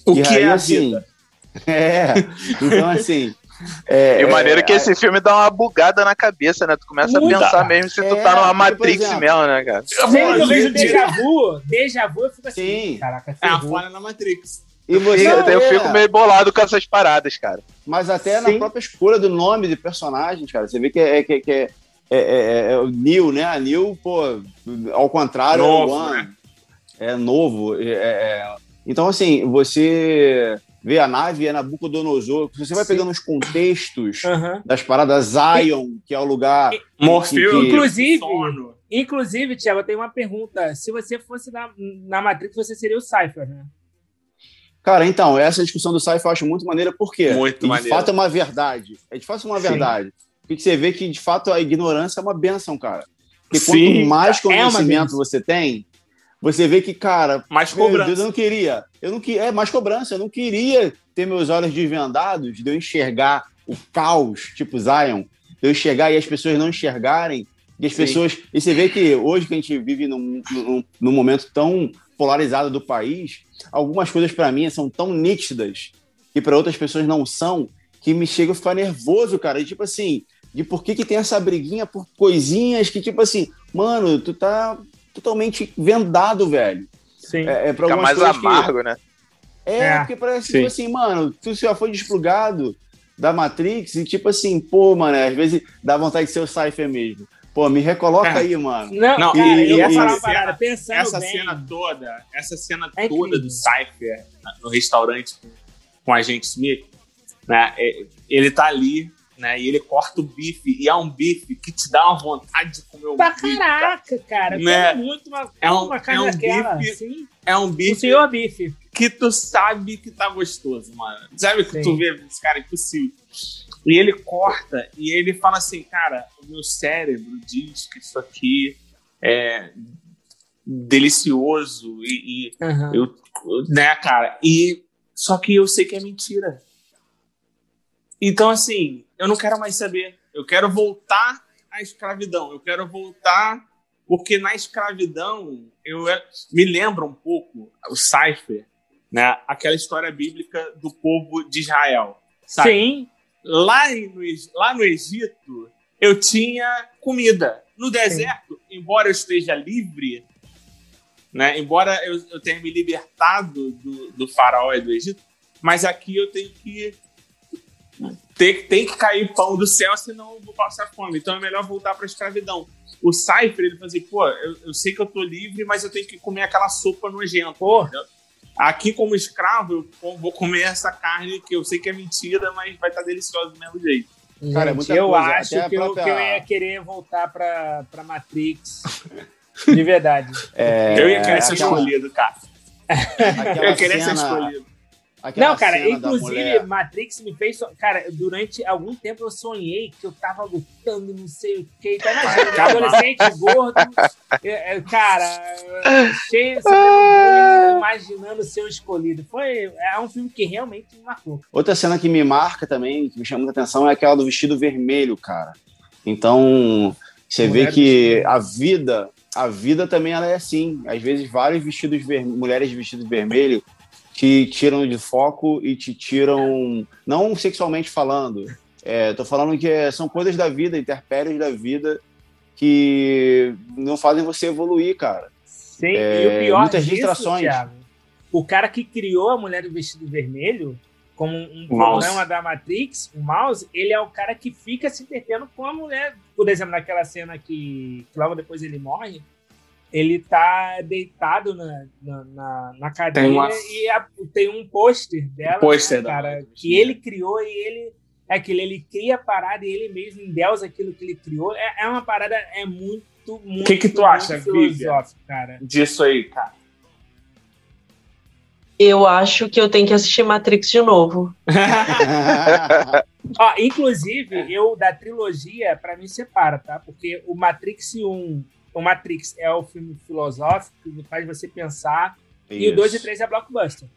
O E que aí, é a assim, vida? É, então assim. É, E o maneiro é que é, esse filme dá uma bugada na cabeça, né? Tu começa Muita. a pensar mesmo se tu É, tá numa por Matrix exemplo, mesmo, né, cara? Sempre que eu vejo déjà vu, déjà vu, eu fico assim, Sim. caraca, É a falha na Matrix. E você, E até eu é, fico meio bolado com essas paradas, cara. Mas até na Sim. própria escolha do nome de personagens, cara, você vê que é, que, que é, é, é- é o Neil, né? A Neil, pô, ao contrário, Novo, é o One. né? É novo. é- é- Então, assim, você vê a nave, é Nabucodonosor, você vai Sim. pegando os contextos Aham. das paradas Zion, que é o lugar. Morfeu, Que- Inclusive- sono. Inclusive, Thiago, eu tenho uma pergunta. Se você fosse na, na Matrix, você seria o Cypher, né? Cara, então, essa discussão do sci-fi eu acho muito maneira, por quê? Muito de maneiro. fato é uma verdade. É de fato uma Sim. verdade. Porque você vê que, de fato, a ignorância é uma benção, cara. Porque Sim, quanto mais é conhecimento benção. você tem, você vê que, cara, Mais cobrança. Deus, eu não queria. Eu não queria. É mais cobrança. Eu não queria ter meus olhos desvendados, de eu enxergar o caos, tipo Zion, de eu enxergar e as pessoas não enxergarem. E as Sim. pessoas. E você vê que hoje que a gente vive num, num, num momento tão polarizado do país, algumas coisas para mim são tão nítidas que para outras pessoas não são, que me chega a ficar nervoso, cara. E, tipo assim, de por que, que tem essa briguinha por coisinhas que, tipo assim, mano, tu tá totalmente vendado, velho. Sim. É, é pra Fica mais coisas que- amargo, né? é, É, porque parece sim. tipo assim, mano, tu já foi desplugado da Matrix e tipo assim, pô, mano, às vezes dá vontade de ser o Cypher mesmo. Pô, me recoloca É. aí, mano. Não, Não, cara, e- eu vou falar essa uma parada. cena- Pensando essa bem, cena toda, essa cena É toda incrível. do Cypher no restaurante com, com a gente Smith, né? é- Ele tá ali, né? E ele corta o bife, e é um bife que te dá uma vontade de comer o pra bife. caraca, cara. Né? muito uma, É um- uma carne é um daquela. bife- Assim. É um O bife senhor bife. que tu sabe que tá gostoso, mano. Sabe que Sim. tu vê esse cara é impossível. E ele corta e ele fala assim, cara, o meu cérebro diz que isso aqui é delicioso e, e Aham. eu, né, cara? E só que eu sei que é mentira. Então assim, eu não quero mais saber. Eu quero voltar à escravidão. Eu quero voltar porque na escravidão eu é- me lembra um pouco o Cypher, né? Aquela história bíblica do povo de Israel. Sabe? Sim, Lá, no, lá no Egito, eu tinha comida. No deserto, embora eu esteja livre, né? embora eu, eu tenha me libertado do, do faraó e do Egito, mas aqui eu tenho que. Tem, tem que cair pão do céu, senão eu vou passar fome. Então é melhor voltar para a escravidão. O Cypher, ele fazia, pô, eu, eu sei que eu tô livre, mas eu tenho que comer aquela sopa nojenta. pô. Aqui, como escravo, eu vou comer essa carne que eu sei que é mentira, mas vai estar deliciosa do mesmo jeito. Cara, é Gente, eu coisa, acho que, eu, própria- que eu ia querer voltar pra, pra Matrix. De verdade. É, eu ia querer ser aquela- escolhido, cara. aquela Eu queria ser cena- escolhido. Aquela Não, cara, inclusive, Matrix me fez. so- Cara, durante algum tempo eu sonhei que eu tava lutando, não sei o que. Então, imagina, um adolescente gordo, é, é, cara, cheio, bullying, imaginando ser o escolhido. Foi, é um filme que realmente me marcou. Outra cena que me marca também, que me chama muita atenção, é aquela do vestido vermelho, cara. Então, você Mulher vê que a vida, a vida também ela é assim. Às vezes, vários vestidos ver... mulheres de vestido vermelho te tiram de foco e te tiram, não sexualmente falando, é, tô falando que é- são coisas da vida, intempéries da vida que não fazem você evoluir, cara. Sim, É, e o pior muitas disso, distrações. Thiago, o cara que criou a mulher do vestido vermelho como um programa da Matrix, o mouse, ele é o cara que fica se entretendo com a mulher. Por exemplo, naquela cena que, que logo depois ele morre, ele tá deitado na, na, na, na cadeira Tem uma- e a- tem um pôster dela, Pôster né, da cara, que ele criou e ele é aquilo, ele cria a parada e ele mesmo endeusa aquilo que ele criou. É, é uma parada, é muito, muito, Que que tu acha, cara. Disso aí, cara. Eu acho que eu tenho que assistir Matrix de novo. Ó, inclusive, eu da trilogia, pra mim separa, tá? Porque o Matrix 1 o Matrix é o filme filosófico que faz você pensar. E o 2 e 3 é blockbuster.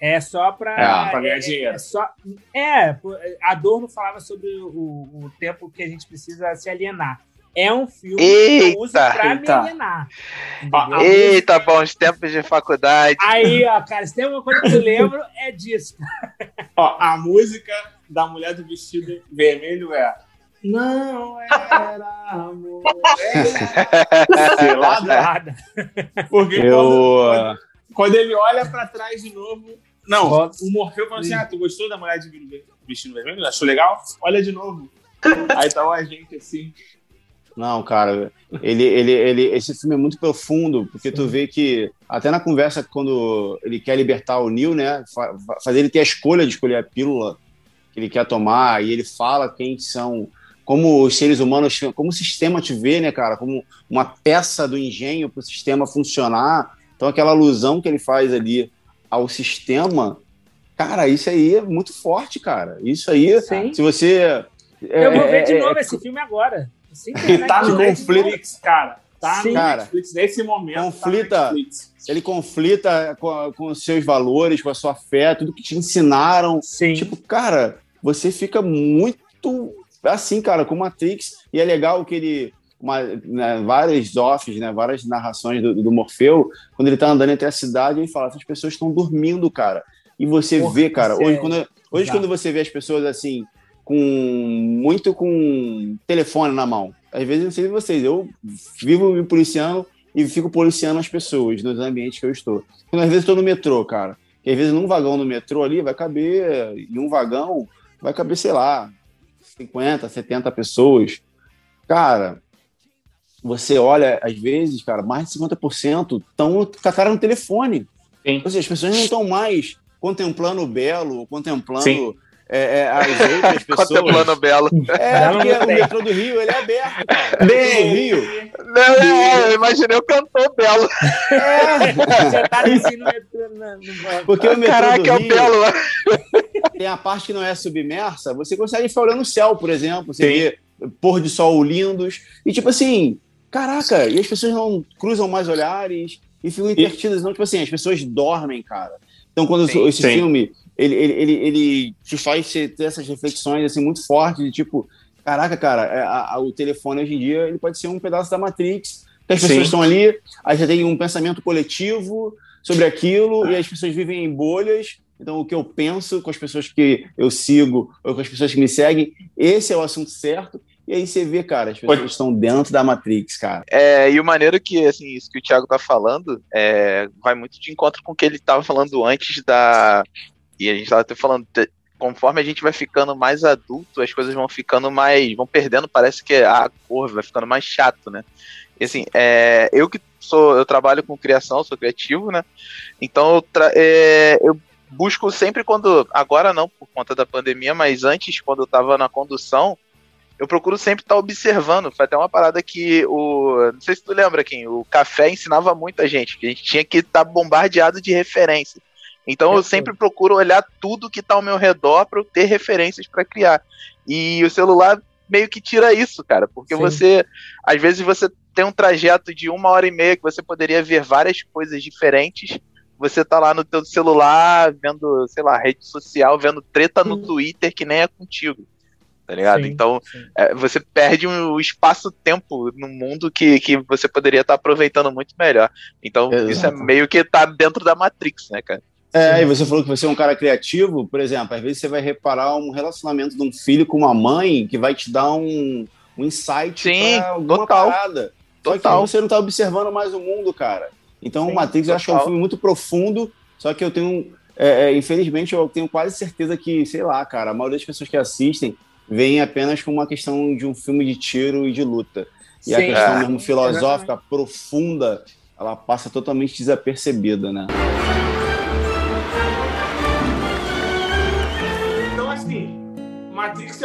É só pra. É, pra ganhar é, dinheiro. É, só, é, Adorno falava sobre o, o tempo que a gente precisa se alienar. É um filme que eu uso Eita, pra eita. me alienar. Entendeu? Eita, bons tempos de faculdade. Aí, ó, cara, se tem uma coisa que eu lembro, é disso. Ó, a música da mulher do vestido vermelho é. Não era amor. Era... Selada. Nada. Porque Eu. quando, quando ele olha pra trás de novo. Não, o Morfeu falou assim: Ah, tu gostou da mulher de vestido vermelho? Achou legal? Olha de novo. Aí tá o agente assim. Não, cara, ele, ele, ele, esse filme é muito profundo, porque tu vê que, até na conversa, quando ele quer libertar o Neil, né, fa- fa- fazer ele ter a escolha de escolher a pílula que ele quer tomar, e ele fala quem são, como os seres humanos, como o sistema te vê, né, cara, como uma peça do engenho para o sistema funcionar. Então, aquela alusão que ele faz ali ao sistema, cara, isso aí é muito forte, cara. Isso aí, Sim. se você. Eu vou ver de é- é- novo esse filme agora. E tá no Netflix, cara. Tá Sim. no Cara, Netflix. Nesse momento. conflita. Tá no Netflix. ele conflita com os seus valores, com a sua fé, tudo que te ensinaram. Sim. Tipo, cara, você fica muito assim, cara, com Matrix. E é legal que ele. Uma, né, várias offs, né, várias narrações do, do Morfeu, quando ele tá andando entre a cidade, ele fala: essas pessoas estão dormindo, cara. E você Porra, vê, cara, hoje, é quando, hoje quando você vê as pessoas assim, com muito com telefone na mão. Às vezes, não sei de vocês, eu vivo me policiando e fico policiando as pessoas nos ambientes que eu estou. Quando às vezes estou no metrô, cara, que às vezes num vagão no metrô ali vai caber, em um vagão, vai caber, sei lá, 50, 70 pessoas. Cara, você olha, às vezes, cara, mais de 50% estão com a cara no telefone. Sim. Ou seja, as pessoas não estão mais contemplando o belo, contemplando Sim. É, é, as outras pessoas. Contemplando o Belo. É, Belo porque o metrô do Rio, ele é aberto, cara. Do Rio. Não, é, eu imaginei o cantor Belo. É, Você tá assim no metrô. na- no- porque o metrô Caraca, do é o Rio Belo. tem a parte que não é submersa, você consegue ficar olhando o céu, por exemplo. Você Sim. vê pôr de sol lindos. E tipo assim, caraca, e as pessoas não cruzam mais olhares e ficam intertidas. Não, tipo assim, as pessoas dormem, cara. Então, quando Sim, esse sim. filme, ele, ele, ele, ele te faz ter essas reflexões assim, muito fortes, de tipo, caraca, cara, é, a- a- o telefone hoje em dia ele pode ser um pedaço da Matrix. Que as pessoas Sim. estão ali, aí você tem um pensamento coletivo sobre aquilo, e as pessoas vivem em bolhas. Então, o que eu penso com as pessoas que eu sigo, ou com as pessoas que me seguem, esse é o assunto certo. E aí você vê, cara, as pessoas Pode- estão dentro da Matrix, cara. É, e o maneiro que, assim, isso que o Thiago tá falando é, vai muito de encontro com o que ele tava falando antes da. E a gente tava até falando, conforme a gente vai ficando mais adulto, as coisas vão ficando mais. vão perdendo, parece que a cor vai ficando mais chato, né? E assim, é, eu que sou. eu trabalho com criação, sou criativo, né? Então eu, é, eu busco sempre quando. Agora não, por conta da pandemia, mas antes, quando eu tava na condução eu procuro sempre estar observando. Foi até uma parada que o. Não sei se tu lembra, Kim, o café ensinava muito a gente, que a gente tinha que estar bombardeado de referência. Então eu sempre procuro olhar tudo que está ao meu redor para eu ter referências para criar. E o celular meio que tira isso, cara, porque Sim. você. Às vezes você tem um trajeto de uma hora e meia que você poderia ver várias coisas diferentes. Você tá lá no teu celular, vendo, sei lá, rede social, vendo treta no. Twitter que nem é contigo. Tá ligado? Sim, então, sim. é, você perde um espaço-tempo no mundo que, que você poderia estar aproveitando muito melhor. Então, Exato. isso é meio que tá dentro da Matrix, né, cara? É, Sim. e você falou que você é um cara criativo, por exemplo, às vezes você vai reparar um relacionamento de um filho com uma mãe que vai te dar um, um insight Sim, pra alguma total. parada. Só que Total. você não tá observando mais o mundo, cara. Então, Sim, o Matrix eu acho que é um total. filme muito profundo, só que eu tenho, é, é, infelizmente, eu tenho quase certeza que, sei lá, cara, a maioria das pessoas que assistem veem apenas como uma questão de um filme de tiro e de luta. E a Sim, questão é. mesmo filosófica, profunda, ela passa totalmente desapercebida, né?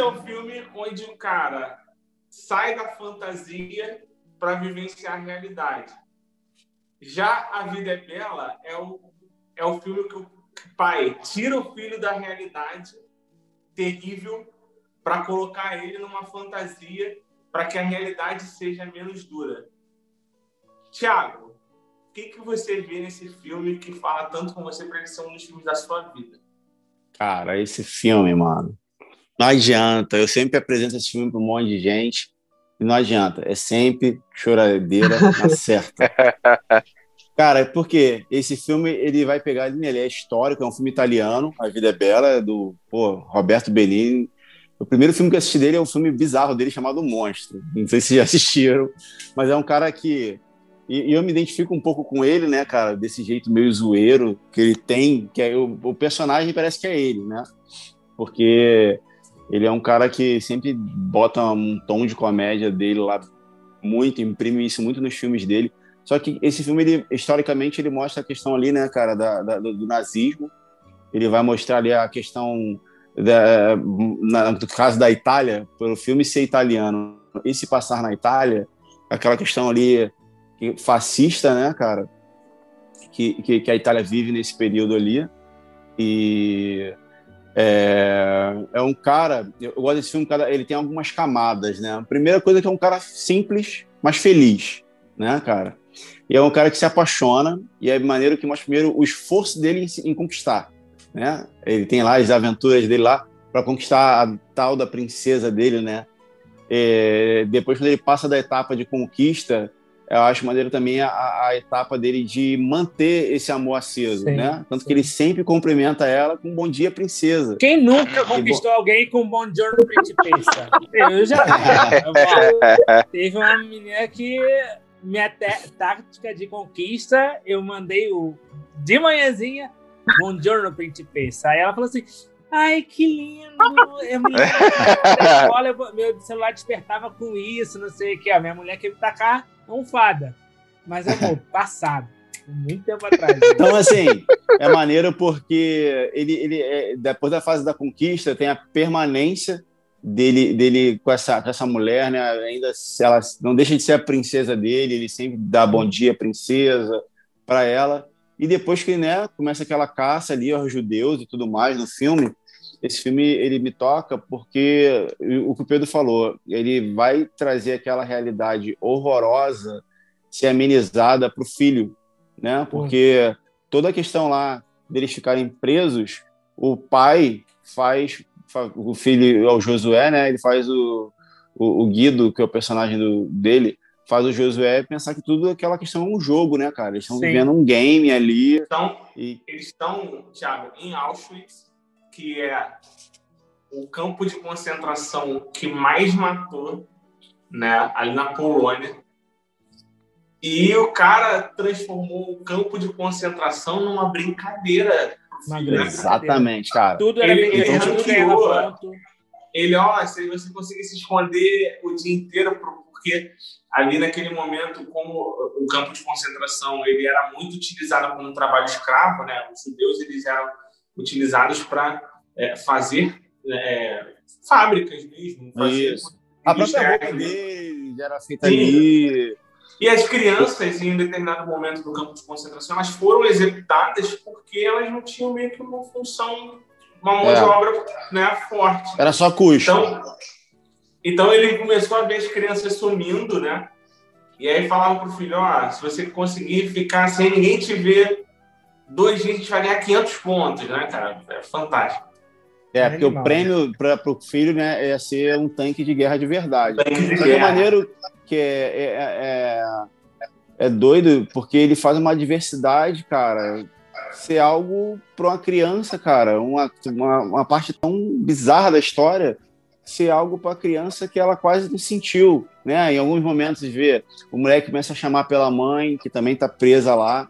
É um filme onde o cara sai da fantasia para vivenciar a realidade. Já A Vida é Bela é o, é o filme que o pai tira o filho da realidade terrível para colocar ele numa fantasia para que a realidade seja menos dura. Tiago, o que, que você vê nesse filme que fala tanto com você para ele ser um dos filmes da sua vida? Cara, esse filme, mano, não adianta. Eu sempre apresento esse filme para um monte de gente e não adianta. É sempre choradeira na certa. Cara, é porque esse filme ele vai pegar, ele é histórico, é um filme italiano, A Vida é Bela, é do pô, Roberto Benigni. O primeiro filme que eu assisti dele é um filme bizarro dele chamado Monstro. Não sei se já assistiram, mas é um cara que e, e, eu me identifico um pouco com ele, né, cara, desse jeito meio zoeiro que ele tem, que é o, o personagem parece que é ele, né? Porque ele é um cara que sempre bota um tom de comédia dele lá muito, imprime isso muito nos filmes dele. Só que esse filme, ele, historicamente, ele mostra a questão ali, né, cara, da, da do nazismo. Ele vai mostrar ali a questão, da, na, no caso da Itália, pelo filme ser italiano e se passar na Itália, aquela questão ali fascista, né, cara, que, que, que a Itália vive nesse período ali. E é, é, um cara, eu gosto desse filme, ele tem algumas camadas, né? A primeira coisa é que é um cara simples, mas feliz, né, cara? E é um cara que se apaixona, e é maneiro que mostra primeiro o esforço dele em, em conquistar. Né? Ele tem lá as aventuras dele lá para conquistar a tal da princesa dele, né? É, depois, quando ele passa da etapa de conquista, eu acho maneiro também a, a etapa dele de manter esse amor aceso, sim, né? Tanto sim. que ele sempre cumprimenta ela com bom dia, princesa. Quem nunca conquistou bom... alguém com bom giorno, princesa? Eu já. Teve uma menina que minha tática de conquista, eu mandei o de manhãzinha, Buongiorno Principessa. Aí ela falou assim: Ai, que lindo! Eu me escola, meu celular despertava com isso, não sei o que. A minha mulher quer me tacar um fada. Mas, amor, passado. Muito tempo atrás. Né? Então, assim, é maneiro porque ele, ele é, depois da fase da conquista, tem a permanência dele, dele com, essa, com essa mulher, né? Ainda ela não deixa de ser a princesa dele, ele sempre dá bom dia, princesa, para ela. E depois que né, começa aquela caça ali aos judeus e tudo mais no filme, esse filme ele me toca porque o que o Pedro falou, ele vai trazer aquela realidade horrorosa ser amenizada para o filho, né? Porque toda a questão lá deles ficarem presos, o pai faz o filho é o Josué, né? Ele faz o, o, o Guido, que é o personagem do, dele, faz o Josué pensar que tudo aquela questão é um jogo, né, cara? Eles estão vivendo um game ali. Então, e... eles estão, Thiago, em Auschwitz, que é o campo de concentração que mais matou, né, ali na Polônia. E o cara transformou o campo de concentração numa brincadeira Exatamente, cara. Tudo era ele, ele, tudo ele, ó, se você conseguir se esconder o dia inteiro, porque ali naquele momento, como o campo de concentração ele era muito utilizado como um trabalho escravo, né? Os judeus eles eram utilizados para é, fazer é, fábricas mesmo. Fazer Isso. A própria roupa dele era feita ali. E as crianças, em determinado momento do campo de concentração, elas foram executadas porque elas não tinham meio que uma função, uma mão é. de obra né, forte. Era só custo. Então, então ele começou a ver as crianças sumindo, né? E aí falava pro filho, ó, se você conseguir ficar sem ninguém te ver, dois dias a gente vai ganhar 500 pontos, né, cara? É fantástico. É, porque o prêmio para o filho né, é ser um tanque de guerra de verdade. Tanque de guerra. maneiro que é, é, é, é, doido, porque ele faz uma diversidade, cara, ser algo para uma criança, cara, uma, uma, uma, parte tão bizarra da história, ser algo para a criança que ela quase não sentiu, né? Em alguns momentos vê o moleque começa a chamar pela mãe, que também está presa lá,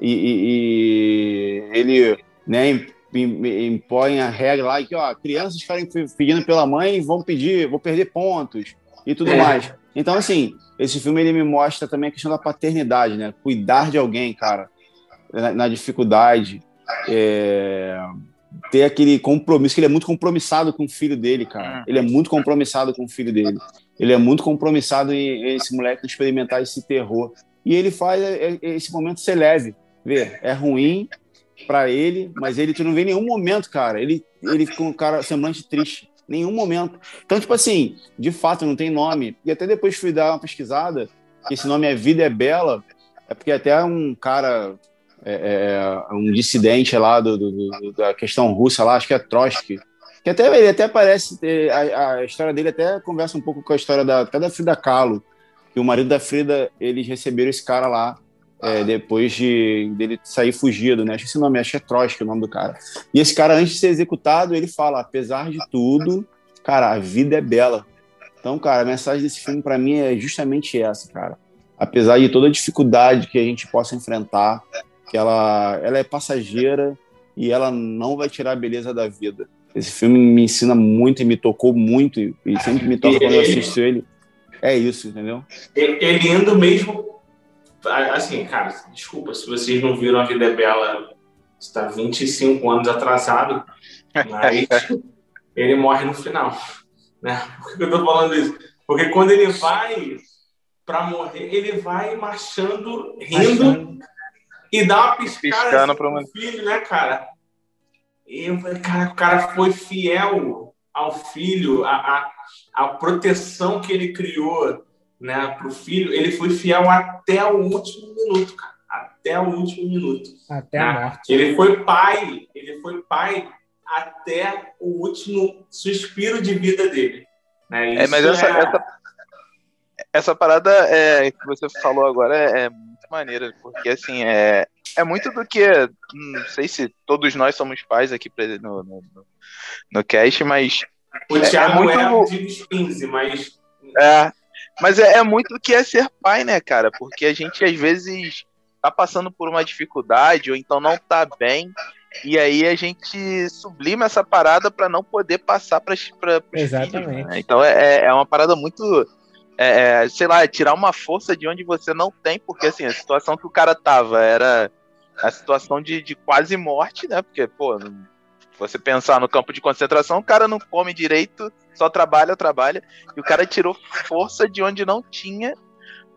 e, e, e ele, né, impõe a regra lá que, ó, crianças ficarem pedindo pela mãe vão pedir, vão perder pontos e tudo é. mais. Então, assim, esse filme ele me mostra também a questão da paternidade, né? Cuidar de alguém, cara, na, na dificuldade, é, ter aquele compromisso, que ele é muito compromissado com o filho dele, cara. Uhum. Ele é muito compromissado com o filho dele. Ele é muito compromissado em, em esse moleque experimentar esse terror. E ele faz é, é, esse momento ser leve. Vê, é ruim, para ele, mas ele tu não vê em nenhum momento, cara. Ele ele com o cara semblante triste, nenhum momento. Então, tipo assim, de fato não tem nome. E até depois fui dar uma pesquisada, que esse nome é Vida é Bela, É porque até um cara, é, é, um dissidente lá do, do, da questão russa lá, acho que é Trotsky, que até ele até parece a, a, história dele até conversa um pouco com a história da até da Frida Kahlo, que o marido da Frida eles receberam esse cara lá é, depois de dele sair fugido, né? Acho que esse nome, acho que é Trotsky o nome do cara. E esse cara antes de ser executado ele fala, apesar de tudo, cara, a vida é bela. Então, cara, a mensagem desse filme para mim é justamente essa, cara apesar de toda a dificuldade que a gente possa enfrentar, que ela, ela é passageira e ela não vai tirar a beleza da vida. Esse filme me ensina muito e me tocou muito, e sempre me toca quando eu assisto ele. É isso, entendeu? Ele indo mesmo. Assim, cara, desculpa, se vocês não viram A Vida é Bela, está 25 anos atrasado, mas ele morre no final. Né? Por que eu tô falando isso? Porque quando ele vai para morrer, ele vai marchando, rindo e dá uma piscada assim, pro filho, né, cara? E eu falei, cara, o cara foi fiel ao filho, a, a, a proteção que ele criou né, para o filho, ele foi fiel até o último minuto, cara. Até o último minuto. Até né? a morte. Ele foi pai, ele foi pai até o último suspiro de vida dele. Né? é, mas essa, é... essa, essa parada é, que você falou agora é, é, muito maneira, porque assim, é, é muito do que. Não sei se todos nós somos pais aqui no, no, no cast, mas. O Thiago é, muito, é de 15, mas. É, mas é, é muito do que é ser pai, né, cara? Porque a gente às vezes tá passando por uma dificuldade, ou então não tá bem, e aí a gente sublima essa parada para não poder passar para os filhos. Né? Então é, é uma parada muito é, é, sei lá, tirar uma força de onde você não tem, porque assim, a situação que o cara tava era a situação de, de quase morte, né? Porque, pô, você pensar no campo de concentração, o cara não come direito, só trabalha, trabalha, e o cara tirou força de onde não tinha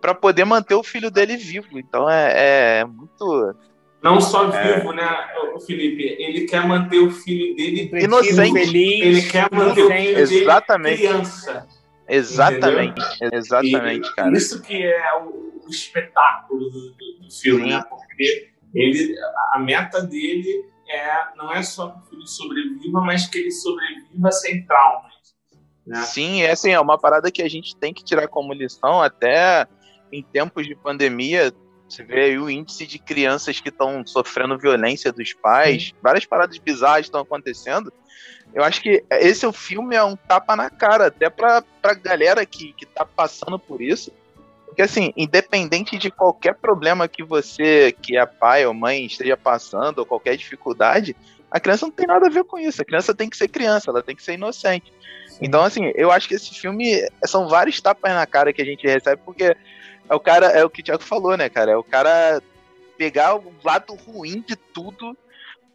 para poder manter o filho dele vivo. Então é, é muito. Não só é. vivo, né, o Felipe? Ele quer manter o filho dele inocente. Feliz, ele quer manter o filho Exatamente. dele criança. Exatamente, Entendeu? exatamente, e cara. Isso que é o, o espetáculo do, do, do filme, né? Porque ele, a meta dele é, não é só que o filho sobreviva, mas que ele sobreviva sem traumas. Né? Sim, é assim, é uma parada que a gente tem que tirar como lição, até em tempos de pandemia, você vê aí o índice de crianças que estão sofrendo violência dos pais, Sim. várias paradas bizarras estão acontecendo. Eu acho que esse é o filme é um tapa na cara, até pra, pra galera que, que tá passando por isso. Porque, assim, independente de qualquer problema que você, que é pai ou mãe, esteja passando, ou qualquer dificuldade, a criança não tem nada a ver com isso. A criança tem que ser criança, ela tem que ser inocente. Então, assim, eu acho que esse filme são vários tapas na cara que a gente recebe, porque é o cara, é o que o Thiago falou, né, cara? É o cara pegar o lado ruim de tudo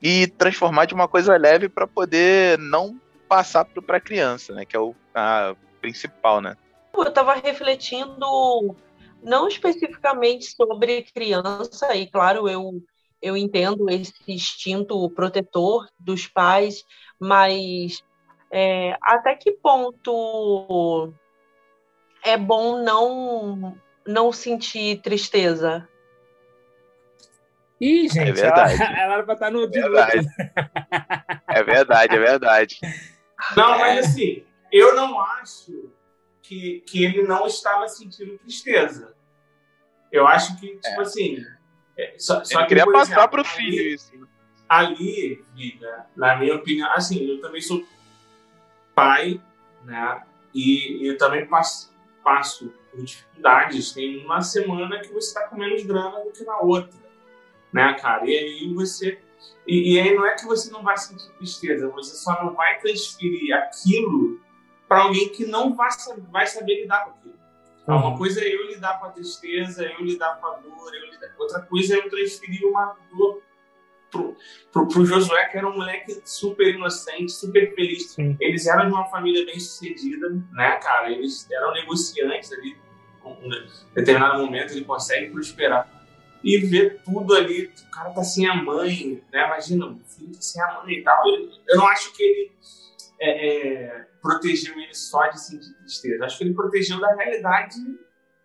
e transformar de uma coisa leve para poder não passar para a criança, né? Que é o a principal, né? Eu estava refletindo não especificamente sobre criança e claro eu eu entendo esse instinto protetor dos pais, mas é, até que ponto é bom não não sentir tristeza, Ih, gente, é verdade. Ela, ela era pra estar no é verdade. é verdade, é verdade. Não, mas assim, eu não acho que, que ele não estava sentindo tristeza. Eu acho que, tipo é. assim. É, só, só que, queria passar exemplo, pro filho ali, isso. Ali, vida, na minha opinião, assim, eu também sou pai, né? E eu também passo, passo por dificuldades. Tem uma semana que você está com menos grana do que na outra né, cara? E aí você. E, e, aí não é que você não vai sentir tristeza, você só não vai transferir aquilo para alguém que não vai, vai saber lidar com aquilo. Então, uma coisa é eu lidar com a tristeza, eu lidar com a dor, eu lidar... outra coisa é eu transferir uma dor pro, pro, pro Josué, que era um moleque super inocente, super feliz. Sim. Eles eram de uma família bem sucedida, né, cara? Eles eram negociantes ali. Em determinado momento ele consegue prosperar e ver tudo ali. O cara tá sem a mãe, né? Imagina, o filho tá sem a mãe e tal. Eu, eu não acho que ele é, é, protegeu ele só de sentir tristeza. Acho que ele protegeu da realidade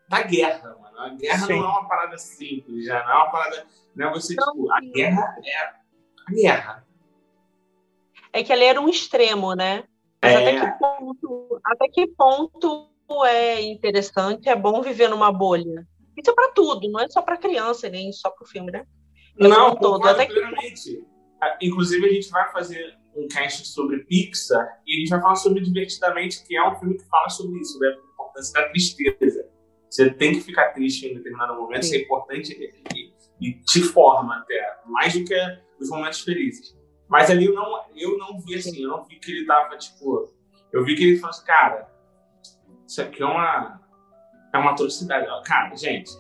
da guerra, mano. A guerra Sim. não é uma parada simples, já não é uma parada. Não é você, tipo, a guerra é a guerra. É que ali era um extremo, né? Mas É. até, que ponto, até que ponto é interessante, é bom viver numa bolha? Isso é pra tudo, não é só pra criança, nem só pro filme, né? É Não, todo. Até que. Ah, Inclusive, a gente vai fazer um cast sobre Pixar e a gente vai falar sobre Divertidamente, que é um filme que fala sobre isso, sobre a importância da tristeza. Você tem que ficar triste em determinado momento, Sim. isso é importante e, e te forma até, mais do que os momentos felizes. Mas ali eu não, eu não vi assim, eu não vi que ele tava, tipo... Eu vi que ele falou assim, cara, isso aqui é uma, é uma atrocidade. Cara, gente,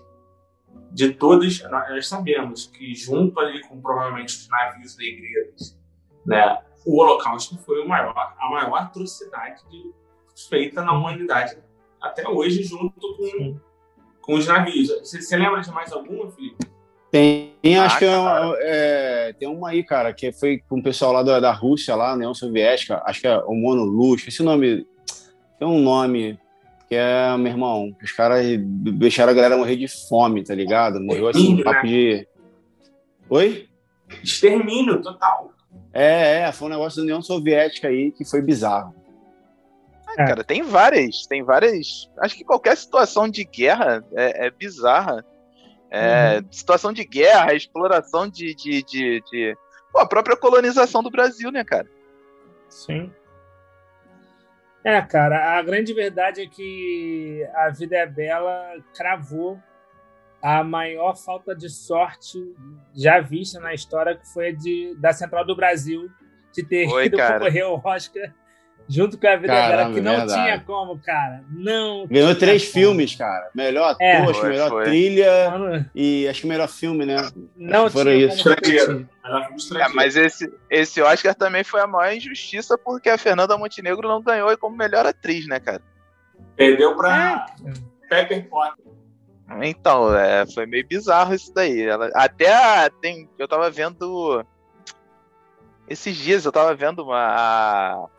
de todos, nós nós sabemos que junto ali com provavelmente os navios negreiros, né, o Holocausto foi o maior, a maior atrocidade de- feita na humanidade até hoje, junto com, com os navios. Você, você lembra de mais alguma, Felipe? Tem, tem, acho Ah, que é, é, tem uma aí, cara, que foi com o pessoal lá da, da Rússia, lá, União Soviética, acho que é o Monolu, esse nome, tem um nome que é, meu irmão, os caras deixaram a galera morrer de fome, tá ligado? Morreu assim, Extermínio, papo de... Oi? Extermínio total. É, é, foi um negócio da União Soviética aí que foi bizarro. É. Cara, tem várias, tem várias. Acho que qualquer situação de guerra é, é bizarra. É, Situação de guerra, exploração de, de, de, de- Pô, a própria colonização do Brasil, né, cara? Sim. É, cara, a grande verdade é que a vida é bela cravou a maior falta de sorte já vista na história, que foi a de, da Central do Brasil, de ter Foi, ido cara. concorrer ao Oscar junto com a vida Caramba, dela, que não verdade. tinha como, cara. Não. Ganhou três como. filmes, cara. Melhor ator, É. acho que Foi, melhor foi. trilha Mano, e acho que melhor filme, né? Não tinha isso. Estrangeiro. foi É, estrangeiro. mas esse, esse Oscar também foi a maior injustiça porque a Fernanda Montenegro não ganhou como melhor atriz, né, cara? Perdeu pra É. Pepper Potts. Então, é, foi meio bizarro isso daí. Ela, até tem, eu tava vendo. Esses dias eu tava vendo uma.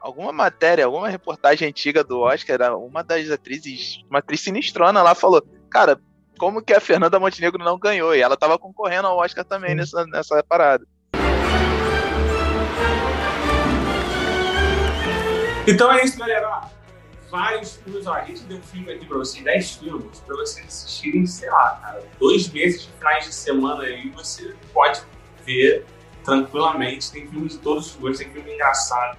Alguma matéria, alguma reportagem antiga do Oscar, uma das atrizes, uma atriz sinistrona lá falou: Cara, como que a Fernanda Montenegro não ganhou? E ela tava concorrendo ao Oscar também nessa, nessa parada. Então é isso, galera. Vários filmes, ó, a gente deu um filme aqui pra vocês, 10 filmes, pra vocês assistirem, sei lá, cara, dois meses de finais de semana aí, você pode ver tranquilamente. Tem filme de todos os gostos, tem filme engraçado,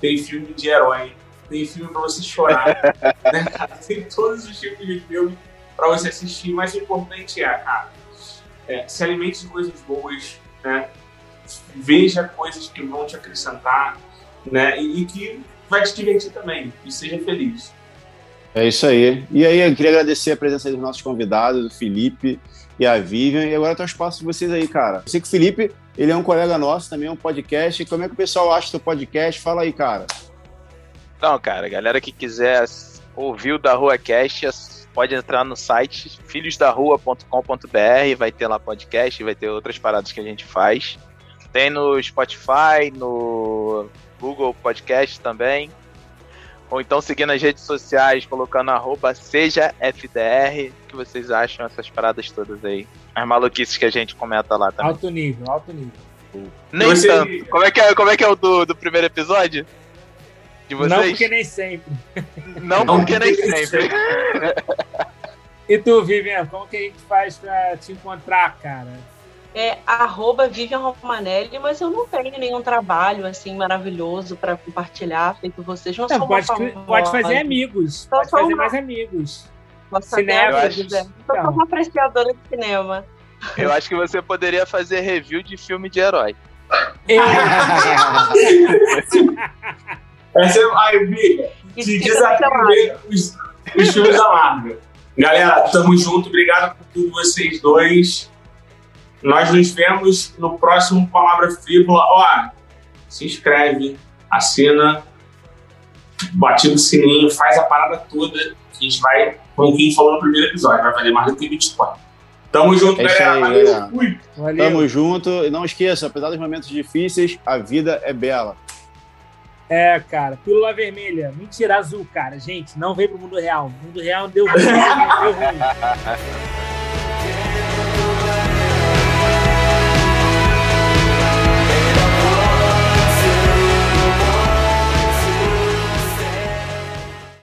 tem filme de herói, tem filme pra você chorar, né, cara? Tem todos os tipos de filme pra você assistir, mas o importante é, cara, é, se alimente de coisas boas, né? Veja coisas que vão te acrescentar, né? E, e que vai te divertir também. E seja feliz. É isso aí. E aí, eu queria agradecer a presença dos nossos convidados, o Felipe e a Vivian. E agora tá o espaço de vocês aí, cara. Eu sei que o Felipe, ele é um colega nosso, também é um podcast. Como é que o pessoal acha o seu podcast? Fala aí, cara. Então, cara, galera que quiser ouvir o da Rua Cast, é- pode entrar no site filhosdarrua.com.br, vai ter lá podcast, vai ter outras paradas que a gente faz. Tem no Spotify, no Google Podcast também. Ou então seguir nas redes sociais, colocando arroba sejafdr, que vocês acham essas paradas todas aí. As maluquices que a gente comenta lá também. Alto nível, alto nível. Nem Você- tanto. Como é que é, como é, que é o do, do primeiro episódio? De vocês? Não porque nem sempre. Não, Não porque nem porque nem sempre. E tu, Vivian, como que a gente faz pra te encontrar, cara? É arroba Vivian Romanelli, mas eu não tenho nenhum trabalho assim maravilhoso para compartilhar, feito vocês. Não Não, sou pode, uma pode fazer amigos. Só Pode fazer uma- mais amigos. Eu quiser. acho. Eu Então. sou uma apreciadora de cinema. Eu acho que você poderia fazer review de filme de herói. Essa é a. E ver os, os filmes da Marvel. Galera, tamo junto. Obrigado por tudo vocês dois. Nós nos vemos no próximo Palavra Frívola. Ó, se inscreve, assina, bate no sininho, faz a parada toda. Que a gente vai, como quem falou no primeiro episódio, vai fazer mais do que 24. Tamo junto, É isso galera. aí, Valeu. galera. Fui. Valeu. Tamo junto. E não esqueça, apesar dos momentos difíceis, a vida é bela. É, cara, pílula vermelha. Mentira, azul, cara. Gente, não veio pro mundo real. O mundo real deu ruim. deu ruim.